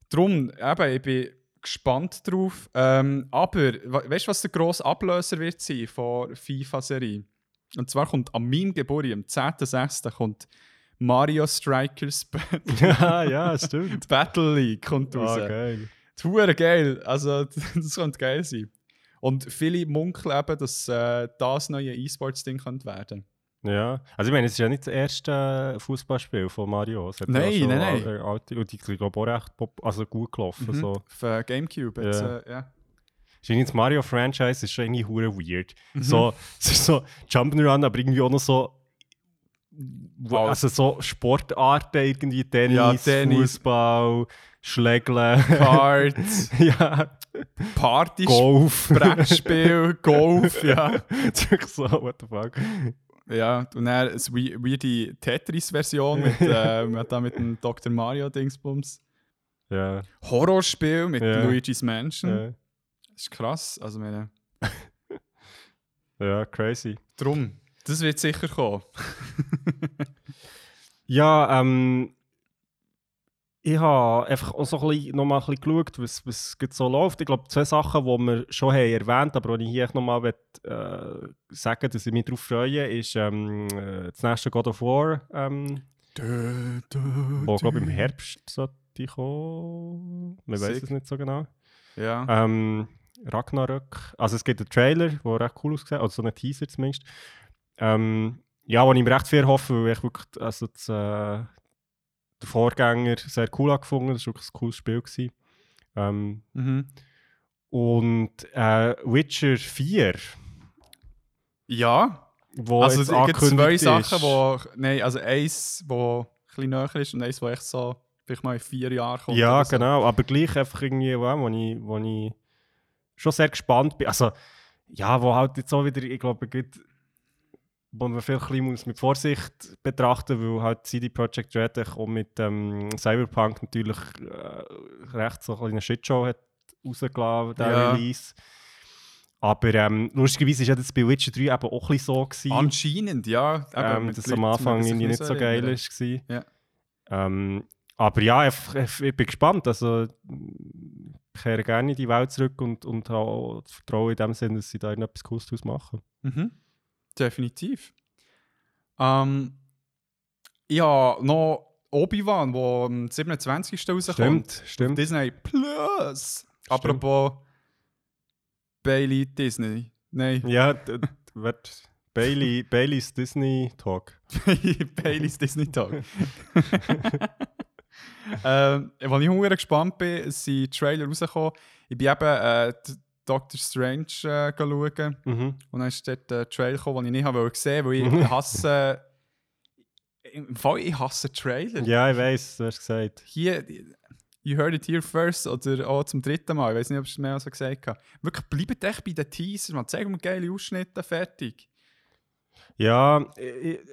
Darum, eben, ich bin gespannt drauf. Ähm, aber, we- weißt du, was der grosse Ablöser wird sein von FIFA-Serie? Und zwar kommt an meinem Geburtstag, am 10.06. kommt Mario Strikers Battle, (laughs) ja, ja, stimmt. Battle League kommt Ah, raus. geil. Hure geil. Also, (laughs) das könnte geil sein. Und viele munkeln eben, dass äh, das neue E-Sports-Ding könnte werden. Ja, also ich meine, es ist ja nicht das erste äh, Fußballspiel von Mario. Es hat Nein, ja schon nein, nein. al- alte- Und die sind, auch recht pop also gut gelaufen. So. Auf äh, Gamecube. Jetzt, Ja. äh, ja. Irgendwie Das Mario-Franchise ist schon irgendwie hure weird. Mhm. So, (laughs) es ist so Jump'n'Run, aber irgendwie auch noch so. wo- Alles. Also so Sportarten, irgendwie Tennis, Ja, Tennis. Fußball, Schlägle, Cards, (laughs) ja, Party, Golf. Brettspiel, (laughs) Golf, ja. So, what the fuck. Ja, und dann eine we- weirde Tetris-Version mit, (laughs) äh, mit dem Dr. Mario-Dingsbums. Ja, Horrorspiel mit Ja. Luigi's Mansion. ja, Das ist krass. Also, meine, (laughs) ja, crazy. drum, das wird sicher kommen. Ja, ähm, ich habe einfach auch so ein bisschen, noch mal ein bisschen geschaut, was, was so läuft. Ich glaube, zwei Sachen, die wir schon haben erwähnt haben, aber die ich hier noch mal will, äh, sagen dass ich mich darauf freue, ist ähm, äh, das nächste God of War, ähm, wo glaube im Herbst sollte kommen. Man weiß es nicht so genau. Ja. Ähm, Ragnarök. Also es gibt einen Trailer, der recht cool aussieht, also so einen Teaser zumindest. Ähm, ja, wo ich mir recht viel hoffe, weil ich wirklich also das, äh, der Vorgänger sehr cool angefunden Das war wirklich ein cooles Spiel. Gewesen. Ähm, Mhm. und äh, Witcher 4, Ja. wo also es gibt zwei angekündigt Sachen, ist. wo. Nein, also eins, wo ein bisschen näher ist und eins, wo echt so vielleicht mal in vier Jahren kommt. Ja, so. genau, aber gleich einfach irgendwie, wo, wo, ich, wo ich schon sehr gespannt bin. Also, ja, wo halt jetzt auch wieder, ich glaube, geht, wo man vielleicht ein muss mit Vorsicht betrachten weil halt CD Projekt Red auch mit ähm, Cyberpunk natürlich äh, recht so eine Shitshow hat rausgelassen, der Ja. Release. Aber ähm, lustigerweise war ja das bei Witcher 3 eben auch ein so. Gewesen Anscheinend, ja. Ähm, dass am Anfang irgendwie nicht so geil gewesen. Ja. Ähm, aber ja, ich, ich, ich bin gespannt. Also, ich kehre gerne in die Welt zurück und, und habe Vertrauen in dem Sinne, dass sie da etwas Cooles draus machen. Mhm. Definitiv. Ähm, ja, noch Obi-Wan, der am 27. rauskommt. stimmt. Disney Plus. Apropos Bailey Disney. Nein, Ja, wird Bailey, (laughs) Baileys Disney Talk. (laughs) Baileys Disney Talk. (laughs) ähm, weil ich hure gespannt bin, sind Trailer rausgekommen. Ich bin eben äh, Doctor Strange äh, schauen. Mhm. Und dann ist dort der Trailer gekommen, den ich nicht habe sehen wollte, weil ich (laughs) hasse. Im Fall, ich hasse Trailer. Ja, ich weiß, du hast gesagt. Hier, you heard it here first oder auch zum dritten Mal. Ich weiß nicht, ob ich es mehr so gesagt habe. Wirklich, bleibt echt bei den Teasers, man. Zeig mir geile Ausschnitte, fertig. Ja,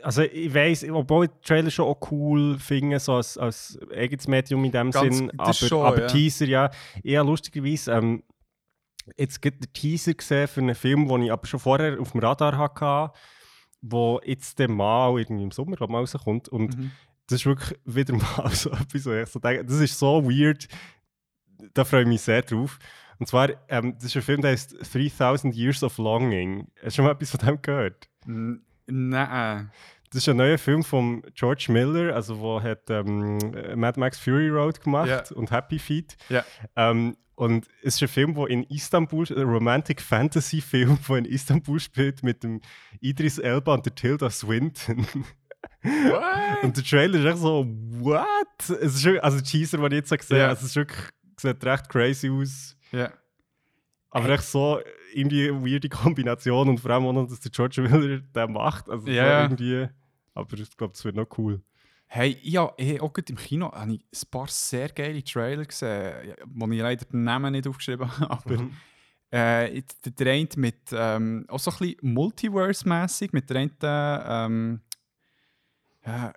also ich weiß, obwohl ich Trailer schon auch cool finde, so als, als eigenes Medium in dem Ganz- Sinn, aber, schon, aber ja. Teaser, ja, eher lustigerweise, ähm, jetzt gibt der Teaser gesehen für einen Film, den ich aber schon vorher auf dem Radar hatte, wo jetzt der mal irgendwie im Sommer glaub, mal rauskommt und Mhm. das ist wirklich wieder (laughs) mal so etwas, wo ich so denke, das ist so weird, da freue ich mich sehr drauf. Und zwar, ähm, das ist ein Film, der heißt 3000 Years of Longing. Hast du schon mal etwas von dem gehört? Nein. Das ist ein neuer Film von George Miller, also wo hat ähm, Mad Max Fury Road gemacht Ja. und Happy Feet. Ja. Ähm, und es ist ein Film, der in Istanbul, ein Romantic Fantasy Film, der in Istanbul spielt mit dem Idris Elba und der Tilda Swinton. What? und der Trailer ist echt so, what? Es ist also der Teaser, den ich jetzt so gesehen habe, es ist wirklich, sieht recht crazy aus. Ja. Aber echt so irgendwie eine weirde Kombination und vor allem auch noch, dass der George Miller den macht. Also so Ja. irgendwie. Aber ich glaube, es wird noch cool. Hey, ja, hey, auch gut im Kino habe ich ein paar sehr geile Trailer gesehen, wo ich leider den Namen nicht aufgeschrieben (laughs) habe. Aber Mhm. äh, der, eine mit ähm, auch so ein bisschen Multiverse-mässig, mit der einen, ähm, ja,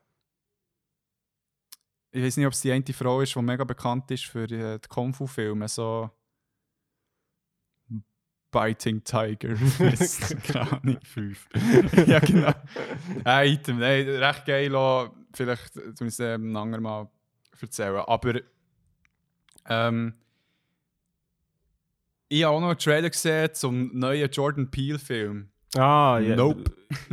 ich weiß nicht, ob es die eine Frau ist, die mega bekannt ist für äh, die Kung-Fu-Filme, so Biting Tiger. (laughs) (laughs) Keine fünf. (laughs) ja, genau. Ein Item, nein, recht geil. Auch. Vielleicht tun wir es ein andermal mal erzählen. Aber ähm, ich habe auch noch einen Trailer gesehen zum neuen Jordan Peele-Film. Ah, ja. Nope.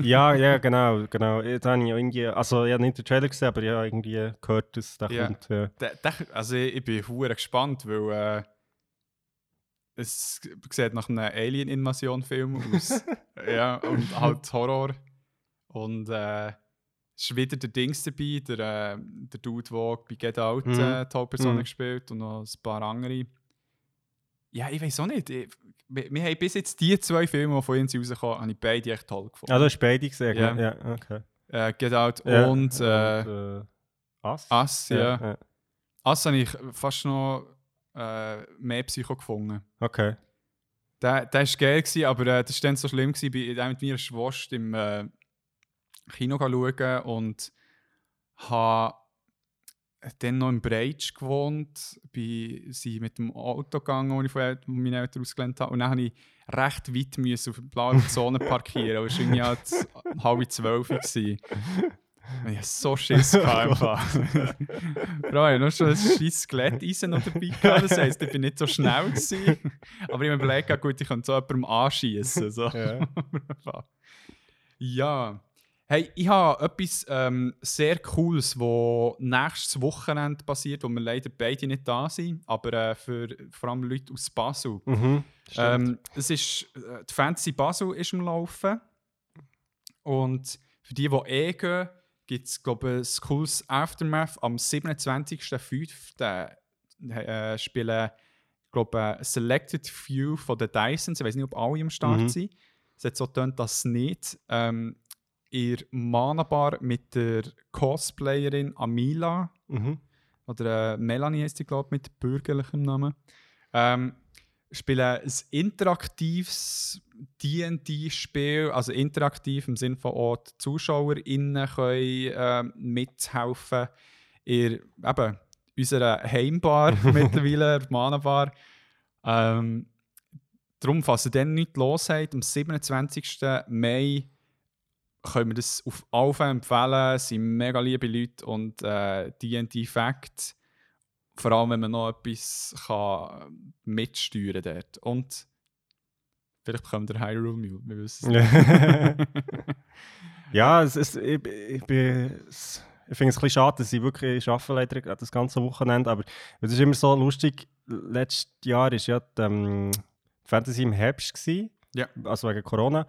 Ja, ja, genau, genau. Da habe ich irgendwie, also ich habe nicht den Trailer gesehen, aber ich habe irgendwie gehört, dass der Ja. kommt. Ja. Also ich, ich bin hure gespannt, weil äh, es sieht nach einem Alien-Invasion-Film aus. (laughs) ja, und halt Horror. Und äh, es ist wieder der Dings dabei, der, äh, der Dude, der bei Get Out Mhm. äh, die Hauptperson Mhm. gespielt und noch ein paar andere. Ja, ich weiß auch nicht. Ich, wir, wir haben bis jetzt die zwei Filme, die von uns rausgekommen habe ich beide echt toll gefunden. Ah, du hast beide gesehen, Ja. ja. ja okay. äh, Get Out Ja, und äh, äh, Us? Us, ja. ja. Us habe ich fast noch äh, mehr Psycho gefunden. Okay. Der, der war geil, gewesen, aber äh, das war dann so schlimm, gewesen, bei ich mit meiner Schwester im äh, Kino schauen und habe dann noch im Breitsch gewohnt, bin sie mit dem Auto gegangen, das ich von El- von meinen Eltern ausgelernt habe. Und dann musste ich recht weit müssen auf der blauen Zone parkieren. Es war irgendwie halt halb zwölf. gewesen. Ich hatte so Schiss. (laughs) gehabt einfach. Bro, ich noch schon ein scheiß Skeletteisen noch dabei. Gehabt. Das heisst, ich bin nicht so schnell. Gewesen. Aber ich habe mir überlegt, gut, ich könnte so jemandem anschießen. So. Ja. (laughs) ja. Hey, ich habe etwas ähm, sehr Cooles, das nächstes Wochenende passiert, wo wir leider beide nicht da sind, aber äh, für vor allem Leute aus Basel. Mhm. Ähm, es ist, äh, die Fantasy Basel ist am Laufen. Und für die, die eh gehen, gibt es, glaube ich, ein cooles Aftermath. Am 27.05. Äh, spielen, glaube ich, Selected Few von den Dysons. Ich weiß nicht, ob alle am Start Mhm. sind. Es hat so getönt, dass nicht. Ähm, ihr Mana-Bar mit der Cosplayerin Amila Mhm. oder äh, Melanie heißt sie, glaube ich, mit bürgerlichem Namen. Ähm, spielen ein interaktives D&D-Spiel, also interaktiv im Sinne von auch die ZuschauerInnen können äh, mithelfen in eben, unserer Heimbar (laughs) mittlerweile, der Mana-Bar. Ähm, darum, falls ihr dann nichts los habt, am 27. Mai können wir das auf alle Fälle empfehlen. Es sind mega liebe Leute und äh, D&D Fact. Vor allem, wenn man noch etwas kann mitsteuern dort. Und vielleicht bekommt der Hyrule Mule, wir wissen es nicht. (laughs) ja, es, es, ich, ich, bin- es, ich finde es ein bisschen schade, dass ich wirklich arbeite leider das ganze Wochenende, aber es ist immer so lustig, letztes Jahr war ja die, ähm, Fantasy im Herbst, gewesen, Ja. also wegen Corona.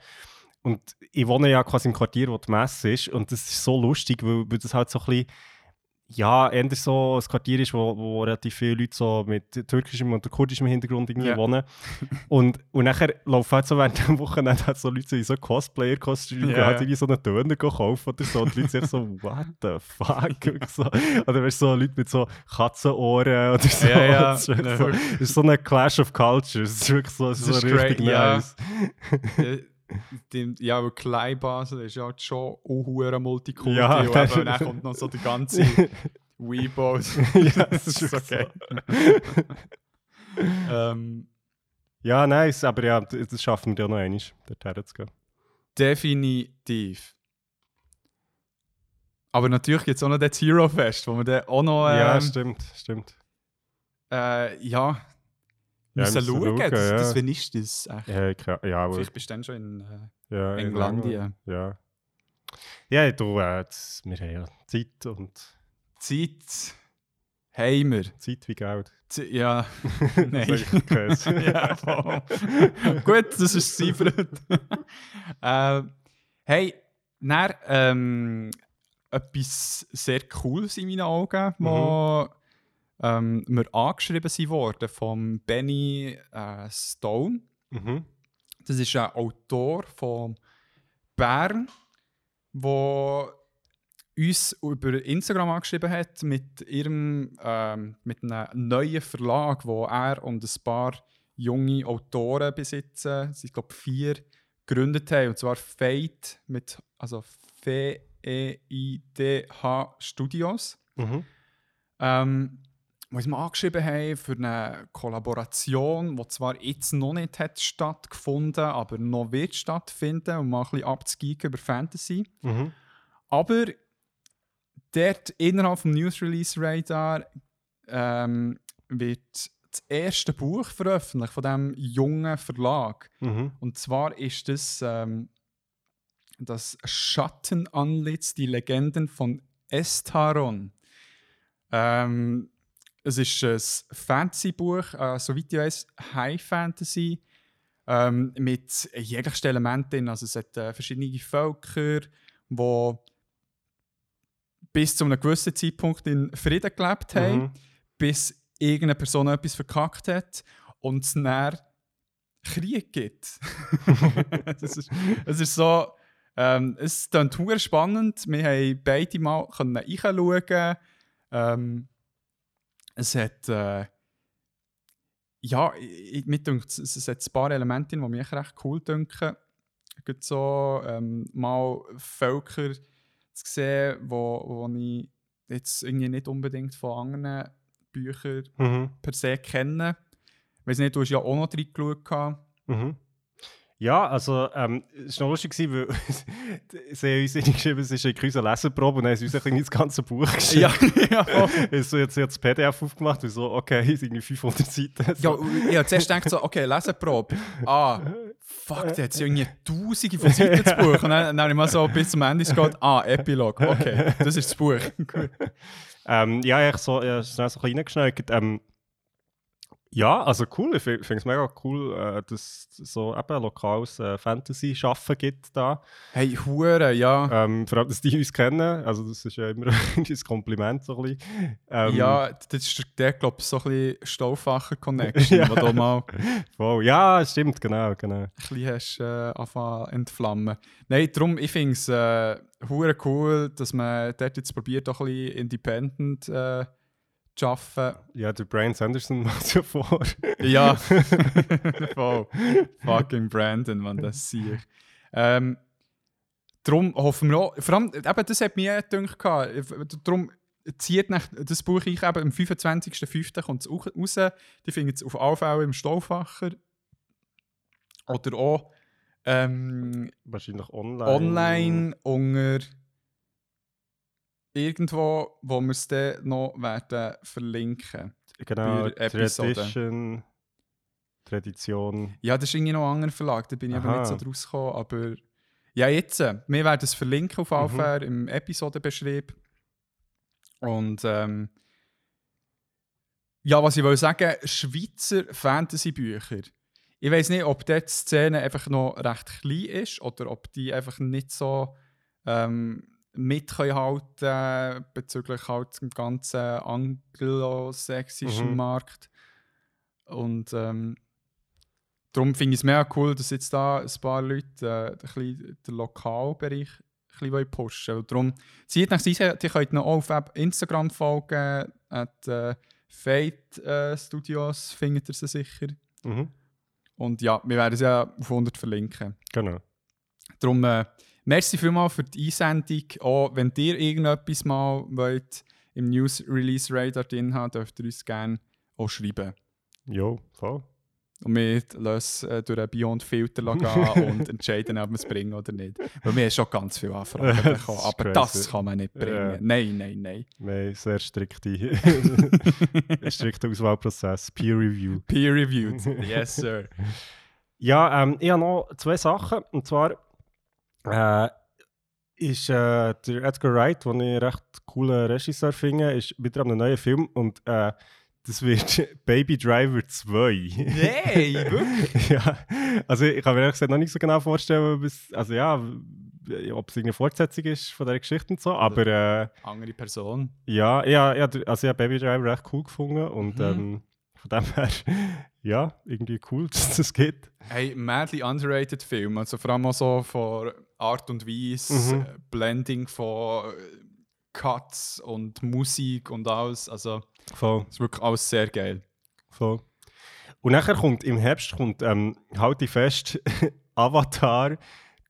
Und ich wohne ja quasi im Quartier, wo die Messe ist und das ist so lustig, weil, weil das halt so ein bisschen ja, eher so ein Quartier ist, wo, wo relativ viele Leute so mit türkischem und kurdischem Hintergrund irgendwie Ja. wohnen. (laughs) Und, und nachher laufen halt so während dem Wochenende halt so Leute in so Cosplayer-Kostümen Ja, yeah. halt irgendwie so einen Döner kaufen oder so. Und die Leute sind so, (laughs) what the fuck? So. Oder weißt du, so Leute mit so Katzenohren oder so. Ja, ja. (laughs) Das, ist so, das ist so ein Clash of Cultures. Das ist wirklich so, das ist so richtig great, nice. Die- die- ja, weil Kleinbasel ist ja halt schon auch Multikulti. Ja, und das- eben, und dann kommt noch so die ganze Weibo. (laughs) Ja, das ist okay. (laughs) ähm, Ja, nice, aber ja, das schaffen wir ja noch einmal, dorthin zu gehen. definitiv. Aber natürlich gibt es auch noch das Hero Fest, wo wir dann auch noch ähm, ja, stimmt, stimmt. äh, ja, Ja, müssen schauen. schauen, das, ja. das, ist das? Echt? Ja, ja, aber, Vielleicht bist du dann schon in äh, ja, in Englandia. Ja. Ja, du, äh, das, wir haben ja Zeit und Zeit haben wir. Zeit wie Geld. Z ja, (laughs) Das nein. Käse. (laughs) ja, voll. Gut, das ist Seifert. (laughs) äh, hey, dann, ähm, etwas sehr Cooles in meinen Augen, wo ähm, mir angeschrieben sind worden von Benny äh, Stone. mhm. Das ist ein Autor von Bern, der uns über Instagram angeschrieben hat mit ihrem ähm, mit einem neuen Verlag, wo er und ein paar junge Autoren besitzen. Sie glaube vier gegründet haben und zwar Fate mit also F E I D H Studios. Mhm. ähm, wo uns mal angeschrieben haben für eine Kollaboration, die zwar jetzt noch nicht hat stattgefunden aber noch wird stattfinden, um mal ein bisschen abzugeeken über Fantasy. Mhm. Aber dort innerhalb vom News Release Radar ähm, wird das erste Buch veröffentlicht von diesem jungen Verlag. Mhm. Und zwar ist das ähm, das Schattenantlitz, die Legenden von Estaron. Ähm, es ist ein Fantasy-Buch, äh, soweit ich weiß, High Fantasy, ähm, mit jeglichen Elementen. Also es hat äh, verschiedene Völker, die bis zu einem gewissen Zeitpunkt in Frieden gelebt haben, Mhm. bis irgendeine Person etwas verkackt hat und es dann Krieg gibt. (laughs) das ist, es ist so, ähm, es klingt verdammt spannend. Wir haben beide mal reinschauen. Ähm, es hat, äh, ja, ich, mir dünkt, es, es hat ein paar Elemente, die mich recht cool dünken. Gerade so ähm, mal Völker zu sehen, wo, wo ich jetzt irgendwie nicht unbedingt von anderen Büchern Mhm. per se kenne. Ich weiß nicht, du hast ja auch noch reingeschaut. Mhm. Ja, also, ähm, es war noch lustig, weil (laughs) sie uns geschrieben, es ist eine grüße Leseprobe und dann haben sie uns ein bisschen das ganze Buch geschrieben. Ja, (laughs) ja. (laughs) Ich so jetzt, jetzt das PDF aufgemacht und so, okay, es sind irgendwie 500 Seiten. Ja, So. ich habe zuerst gedacht so, okay, Leseprobe. Ah, fuck, der hat ja irgendwie tausende von Seiten das Buch. Und dann, dann habe ich mal so bis zum Ende geschaut, ah, Epilog, okay, das ist das Buch. Gut. Ähm, ja, ich so, ja, schnell so ein bisschen reingeschneit. Ähm, ja, also cool. Ich finde es mega cool, äh, dass es so eben lokales äh, Fantasy-Schaffen gibt da. Hey, Hure, ja. Ähm, vor allem, dass die uns kennen. Also, das ist ja immer (laughs) ein Kompliment. So ein bisschen. Ähm, ja, das ist der, glaube ich, so ein bisschen Stauffacher-Connection, (laughs) Ja. du mal Voll. Ja, stimmt, genau. genau. ein bisschen hast, äh, anfangen entflammen. Nein, darum, ich finde es äh, cool, dass man dort jetzt probiert, auch ein bisschen independent äh, zu arbeiten. Ja, der Brian Sanderson (laughs) macht es ja vor. Ja, (laughs) voll. Fucking Brandon, man, das sehe ich. Ähm, darum hoffen wir auch, vor allem, eben, das hat mir gedacht, gehabt, darum zieht nach, das Buch ich eben am 25.05. kommt es auch raus. Die findet es auf alle Fälle im Stauffacher. Oder auch ähm, Wahrscheinlich online. online unter irgendwo, wo wir es dann noch werden verlinken. Genau. Tradition. Tradition. Ja, das ist irgendwie noch ein anderer Verlag, da bin ich aber Aha. nicht so draus gekommen. Aber ja, jetzt, äh, wir werden es verlinken auf Mhm. Alfair im Episodenbeschrieb. Und ähm, ja, was ich will sagen, Schweizer Fantasy-Bücher. Ich weiß nicht, ob dort die Szene einfach noch recht klein ist oder ob die einfach nicht so ähm, mit können bezüglich halt dem ganzen anglosächsischen Mhm. Markt. Und ähm, darum finde ich es mega cool, dass jetzt da ein paar Leute äh, ein den Lokalbereich ein bisschen pushen wollen. Darum zieht nach sich, die könnt noch auf Instagram folgen, at äh, Fate äh, Studios findet ihr sie sicher. Mhm. Und ja, wir werden es ja auf 100 verlinken. Genau. Darum, äh, merci vielmals für die Einsendung. Auch wenn ihr irgendetwas mal wollt im News Release Radar drin haben, dürft ihr uns gerne auch schreiben. Jo, voll. Und wir lassen äh, durch einen Beyond Filter gehen (laughs) und entscheiden, ob wir es bringen oder nicht. Weil wir haben schon ganz viele Anfragen (laughs) bekommen. Aber crazy. das kann man nicht bringen. Ja. Nein, nein, nein. Haben sehr strikte, (laughs) strikten Auswahlprozess, Peer Review. Peer reviewed. yes, sir. Ja, ähm, ich habe noch zwei Sachen. Und zwar äh, ist äh, der Edgar Wright, den ich recht coolen Regisseur finde, ist wieder an einem neuen Film und äh, das wird (laughs) Baby Driver 2. Hey, wirklich? (laughs) ja, also ich kann mir ehrlich gesagt noch nicht so genau vorstellen, ob es, also ja, ob es eine Fortsetzung ist von der Geschichte und so, aber äh, Andere Person. ja, ja, ja, also ich habe Baby Driver recht cool gefunden und Mhm. ähm, von dem her, (laughs) ja, irgendwie cool, dass das geht. Hey, madly underrated Film. Also vor allem auch so von Art und Weise, Mhm. äh, Blending von äh, Cuts und Musik und alles. Also Voll. ist wirklich alles sehr geil. Voll. Und nachher kommt im Herbst kommt, ähm, halte fest, (laughs) Avatar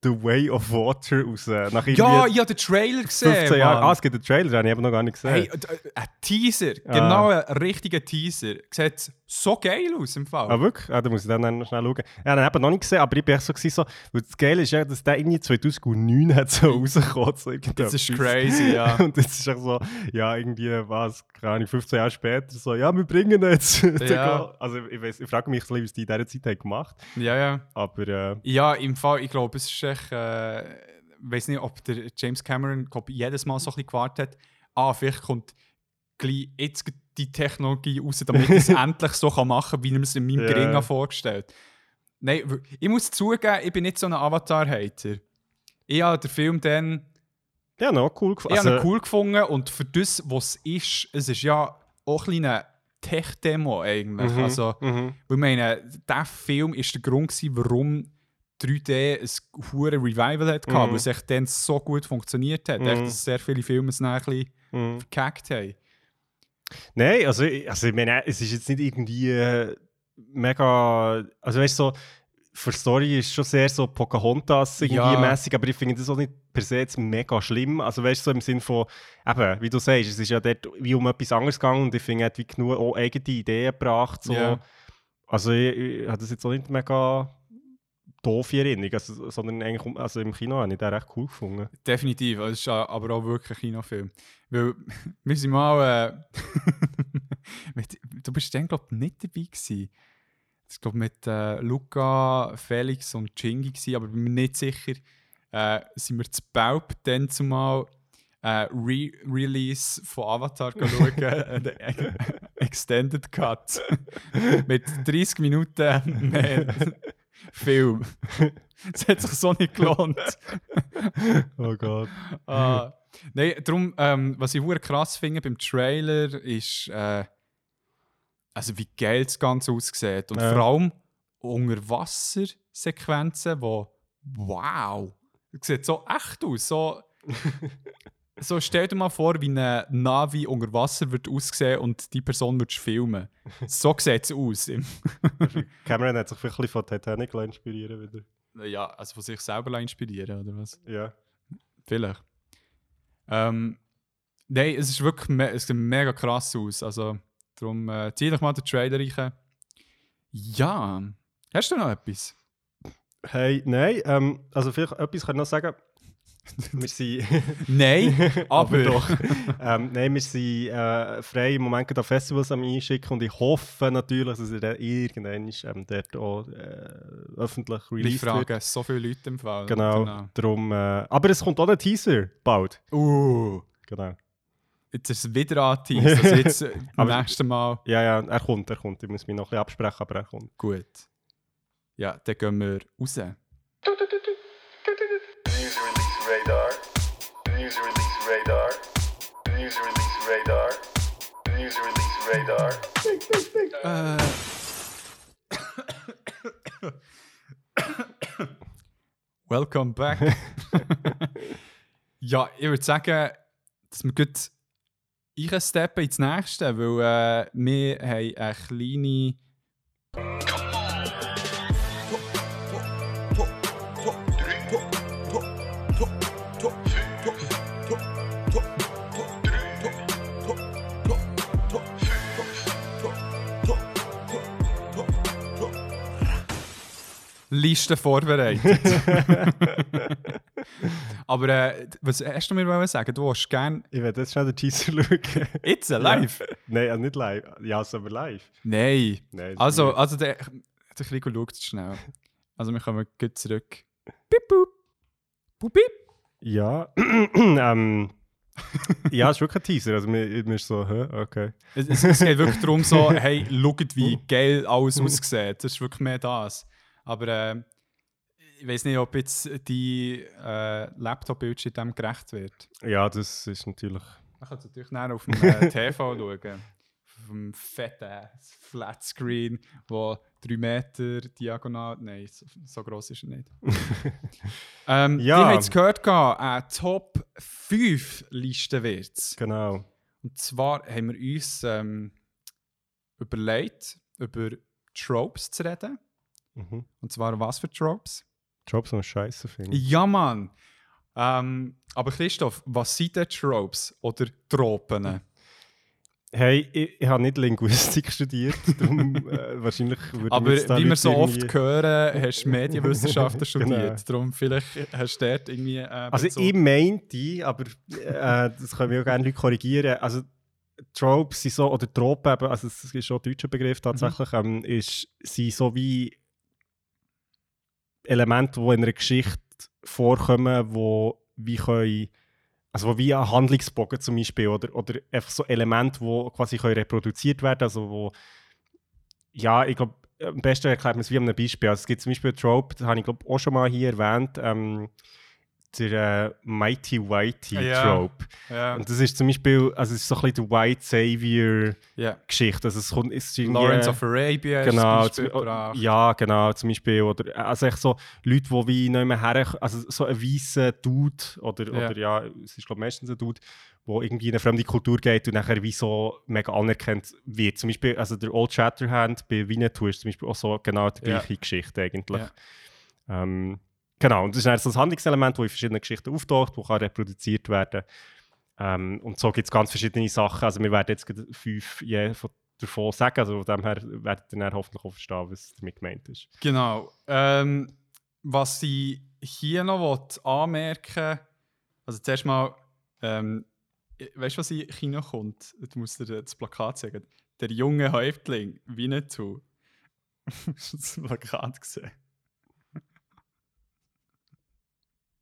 The Way of Water raus. Nach irgendwie Ja, ich habe den Trailer gesehen. 15 Jahren. Mann. Ah, es gibt einen Trailer, den habe ich aber noch gar nicht gesehen. Hey, äh, ein Teaser, genau ein richtiger Teaser. Sieht so geil aus im Fall. Ah, wirklich? Ah, da muss ich dann noch schnell schauen. Ja, den habe ich noch nicht gesehen, aber ich bin echt so, so weil das Geile ist ja, dass der irgendwie 2009 hat so (laughs) rausgekommen. So das ist crazy, ja. (laughs) Und jetzt ist auch so, ja, irgendwie, was, keine Ahnung, 15 Jahre später, so, ja, wir bringen ihn jetzt. (laughs) Ja. Also, ich, weiss, ich frage mich, was die in dieser Zeit haben gemacht ja, ja. Aber, äh, Ja, im Fall, ich glaube, es ist echt, äh, ich weiß nicht, ob der James Cameron glaub, jedes Mal so ein bisschen gewartet hat, ah, vielleicht kommt gleich jetzt die Technologie raus, damit ich es (laughs) endlich so kann machen kann, wie ich mir es in meinem Ja. Gering vorgestellt Nein, ich muss zugeben, ich bin nicht so ein Avatar-Hater. Ich habe den Film dann ja, noch cool gefunden. ich habe ihn Also, cool gefunden und für das, was es ist, es ist ja auch ein eine Tech-Demo eigentlich. Mhm, Also, mhm. ich meine, dieser Film war der Grund, gewesen, warum 3D ein hohes Revival hat, Mhm. weil es echt dann so gut funktioniert hat. Mhm. Echt, dass sehr viele Filme es dann ein bisschen Mhm. verkackt haben. Nein, also, ich- also ich meine, es ist jetzt nicht irgendwie äh, mega. Also weißt du, so, für Story ist schon sehr so Pocahontas irgendwie Ja. mäßig, aber ich finde das auch nicht per se jetzt mega schlimm. Also weißt du, so im Sinn von, eben, wie du sagst, es ist ja dort wie um etwas anderes gegangen und ich finde, hat wie genug auch eigene Ideen gebracht. So. Ja. Also ich, ich habe das jetzt auch nicht mega doofe Erinnerung, also, sondern eigentlich also im Kino habe ich den recht cool gefunden. Definitiv, es ist aber auch wirklich ein Kinofilm. Weil (laughs) wir sind mal. Äh, (laughs) du bist dann, glaube ich, nicht dabei gewesen. Ich glaube, mit äh, Luca, Felix und Chingy, gewesen, aber bin mir nicht sicher. Äh, sind wir zu Baub dann zumal äh, Re Release von Avatar schauen, (laughs) äh, Extended Cut. mit 30 Minuten mehr Film. (laughs) Das hat sich so nicht gelohnt. (laughs) Oh Gott. Ah, Nein, darum, ähm, was ich hure krass finde beim Trailer, ist, äh, also wie geil das Ganze aussieht. Und Ja. vor allem Unterwassersequenzen, wo wow! Das sieht so echt aus. So, (laughs) so stell dir mal vor, wie eine Navi unter Wasser wird aussehen und die Person wird filmen. (laughs) So sieht es aus. (laughs) Cameron hat sich vielleicht ein bisschen von Titanic inspirieren wieder. ja, also von sich selber inspirieren, oder was? Ja. Vielleicht. Ähm, Nein, es ist wirklich me es sieht mega krass aus. Also, darum äh, zieh doch mal den Trailer rein. Ja. Hast du noch etwas? Hey, nein, ähm, also vielleicht etwas kann ich noch sagen. (laughs) wir sind, Nein, (laughs) aber, doch. ähm, nein, wir sind äh, frei im Moment an Festivals am einschicken und ich hoffe natürlich, dass er dann irgendwann ähm, dort auch äh, öffentlich Ich released frage wird. so viele Leute im Fall. Genau, Darum, äh, aber es kommt auch ein Teaser bald. Uh, Genau. jetzt ist es wieder angeteased. Also jetzt äh, beim (laughs) Aber- nächsten Mal. Ja, ja, er kommt, er kommt. Ich muss mich noch ein bisschen absprechen, aber er kommt. Gut. Ja, dann gehen wir raus. News release radar. News release radar. News release radar. News release radar. Welcome back. (laughs) ja, ich würde sagen, dass wir gut einsteppen ins nächste, weil äh, wir haben eine kleine. Liste vorbereitet. (laughs) Aber äh, was hast du mir sagen? Du willst gerne. Ich werde jetzt schnell den Teaser schauen. Jetzt äh, live? nein, äh, nicht live. Ja, also aber live. Nein. Nein, Also, ist also der, der Krigo schaut es schnell. Also, wir kommen gut zurück. Bip, boop. Boop, bip. Ja, (clears throat) ähm, ja, es ist wirklich ein Teaser. Also, mir, mir ist so, hä, okay. Es, es, es geht wirklich darum, so, (laughs) hey, schaut, wie geil alles aussieht. Das ist wirklich mehr das. Aber äh, ich weiß nicht, ob jetzt die äh, Laptop-Bildschirm dem gerecht wird. Ja, das ist natürlich. Man kann es natürlich näher auf dem äh, TV (laughs) schauen. Auf dem fetten Flatscreen, wo 3 Meter diagonal. Nein, so, so groß ist er nicht. (laughs) ähm, Ja. Die haben es gehört, gehabt, eine Top 5 Liste wird es. Genau. Und zwar haben wir uns ähm, überlegt, über Tropes zu reden. Mhm. Und zwar was für Tropes? Jobs und Scheiße finde. Ja, Mann. Ähm, aber Christoph, was sind denn Tropes oder Tropen? Hey, ich, ich habe nicht Linguistik (laughs) studiert, darum äh, wahrscheinlich würde Aber ich da wie wir so oft hören, (laughs) hast du Medienwissenschaften (laughs) studiert. Genau. Darum vielleicht hast du dort irgendwie. Äh, Also ich meinte, aber äh, das können wir auch gerne Leute korrigieren, also Tropes sind so, oder Tropen, also das ist schon ein deutscher Begriff tatsächlich, ähm, ist, sind so wie Elemente, die in einer Geschichte vorkommen, wo wie können, also wie ein Handlungsbogen zum Beispiel, oder, oder einfach so Elemente, die quasi können reproduziert werden also wo, ja, ich glaube, am besten erklärt man es wie an einem Beispiel. Also es gibt zum Beispiel einen Trope, das habe ich glaube auch schon mal hier erwähnt, ähm, der äh, Mighty Whitey Ja. Trope. ja, Und das ist zum Beispiel, also es ist so ein bisschen die White Savior ja. Geschichte. Also es kommt, es ist Lawrence of Arabia ist Genau, zum Beispiel zum, gebracht. ja, genau, zum Beispiel. Oder, also echt so Leute, die wie nicht mehr her, also so ein weißer Dude, oder oder, ja es ist glaube meistens ein Dude, der irgendwie in eine fremde Kultur geht und nachher wie so mega anerkannt wird. Zum Beispiel, also der Old Shatterhand bei Winnetou ist zum Beispiel auch so genau die gleiche Geschichte eigentlich. Ähm, genau, und das ist dann so ein Handlungselement, das in verschiedenen Geschichten auftaucht, das kann reproduziert werden. Ähm, und so gibt es ganz verschiedene Sachen. Also wir werden jetzt fünf je von, davon sagen, also von dem her werdet ihr dann hoffentlich auch verstehen, was damit gemeint ist. Genau. Ähm, was ich hier noch anmerken also zuerst mal, ähm, weißt du, was in China kommt? Du musst dir das Plakat sagen. Der junge Häuptling, Winnetou. (laughs) Hast du das Plakat gesehen?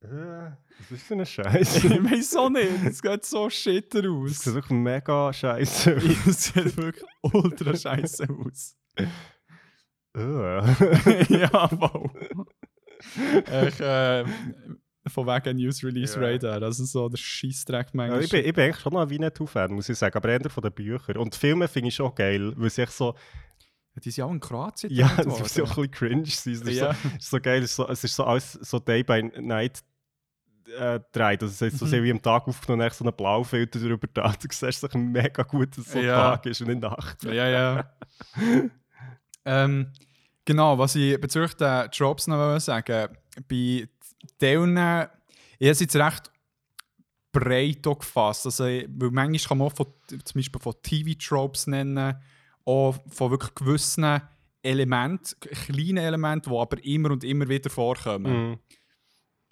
Was ist für ein Scheiß? ich weiß auch nicht, es geht so shit Das aus. sieht wirklich mega scheiße (laughs) aus. Es sieht wirklich ultra scheiße aus. Äh. (laughs) ja, voll. ich, äh, von wegen News Release Ja. Radar, also so der Scheissdreck Ja, manchmal. ich, bin, ich bin eigentlich schon noch ein Winnetou-Fan, muss ich sagen, aber eher von den Büchern. Und die Filme finde ich schon geil, weil sie echt so, Die sind ja auch in Kroatien ja, das ist so ein worden. bisschen cringe. sein. Es ist, Ja. so, es ist so geil, es ist so, es ist so alles so Day by Night äh, dreht. Also es ist so Mhm. sehr wie am Tag aufgenommen, echt so einen Blaufilter drüber da. Du siehst so mega gut, dass es so Ja. Tag ist und nicht Nacht. Ja, ja. (laughs) ähm, genau, was ich bezüglich der Tropes noch wollte sagen bei Teilen, ich habe jetzt recht breit auch gefasst. Also, weil manchmal kann man auch von, zum Beispiel von TV-Tropes nennen, auch von wirklich gewissen Elementen, kleinen Elementen, die aber immer und immer wieder vorkommen. Mhm.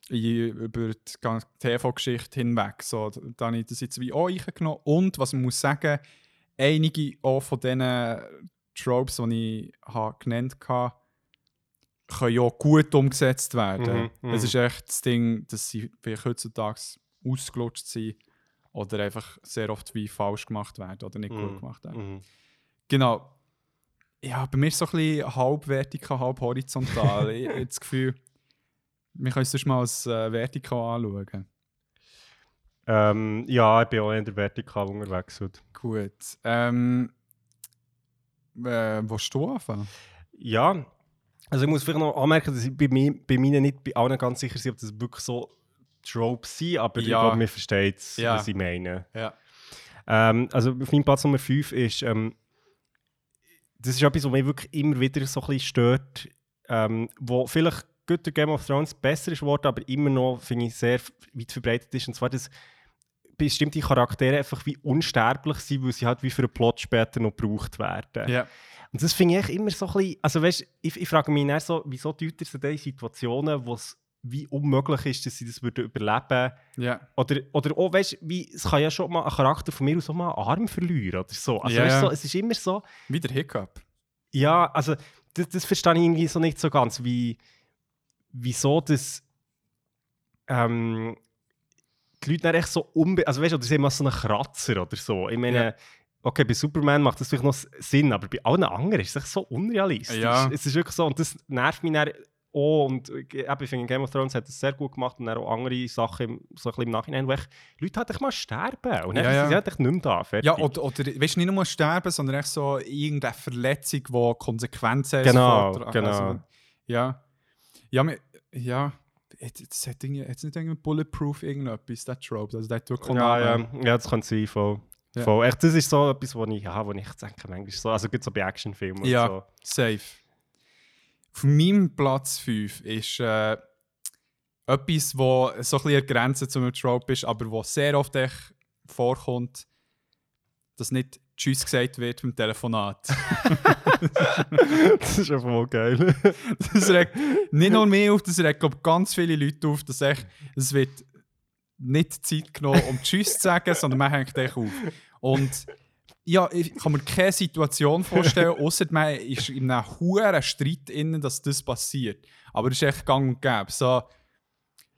Über die ganze TV-Geschichte hinweg. So, da habe ich das jetzt wie auch reingenommen. Und was man muss sagen, einige auch von diesen Tropes, die ich habe genannt habe, können ja gut umgesetzt werden. Mhm, mhm. Es ist echt das Ding, dass sie vielleicht heutzutage ausgelutscht sind oder einfach sehr oft wie falsch gemacht werden oder nicht gut Mhm, gemacht werden. Mhm. Genau. Ja, bei mir ist es so ein bisschen halb vertikal, halb horizontal. (laughs) ich habe das Gefühl, wir können es sonst mal als äh, vertikal anschauen. Ähm, ja, ich bin auch in der Vertikal unterwegs. Gut. Ähm, äh, willst du anfangen? Ja, also ich muss vielleicht noch anmerken, dass ich bei, mir, bei nicht bei allen ganz sicher bin, ob das wirklich so Tropes sind, aber ich Ja. glaube, mir versteht es, Ja. was ich meine. Ja. Ähm, also auf meinem Platz Nummer 5 ist, ähm, das ist etwas, was mich wirklich immer wieder so ein bisschen stört, ähm, wo vielleicht durch Game of Thrones besser ist geworden, aber immer noch, finde ich, sehr weit verbreitet ist. Und zwar, dass bestimmte Charaktere einfach wie unsterblich sind, weil sie halt wie für einen Plot später noch gebraucht werden. Ja. Und das finde ich immer so ein bisschen, also weißt, ich, ich frage mich dann so, wieso ihr so in Situationen, wo es wie unmöglich ist, dass sie das würden überleben Ja. oder, oder auch, weißt, wie, es kann ja schon mal ein Charakter von mir aus auch mal einen Arm verlieren oder so. Also Ja, weißt, so, es ist immer so, Wieder Hiccup. ja, also das, das verstehe ich irgendwie so nicht so ganz, wie, wieso das ähm, die Leute dann echt so unbe... Also weißt du, oder sie haben mal so einen Kratzer oder so. Ich meine, Ja. okay, bei Superman macht das vielleicht noch Sinn, aber bei allen anderen ist es echt so unrealistisch. Ja. Es ist wirklich so, und das nervt mich dann auch. Und äh, eben, ich finde, Game of Thrones hat das sehr gut gemacht und dann auch andere Sachen im, so ein bisschen im Nachhinein, wo echt Leute halt echt mal sterben. Und dann Ja, ja. sind halt echt nicht mehr da. Fertig. Ja, oder, oder weißt nicht nur sterben, sondern echt so irgendeine Verletzung, die Konsequenzen hat. Genau, sofort. genau. ja. Ja, mir, ja. Es hat hat's nicht irgendwie Bulletproof irgendetwas, der Trope. Also der Ja, ja, ja, das kann sein, voll. Ja. voll. Echt, das ist so etwas, wo ich, ja, wo ich denke, manchmal so, also gibt so bei Actionfilmen Ja. und so. Safe. Auf meinem Platz 5 ist äh, etwas, wo so ein bisschen Grenze zu einem Trope ist, aber wo sehr oft echt vorkommt, dass nicht Tschüss gesagt wird beim Telefonat. (laughs) das ist einfach mal geil. das regt nicht nur mich auf, das regt glaub, ganz viele Leute auf, dass echt, es wird nicht Zeit genommen, um Tschüss zu sagen, sondern man hängt echt auf. Und ja, ich kann mir keine Situation vorstellen, außer man ist in einem hohen Streit innen, dass das passiert. Aber das ist echt gang und gäbe. So,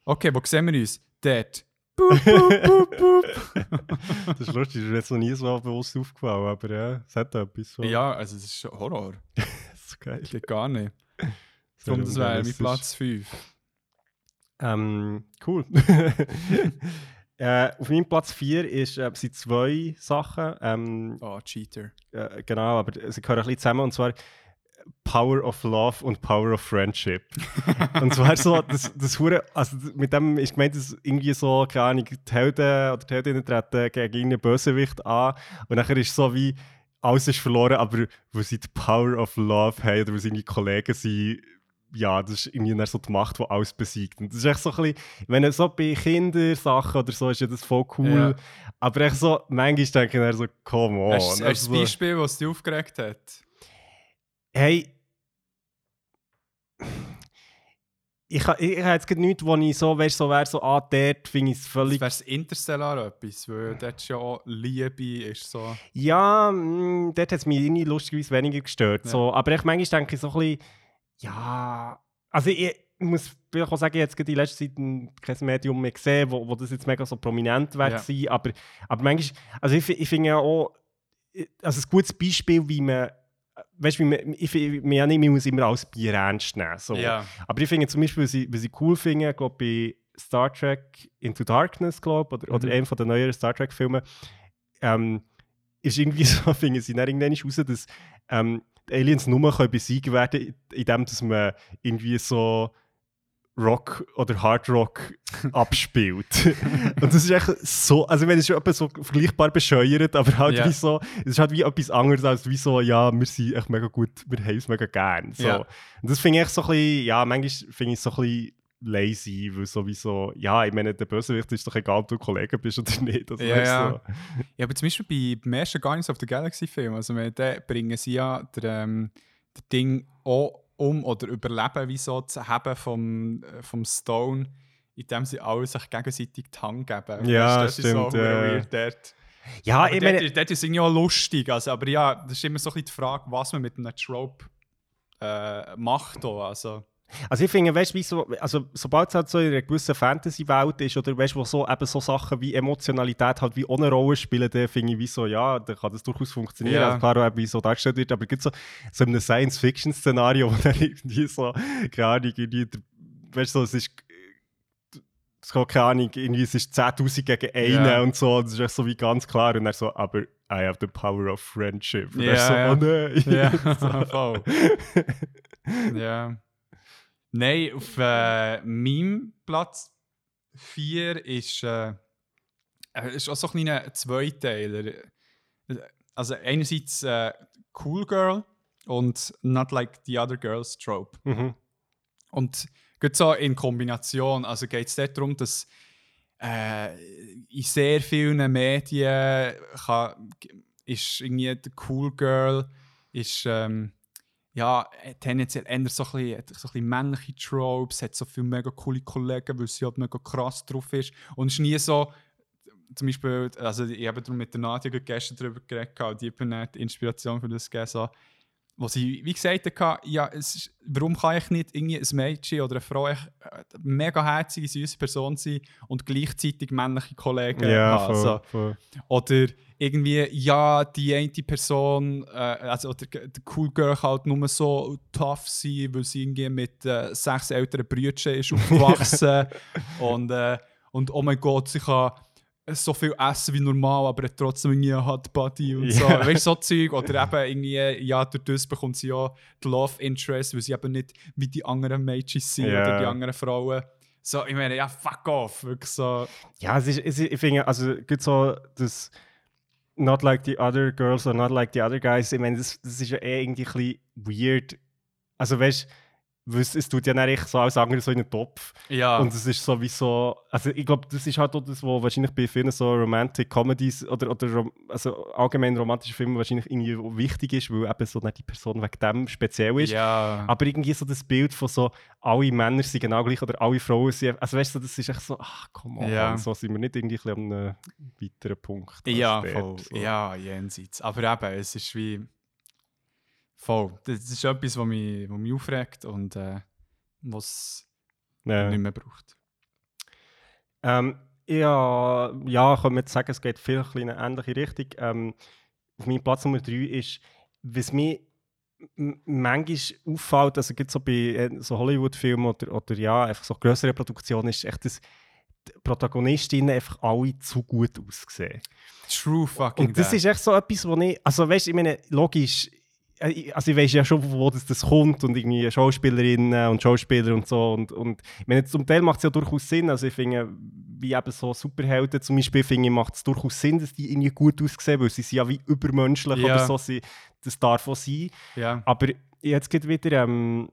okay, wo sehen wir uns? Dort. Boop, boop, boop, boop. (laughs) Das ist lustig, das ist mir jetzt noch nie so bewusst aufgefallen, aber ja, es hat etwas. So. Ja, also das ist Horror. (laughs) das ist geil. Geht gar nicht. Darum, das wäre mein Platz 5. Ähm, cool. (laughs) äh, auf meinem Platz 4 ist, äh, sind zwei Sachen. Ähm, Oh, Cheater. äh, genau, aber sie gehören ein bisschen zusammen und zwar Power of Love und Power of Friendship. und zwar so, das, das Hure, also mit dem ist gemeint, dass irgendwie so, keine Ahnung, die Helden oder die Heldinnen treten gegen irgendeinen Bösewicht an und nachher ist so wie, alles ist verloren, aber weil sie die Power of Love haben oder weil sie irgendwie Kollegen sind, ja, das ist irgendwie so die Macht, die alles besiegt. Und das ist echt so ein bisschen, wenn so bei Kindersachen oder so ist ja das voll cool, Ja. aber echt so, manchmal denke ich dann so, come on. Hast hast du Also ein Beispiel, was dich aufgeregt hat? Hey. Ich, ich, ich habe jetzt nichts, wo ich so, weißt, so wäre, so, ah, dort finde ich es Das völlig. wäre das Interstellar etwas, weil dort ist ja auch Liebe ist so... Ja, mm, dort hat es mich irgendwie lustigerweise weniger gestört. Ja. So. Aber ich manchmal denke ich so ein bisschen, ja. Also ich, muss vielleicht auch sagen, ich habe jetzt in letzter Zeit ein- kein Medium mehr gesehen, wo, wo das jetzt mega so prominent wäre. Ja. Aber, aber manchmal, also ich, ich finde ja auch, also ein gutes Beispiel, wie man, weißt du, ich, man ja nicht man muss immer alles Bier ernst nehmen. So. Ja. Aber ich finde zum Beispiel, was ich, was ich cool finde, glaube bei Star Trek Into Darkness, glaube oder, oder Mhm. einem von den neueren Star Trek-Filmen, ähm, ist irgendwie (laughs) so, finde sie dann irgendwann raus, dass ähm, die Aliens nur können besiegt werden, indem dass man irgendwie so Rock oder Hard Rock abspielt. (laughs) Und das ist echt so, also wenn es schon so vergleichbar bescheuert, aber halt Ja. wie so, es ist halt wie etwas anderes als wie so, ja, wir sind echt mega gut, wir haben es mega gern. So. Ja. Und das finde ich echt so ein bisschen, ja, manchmal finde ich es so ein bisschen lazy, weil sowieso, ja, ich meine, der Bösewicht ist doch egal, ob du Kollege bist oder (laughs) nicht. Also, Ja, ja. so. Ja, aber zum Beispiel bei, beim ersten Guardians of the Galaxy Film, also wenn, da bringen sie ja der, ähm, der Ding auch um oder überleben, wie so zu haben vom, äh, vom Stone, indem sie alle sich gegenseitig die Hand geben. Ja, das ist so stimmt, verdammt ja. dort. Ja, Aber ich dort, meine, dort ist irgendwie auch lustig, also, aber ja, das ist immer so ein bisschen die Frage, was man mit einem Trope äh, macht. Auch. Also, Also ich finde, weißt, wie so, also sobald es halt so in einer gewissen Fantasy-Welt ist oder weißt, wo so, eben so Sachen wie Emotionalität halt wie ohne Rolle spielen, dann finde ich wie so, ja, dann kann das durchaus funktionieren. Ja. Also klar, auch, wie so dargestellt wird, aber gibt so, so in einem Science-Fiction-Szenario, (laughs) wo dann irgendwie so, keine Ahnung, irgendwie, weißt du, so, es ist es keine Ahnung, irgendwie, es ist 10.000 gegen einen Ja. und so, das ist so wie ganz klar und dann so, aber I have the power of friendship. Und Ja, dann (laughs) (laughs) so, ja. oh nein. Ja, voll. ja. Nein, auf äh, meinem Platz 4 ist, äh, äh, ist auch so ein kleiner Zweiteiler. Also einerseits äh, Cool Girl und Not Like the Other Girls Trope. Mhm. Und geht so in Kombination. Also geht es darum, dass äh, in sehr vielen Medien kann, ist irgendwie die Cool Girl ist ähm, ja tendenziell eher so ein bisschen, so ein bisschen männliche Tropes, hat so viele mega coole Kollegen, weil sie halt mega krass drauf ist. Und es ist nie so, zum Beispiel, also ich habe mit der gerade gestern darüber geredet, die hat mir die Inspiration für das gegeben, so, wo sie, wie gesagt hat, ja, es warum kann ich nicht irgendwie ein Mädchen oder eine Frau echt, äh, eine mega herzige, süße Person sein und gleichzeitig männliche Kollegen Ja, haben? voll, so. voll. Oder irgendwie, ja, die eine Person, äh, also oder der Cool Girl kann halt nur so tough sein, weil sie irgendwie mit äh, sechs älteren Brüdern ist (laughs) aufgewachsen und, äh, und oh mein Gott, sie kann so viel essen wie normal, aber hat trotzdem irgendwie einen Hot Body und so. Ja. Weißt du, so Zeug. Oder eben irgendwie, ja, durch das bekommt sie ja die Love Interest, weil sie eben nicht wie die anderen Mädchen sind Ja. oder die anderen Frauen. So, ich meine, ja, fuck off. Wirklich so. Ja, es ist, es ist, ich finde, also gibt so das Not like the other girls or not like the other guys. Ich meine, das, das ist ja eh irgendwie ein bisschen weird. Also weißt Weil es, es tut ja dann echt so alles andere so in den Topf. Ja. Und es ist sowieso, also ich glaube, das ist halt auch das, was wahrscheinlich bei vielen so Romantic Comedies oder, oder also allgemein romantischen Filmen wahrscheinlich irgendwie wichtig ist, weil eben so nicht die Person wegen dem speziell ist. ja. Aber irgendwie so das Bild von so, alle Männer sind genau gleich oder alle Frauen sind, also weißt du, das ist echt so, ach komm on, Ja. so sind wir nicht irgendwie an einem weiteren Punkt. Ja, voll. so. Ja, jenseits. Aber eben, es ist wie. Voll. Das ist etwas, was mich, was mich aufregt und äh, was Ja. nicht mehr braucht. Ähm, ja, ja, kann man jetzt sagen, es geht viel in eine ähnliche Richtung. Ähm, auf meinem Platz Nummer 3 ist, was mir manchmal auffällt, also gibt so bei äh, so Hollywood-Filmen oder, oder ja, einfach so größere Produktionen, ist echt, dass die Protagonistinnen einfach alle zu gut aussehen. True fucking Und das that. ist echt so etwas, wo ich, also weißt du, ich meine, logisch, also ich weiß ja schon, wo das, das kommt und irgendwie Schauspielerinnen und Schauspieler und so und, und ich meine, zum Teil macht es ja durchaus Sinn, also ich finde, wie eben so Superhelden zum Beispiel, finde ich, macht es durchaus Sinn, dass die irgendwie gut aussehen, weil sie sind ja wie übermenschlich Ja. oder so, sie, das darf auch sein. Ja. Aber jetzt geht wieder, ähm,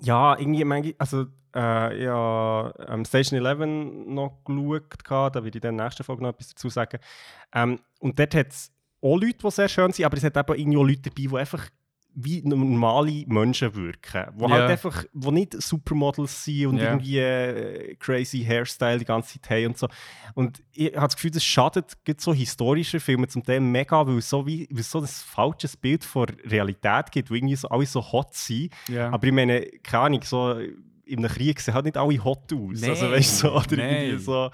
ja, irgendwie, manchmal- also äh, ja, ähm, Station 11 noch geschaut, da werde ich in der nächsten Folge noch etwas dazu sagen. Ähm, und dort hat es auch Leute, die sehr schön sind, aber es hat eben irgendwie auch Leute dabei, die einfach wie normale Menschen wirken. Die Ja. halt einfach, die nicht Supermodels sind und Ja. irgendwie äh, crazy Hairstyle die ganze Zeit haben und so. Und ich habe das Gefühl, das schadet so historische Filme zum Teil mega, weil es so, wie, weil so ein falsches Bild von Realität gibt, wo irgendwie so alle so hot sind. ja. Aber ich meine, keine Ahnung, so in einem Krieg sehen halt nicht alle hot aus. also Nein, weißt du, so, oder nein. irgendwie so.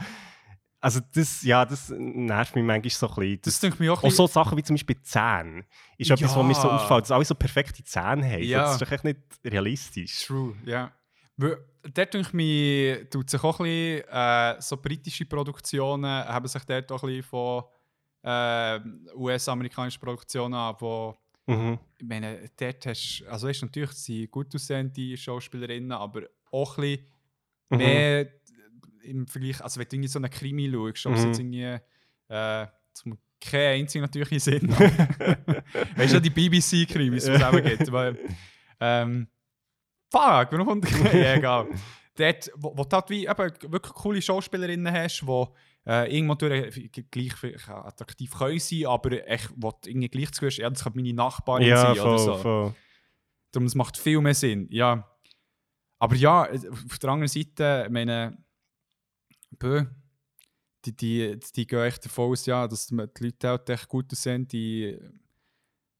Also das, ja, das nervt mich manchmal so ein bisschen. das denke ich auch auch so Sachen wie zum Beispiel Zähne. Ist etwas, was mir so Ja. auffällt, dass alle so perfekte Zähne haben. Ja. Das ist doch echt nicht realistisch. True, ja. Weil, dort denke ich mir, tut sich auch ein bisschen, äh, so britische Produktionen haben sich dort auch ein bisschen von äh, US-amerikanischen Produktionen ab, wo Mhm. ich meine, dort hast also weißt, natürlich sind gut aussehende Schauspielerinnen, aber auch ein bisschen Mhm. mehr im Vergleich, also wenn du irgendwie so einen Krimi schaust, ob es Mhm. jetzt irgendwie, äh, kommt kein einziger natürlich in Sinn, (laughs) weißt du, die BBC-Krimis, die es eben gibt, weil, ähm, fuck, warum kommt ja, egal. Dort, wo, wo du halt wie eben wirklich coole Schauspielerinnen hast, die äh, irgendwo durch gleich vielleicht attraktiv können sein, aber echt, wo du irgendwie gleich zu ja, das kann meine Nachbarin Ja, sein oder voll, so. voll. Darum, es macht viel mehr Sinn, ja. Aber ja, auf der anderen Seite, meine, bö, die, die, die gehen echt davon aus, ja, dass die Leute halt echt gut aussehen, die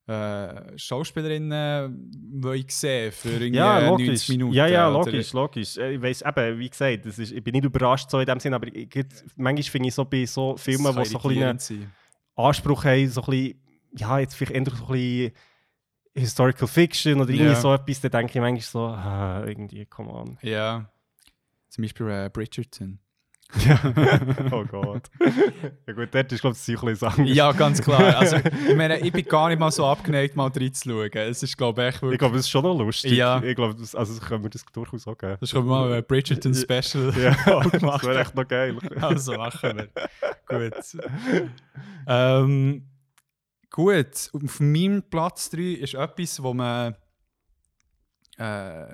äh, Schauspielerinnen wollen sehen für irgendwie Ja, 90 logisch. Minuten. Ja, ja, oder- logisch, logisch. Äh, Ich weiss eben, wie gesagt, das ist, ich bin nicht überrascht so in dem Sinn, aber ich, manchmal finde ich so bei so Filmen, die so ein bisschen. Anspruch haben, so ein bisschen, ja, jetzt vielleicht eher so ein bisschen Historical Fiction oder irgendwie Ja. so etwas, da denke ich manchmal so, ah, irgendwie, come on. Ja. Zum Beispiel äh, Bridgerton. (laughs) oh Gott. ja gut, dort ist, glaube ich, bisschen anders. Ja, ganz klar. Also, (laughs) ich meine, ich bin gar nicht mal so abgeneigt, mal reinzuschauen. Es ist, glaube ich, echt Ich wirklich... glaube, das ist schon noch lustig. Ja. Ich glaube, das, also können wir das durchaus auch geben. Das können wir mal ein Bridgerton-Special Ja, (laughs) das wäre echt noch geil. Also machen wir. gut. Ähm, gut, auf meinem Platz 3 ist etwas, wo man äh,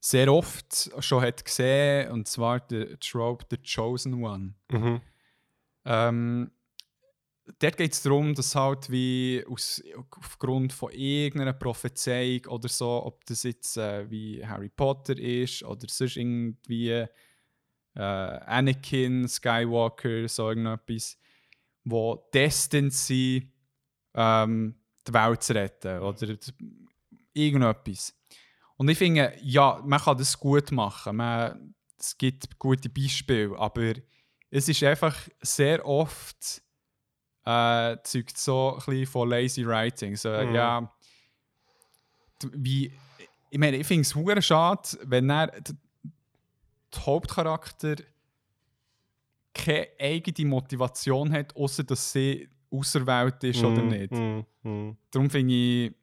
sehr oft schon hat gesehen, und zwar der Trope The Chosen One. Mhm. Ähm, dort geht es darum, dass halt wie aus, aufgrund von irgendeiner Prophezeiung oder so, ob das jetzt äh, wie Harry Potter ist oder sonst irgendwie äh, Anakin, Skywalker, so irgendetwas, wo destined sind, ähm, die Welt zu retten oder irgendetwas. Und ich finde, ja, man kann das gut machen. Man, es gibt gute Beispiele, aber es ist einfach sehr oft äh, zeugt so ein bisschen von lazy writing. So, Mhm. ja, wie, ich meine, ich finde es hure schade, wenn er der Hauptcharakter keine eigene Motivation hat, außer dass sie auserwählt ist oder nicht. Mhm. Mhm. Darum finde ich,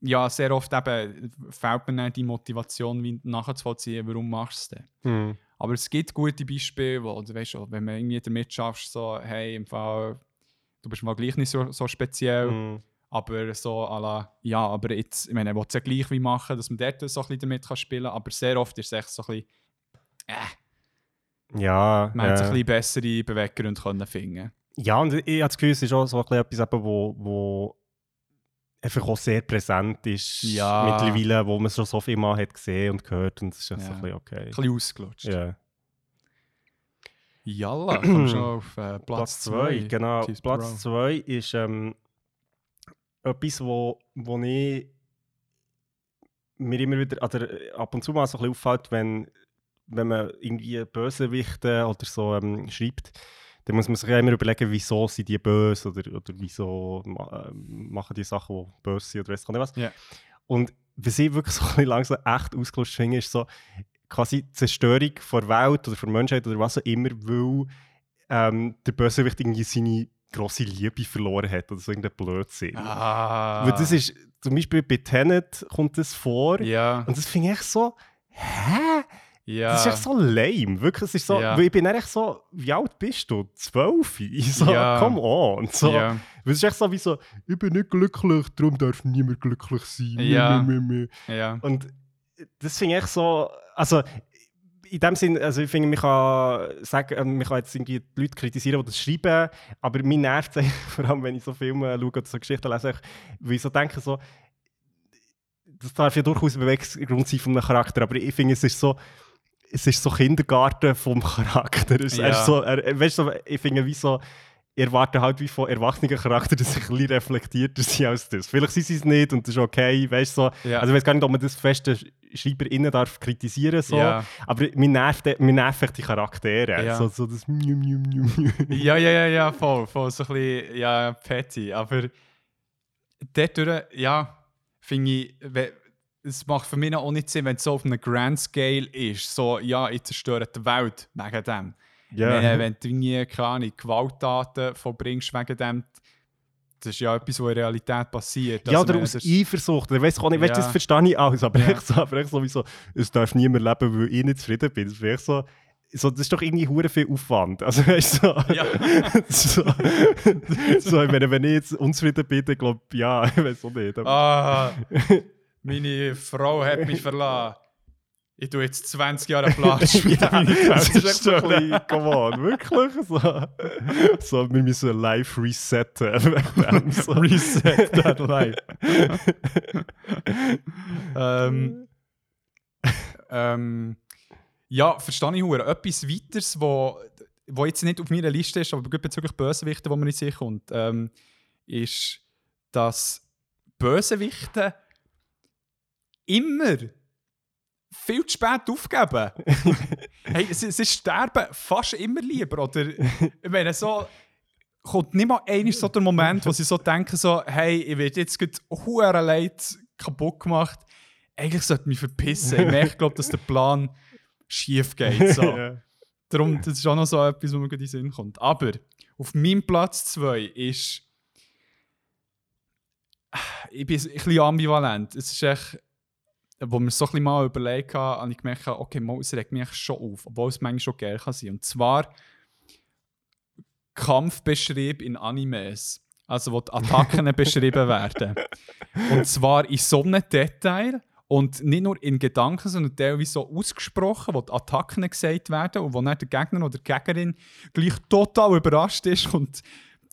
ja, sehr oft eben fehlt mir dann die Motivation, wie nachzuvollziehen, warum machst du es denn. Mhm. Aber es gibt gute Beispiele, wo du weißt, wenn man irgendwie damit schaffst, so, hey, im Fall, du bist mal gleich nicht so, so speziell, Mhm. Aber so à la, ja, aber jetzt, ich meine, er will es ja gleich wie machen, dass man dort so ein bisschen damit kann spielen kann, aber sehr oft ist es echt so ein bisschen, Ja, man hätte äh, ein bisschen bessere Beweggründe können finden ja, und ich habe das Gefühl, es ist auch so ein bisschen etwas, wo, wo einfach auch sehr präsent ist Ja. mittlerweile, wo man schon so viel mal hat gesehen und gehört und es ist ja. so Ja. ein bisschen okay. Ein bisschen ausgelutscht. Ja. Jalla, komm schon auf äh, Platz Platz 2, 2. genau. Cheese Platz Bro. 2 ist ähm, etwas, wo, wo ich mir immer wieder, oder äh, ab und zu mal so ein bisschen auffällt, wenn, wenn man irgendwie Bösewichte oder so ähm, schreibt, dann muss man sich ja immer überlegen, wieso sind die böse oder, oder wieso äh, machen die Sachen, die böse sind oder weiss ich nicht was. Ja. Und was ich wirklich so (laughs) ein bisschen langsam echt ausgelöst finde, ist so quasi die Zerstörung der Welt oder der Menschheit oder was auch immer, weil ähm, der Bösewicht irgendwie seine grosse Liebe verloren hat oder so irgendein Blödsinn. Ah. Weil das ist, zum Beispiel bei Tenet kommt das vor Ja, und das finde ich echt so, hä? Ja. Das ist echt so lame, wirklich. Es ist so, Ja. ich bin echt so, wie alt bist du? Zwölf? (laughs) So, Ja. come on. So, Ja. Es ist echt so wie so, ich bin nicht glücklich, darum darf niemand glücklich sein. Ja. Meh. ja. Und das finde ich echt so, also in dem Sinn, also ich finde, man kann sagen, äh, man kann jetzt irgendwie die Leute kritisieren, die das schreiben, aber mir nervt es vor allem, wenn ich so Filme schaue oder so Geschichten lese, weil ich so denke, so, das darf ja durchaus ein Beweggrund sein von einem Charakter, aber ich finde, es ist so, es ist so Kindergarten vom Charakter. Es, er Ja. ist so, er, weißt du, ich finde, wie so, ich erwarte halt wie von erwachsenen Charakteren, dass sie ein bisschen reflektierter sind als das. Vielleicht sind sie es nicht und das ist okay, weißt du, so. Ja. Also ich weiß gar nicht, ob man das feste SchreiberInnen darf kritisieren so. Ja. Aber mir nervt, mir nerven echt die Charaktere. Ja. So, so das. Ja, ja, ja, ja, voll, voll, so ein bisschen, ja, petty, aber dort, ja, finde ich, es macht für mich auch nicht Sinn, wenn es so auf einem Grand Scale ist, so, ja, ich zerstöre die Welt wegen dem. Ja. Wenn, wenn du irgendwie, keine Gewalttaten vollbringst wegen dem, das ist ja etwas, was in Realität passiert. Ja, Also, oder aus Eifersucht. Ich weiß auch nicht, weißt, Ja. das verstehe ich alles, aber Ja. echt so, aber echt so wie so, es darf niemand leben, weil ich nicht zufrieden bin. Das, ist echt so, so, das ist doch irgendwie hure viel Aufwand. (laughs) Also weißt du, so, Ja. (laughs) so, so, ich meine, wenn ich jetzt unzufrieden bin, dann glaube (laughs) ich, ja, ich weiß auch nicht. Aber, Ah, meine Frau hat mich verlassen. Ich tue jetzt 20 Jahre (laughs) Platsch mit ja, das ist echt so ein bisschen, come on, wirklich? So, so wir müssen live resetten. (laughs) so. Reset that life. ähm, ähm, ja, verstehe ich hure. Etwas weiteres, wo, wo jetzt nicht auf meiner Liste ist, aber gut bezüglich Bösewichten, wo man nicht sicher kommt, ähm, ist, dass Bösewichte immer viel zu spät aufgeben. (laughs) hey, sie, sie sterben fast immer lieber. Oder ich meine, so kommt nicht mal einmal so der Moment, wo sie so denken, so, hey, ich werde jetzt gerade leid kaputt gemacht. Eigentlich sollte ich mich verpissen. Ich merke, glaube dass der Plan schief geht. So. (laughs) Ja. Darum, das ist auch noch so etwas, was mir in den Sinn kommt. Aber auf meinem Platz 2 ist. Ich bin ein bisschen ambivalent. Es ist echt. Wo wir so ein bisschen mal überlegt haben, habe ich gemerkt, okay, mal, es regt mich schon auf, obwohl es manchmal schon geil kann sein. Und zwar Kampfbeschrieb in Animes. Also, wo die Attacken (laughs) beschrieben werden. Und zwar in so einem Detail und nicht nur in Gedanken, sondern teilweise so ausgesprochen, wo die Attacken gesagt werden und wo dann der Gegner oder die Gegnerin gleich total überrascht ist und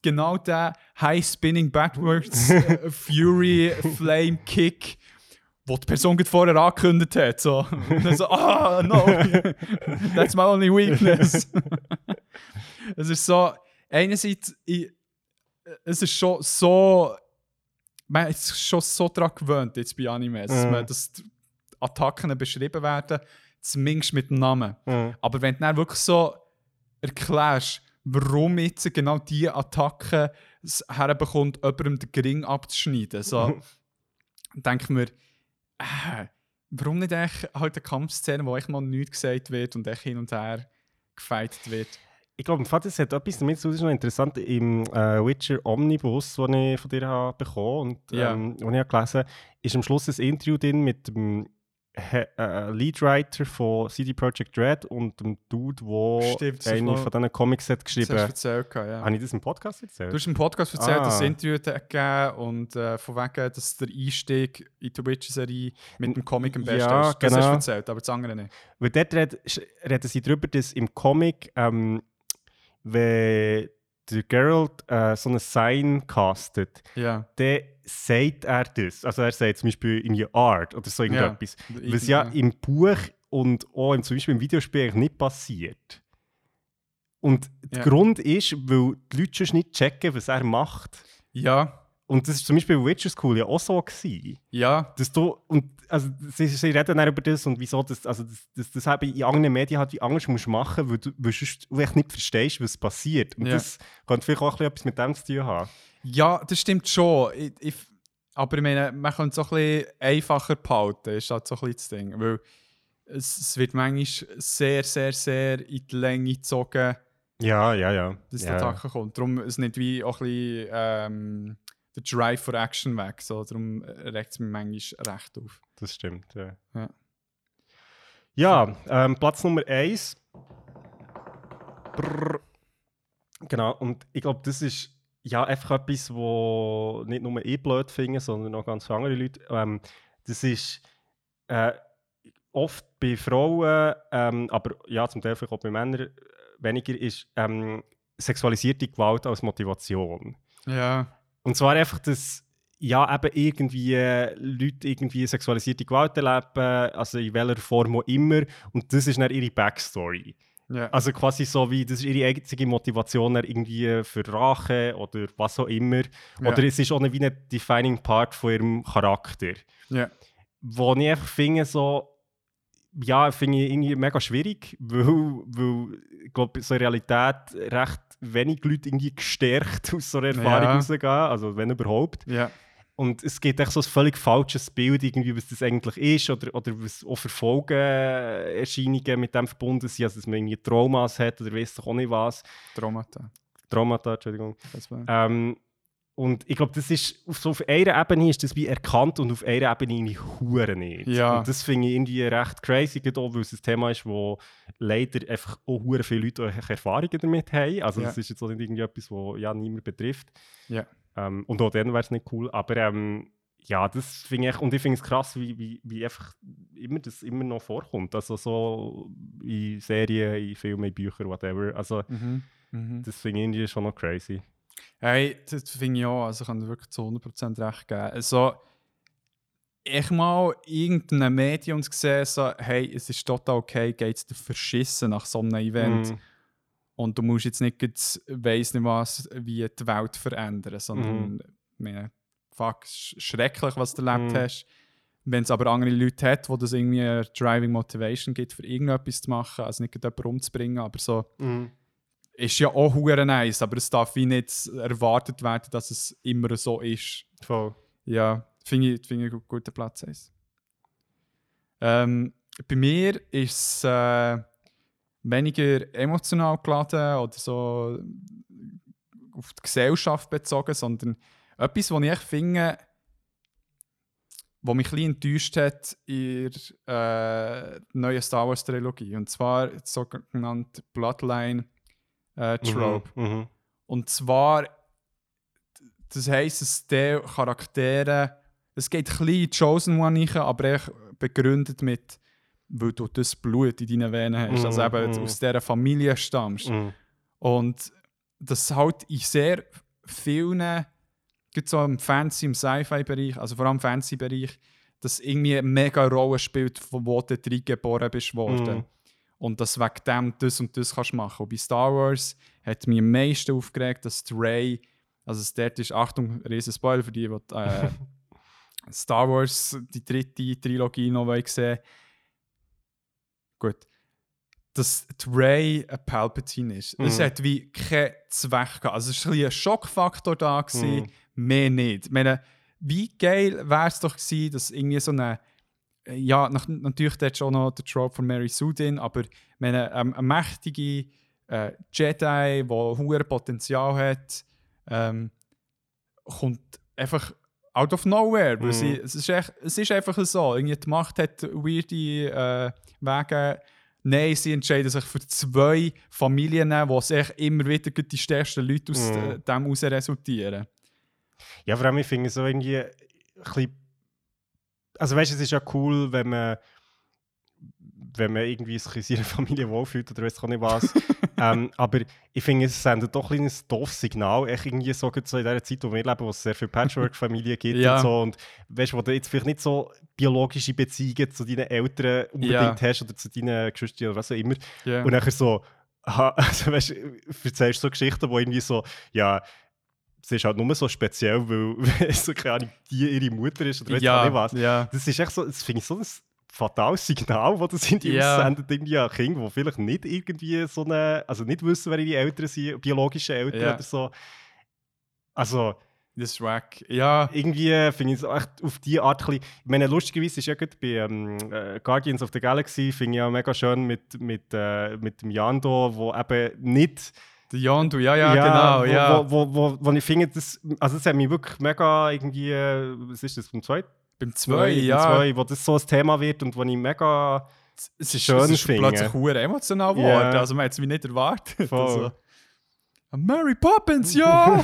genau der High Spinning Backwards äh, Fury Flame Kick, wo die Person gerade vorher angekündigt hat. So. Und dann so, ah, no, that's my only weakness. (laughs) es ist so, einerseits, ich, es ist schon so, man ist schon so daran gewöhnt jetzt bei Animes, dass, Mhm. man, dass die Attacken beschrieben werden, zumindest mit dem Namen. Mhm. Aber wenn du dann wirklich so erklärst, warum jetzt genau diese Attacke herbekommt, jemandem den Gring abzuschneiden, so, (laughs) denke ich mir, äh, warum nicht echt halt eine Kampfszene, wo echt mal nichts gesagt wird und echt hin und her gefightet wird. Ich glaube, im das hat etwas damit zu tun, das ist noch interessant, im äh, Witcher Omnibus, den ich von dir habe bekommen und ähm, den ich habe gelesen ist am Schluss ein Interview drin mit dem äh, Leadwriter von CD Projekt Red und dem Dude, der eine von diesen Comics hat geschrieben hat. ja. Habe ich das im Podcast erzählt? Du hast im Podcast erzählt, Ah. dass es Interview gegeben und äh, von wegen, dass der Einstieg in die Witcher-Serie mit dem Comic am besten Ja, ist. Das hast du genau. erzählt, aber das andere nicht. Weil dort red, sch- reden sie darüber, dass im Comic, ähm, wenn der Geralt äh, so ein Sign castet, Ja. dann sagt er das. Also er sagt zum Beispiel in your art oder so irgendetwas. Was ja im Buch und auch im, zum Beispiel im Videospiel nicht passiert. Und der Ja. Grund ist, weil die Leute sonst nicht checken, was er macht. Ja, Und das ist zum Beispiel bei Witcher School ja auch so gewesen. ja, Dass du, und also, sie, sie reden dann über das und wieso das, also das, das, das eben in anderen Medien halt wie anders musst machen, weil du, weil sonst nicht verstehst, was passiert. Und Ja. das könnte vielleicht auch etwas mit dem zu tun haben. Ja, das stimmt schon. Ich, ich, aber ich meine, man kann es so ein bisschen einfacher behalten, ist halt so ein bisschen das Ding. Weil es, es wird manchmal sehr, sehr, sehr in die Länge gezogen, Ja, ja, ja. dass ja. der Tag kommt. Darum ist nicht wie auch ein bisschen ähm, der Drive for Action weg. So. Darum regt es mich manchmal recht auf. Das stimmt, ja. Ja. Ja, ähm, Platz Nummer 1. Genau, und ich glaube, das ist ja einfach etwas, wo nicht nur ich blöd finde, sondern auch ganz andere Leute. Ähm, das ist äh, oft bei Frauen, ähm, aber ja, zum Teil vielleicht auch bei Männern äh, weniger, ist ähm, sexualisierte Gewalt als Motivation. Ja, Und zwar einfach, dass ja, eben irgendwie Leute irgendwie sexualisierte Gewalt erleben, also in welcher Form auch immer. Und das ist dann ihre Backstory. Ja. Also quasi so wie, das ist ihre einzige Motivation irgendwie für Rache oder was auch immer. Ja. Oder es ist auch eine, wie ein defining part von ihrem Charakter. ja. Wo ich einfach finde, so, ja, finde ich irgendwie mega schwierig, (laughs) weil, weil ich glaube, so in Realität recht wenig Leute irgendwie gestärkt (laughs) aus so einer Erfahrung Ja. rausgehen, also wenn überhaupt. Und es gibt echt so ein völlig falsches Bild, irgendwie, was das eigentlich ist oder, oder was auch für Folgeerscheinungen mit dem verbunden sind, also dass man irgendwie Traumas hat oder weiss doch auch nicht was. Traumata. Traumata, Entschuldigung. Ähm, und ich glaube, das ist auf, so auf einer Ebene ist das wie erkannt und auf einer Ebene irgendwie hure nicht. Ja. Und das finde ich irgendwie recht crazy, auch, weil es ein Thema ist, wo leider einfach auch hure viele Leute auch Erfahrungen damit haben. Also Ja. das ist jetzt auch nicht irgendwie etwas, was ja niemand betrifft. Ja. Ähm, und auch dann wäre es nicht cool. Aber ähm, ja, das finde ich, und ich finde es krass, wie, wie, wie einfach immer das immer noch vorkommt. Also so in Serien, in Filmen, in Büchern, whatever. Also Mhm. Mhm. das finde ich irgendwie schon noch crazy. Hey, das finde ich auch. Also ich kann dir wirklich zu 100% recht geben. Also, ich mal irgendeinem Medium gesehen, so, hey, es ist total okay, geht es dir verschissen nach so einem Event. Mm. Und du musst jetzt nicht, weiss nicht was, wie die Welt verändern, sondern, ich meine, fuck, schrecklich, was du erlebt Mhm. hast. Wenn es aber andere Leute hat, wo das irgendwie eine Driving Motivation gibt, für irgendetwas zu machen, also nicht jemanden umzubringen, aber so, Mm. ist ja auch hure nice, aber es darf wie nicht erwartet werden, dass es immer so ist. Voll. Ja, finde ich, find ich einen guten Platz. Ähm, bei mir ist es äh, weniger emotional geladen oder so auf die Gesellschaft bezogen, sondern etwas, was ich finde, was mich ein enttäuscht hat in der äh, neuen Star Wars Trilogie. Und zwar die sogenannte Bloodline äh, Trope. Mhm. Mhm. Und zwar, das heisst, dass die Charaktere, es geht ein bisschen in die Chosen One rein, aber begründet mit, weil du das Blut in deinen Venen hast, also Mhm, eben mhm. aus dieser Familie stammst. Mhm. Und das halt in sehr vielen, gibt so im Fantasy, im Sci-Fi-Bereich, also vor allem im Fantasy-Bereich, das irgendwie eine mega Rolle spielt, von wo du drin geboren bist worden. Mhm. Und dass wegen dem das und das kannst machen. Und bei Star Wars hat mich am meisten aufgeregt, dass Rey, also es dort ist, Achtung, riesen Spoiler für die, die äh, (laughs) Star Wars, die dritte Trilogie noch wollen sehen Gut. Dass Rey ein Palpatine ist. Es Mhm. hat wie keinen Zweck gehabt. Also es war ein, ein Schockfaktor da, gewesen, Mhm. mehr nicht. Ich meine, wie geil wäre es doch gewesen, dass irgendwie so eine ja, nach, natürlich dort schon noch der Trope von Mary Sue drin, aber meine, ähm, eine mächtige äh, Jedi, die hohes Potenzial hat, ähm, kommt einfach out of nowhere. Weil Mhm. sie, es, ist echt, es ist einfach so. Irgendwie die Macht hat weirde äh, Wege. Nein, sie entscheiden sich für zwei Familien, wo sich immer wieder die stärksten Leute aus äh, dem heraus resultieren. Ja, vor allem, ich finde es so irgendwie ein bisschen. Also, weißt du, es ist ja cool, wenn man, wenn man irgendwie sich in seiner (laughs) Familie wohlfühlt oder weiß auch nicht was. (laughs) ähm, aber ich finde, es sendet doch ein kleines doofes Signal, irgendwie so, so in dieser Zeit, wo wir leben, wo es sehr viele Patchwork-Familien (laughs) gibt Ja. und so. Und weißt du, wo du jetzt vielleicht nicht so biologische Beziehungen zu deinen Eltern unbedingt Ja. hast oder zu deinen Geschwistern oder was auch immer. Ja. Und nachher so, (laughs) also weißt du, erzählst so Geschichten, wo irgendwie so, ja, es ist halt nur so speziell, weil (laughs) so, keine Ahnung, die ihre Mutter ist oder weiss ja, auch nicht was. ja. Das ist echt so, das finde ich so ein fatales Signal, das das in die Ja. aussendet, irgendwie an Kinder, die vielleicht nicht irgendwie so eine, also nicht wissen, wer ihre Eltern sind, biologische Eltern Ja. oder so. Also, Das ist wack. Ja, irgendwie finde ich es echt auf die Art ein bisschen, ich meine, lustigerweise ist ja gerade bei ähm, äh, Guardians of the Galaxy, finde ich ja mega schön mit, mit, äh, mit dem Yando, wo eben nicht der Yondu, ja, ja, genau, wo, ja. Wo, wo, wo, wo ich finde, das, also das hat mich wirklich mega irgendwie, äh, was ist das, beim zweiten? Beim 2, Beim ja. Zwei, wo das so ein Thema wird und wo ich mega es ist, schön es ist finde. plötzlich hure emotional geworden. Also man hat es mir nicht erwartet. Also. Mary Poppins, ja! (laughs)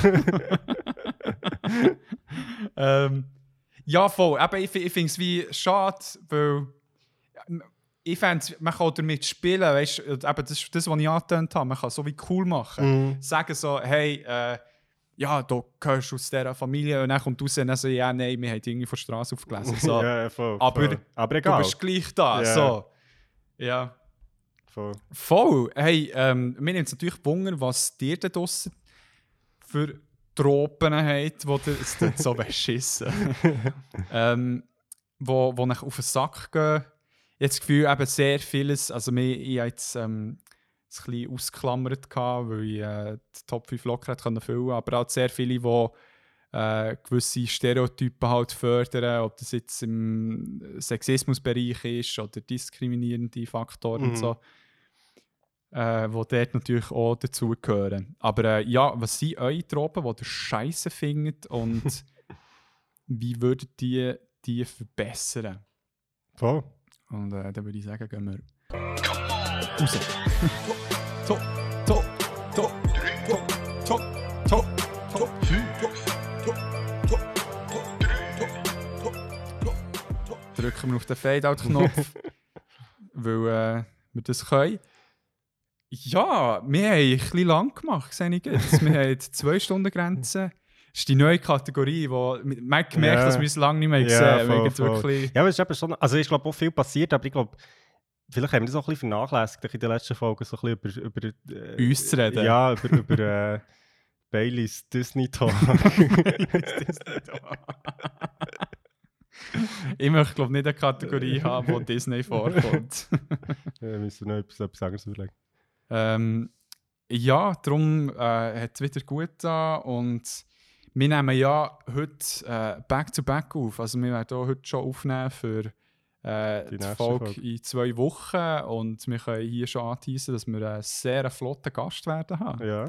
ähm, ja, voll. Aber ich, ich finde es wie schade, weil ich fände, man kann damit spielen, weißt du, eben das ist das, was ich angetönt habe. Man kann so wie cool machen. Mhm. Sagen so, hey, äh, ja, du gehörst aus dieser Familie und dann kommt raus und dann so, ja, nein, wir haben irgendwie von der Straße aufgelesen. So, (laughs) ja, voll, Aber voll. aber du egal. bist gleich da. Ja. So. Ja. voll. Voll. Hey, ähm, mir nimmt es natürlich Wunder, was dir da draussen für Tropen habt, wo ihr es so (laughs) beschissen. ähm, wo, wo ich auf den Sack gehe. Ich habe das Gefühl, eben sehr vieles, also mir, ich habe jetzt ähm, es ein bisschen ausgeklammert, gehabt, weil ich äh, die Top 5 locker hätte füllen aber auch sehr viele, die äh, gewisse Stereotypen halt fördern, ob das jetzt im Sexismusbereich ist oder diskriminierende Faktoren und Mhm. so, äh, wo dort natürlich auch dazugehören. Aber äh, ja, was sind eure Tropen, die ihr scheiße findet und (laughs) wie würdet ihr die verbessern? voll. Und äh, dann würde ich sagen, gehen wir raus. To, to, to, to, to, to, to, Drücken wir auf den Fade-Out-Knopf, (laughs) weil äh, wir das können. Ja, wir haben ein bisschen lang gemacht, sehe ich jetzt. Wir haben die 2-Stunden-Grenze. Das ist die neue Kategorie, wo man gemerkt, Ja. dass wir es lange nicht mehr Ja, gesehen haben. Voll, voll. wirklich... Ja, aber es ist eben schon, also ich glaube auch viel passiert, aber ich glaube, vielleicht haben wir das auch ein bisschen vernachlässigt in den letzten Folgen, so ein bisschen über... über äh, Uns zu reden. Ja, über, über (laughs) äh, Baileys Disney Talk. ich möchte glaube nicht eine Kategorie (laughs) haben, wo Disney vorkommt. (laughs) Wir müssen noch etwas, etwas anderes überlegen. ähm, ja, darum äh, hat es wieder gut da und wir nehmen ja heute äh, Back-to-Back auf. Also wir werden auch heute schon aufnehmen für äh, Die Folge, Folge. in zwei Wochen und wir können hier schon anteasen, dass wir einen sehr flotten Gast werden haben. Ja.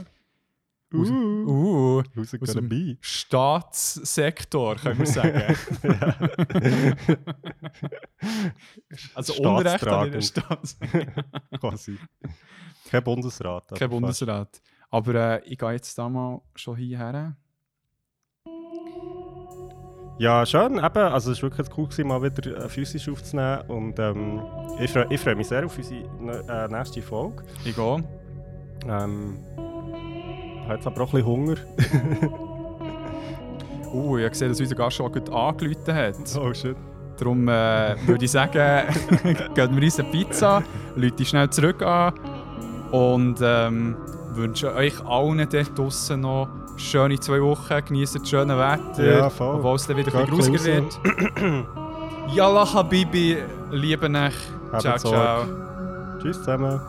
Aus, Uh, uh, who's it aus dem be? Staatssektor, können wir (laughs) sagen. (laughs) also Unrecht an der Staats (laughs) Quasi. Kein Bundesrat. Kein. Bundesrat. Aber äh, ich gehe jetzt da mal schon hierher. Ja, schön. Eben, also es war wirklich cool, mal wieder äh, physisch aufzunehmen. Und ähm, ich freue ich freu mich sehr auf unsere äh, nächste Folge. Ich gehe. Ähm, ich habe jetzt aber auch ein bisschen Hunger. (laughs) Uh, ich habe gesehen, dass unser Gast schon gut angerufen hat. Oh shit. Darum äh, würde ich sagen, (laughs) gehen wir uns eine Pizza, Leute schnell zurück an und ähm, wünsche euch allen dort draussen noch schöne zwei Wochen, genießt das schöne Wetter, Ja, voll. obwohl es dann wieder ein bisschen wird. (clears throat) Yalla Habibi, liebe euch. Ciao, ciao. Tschüss zusammen.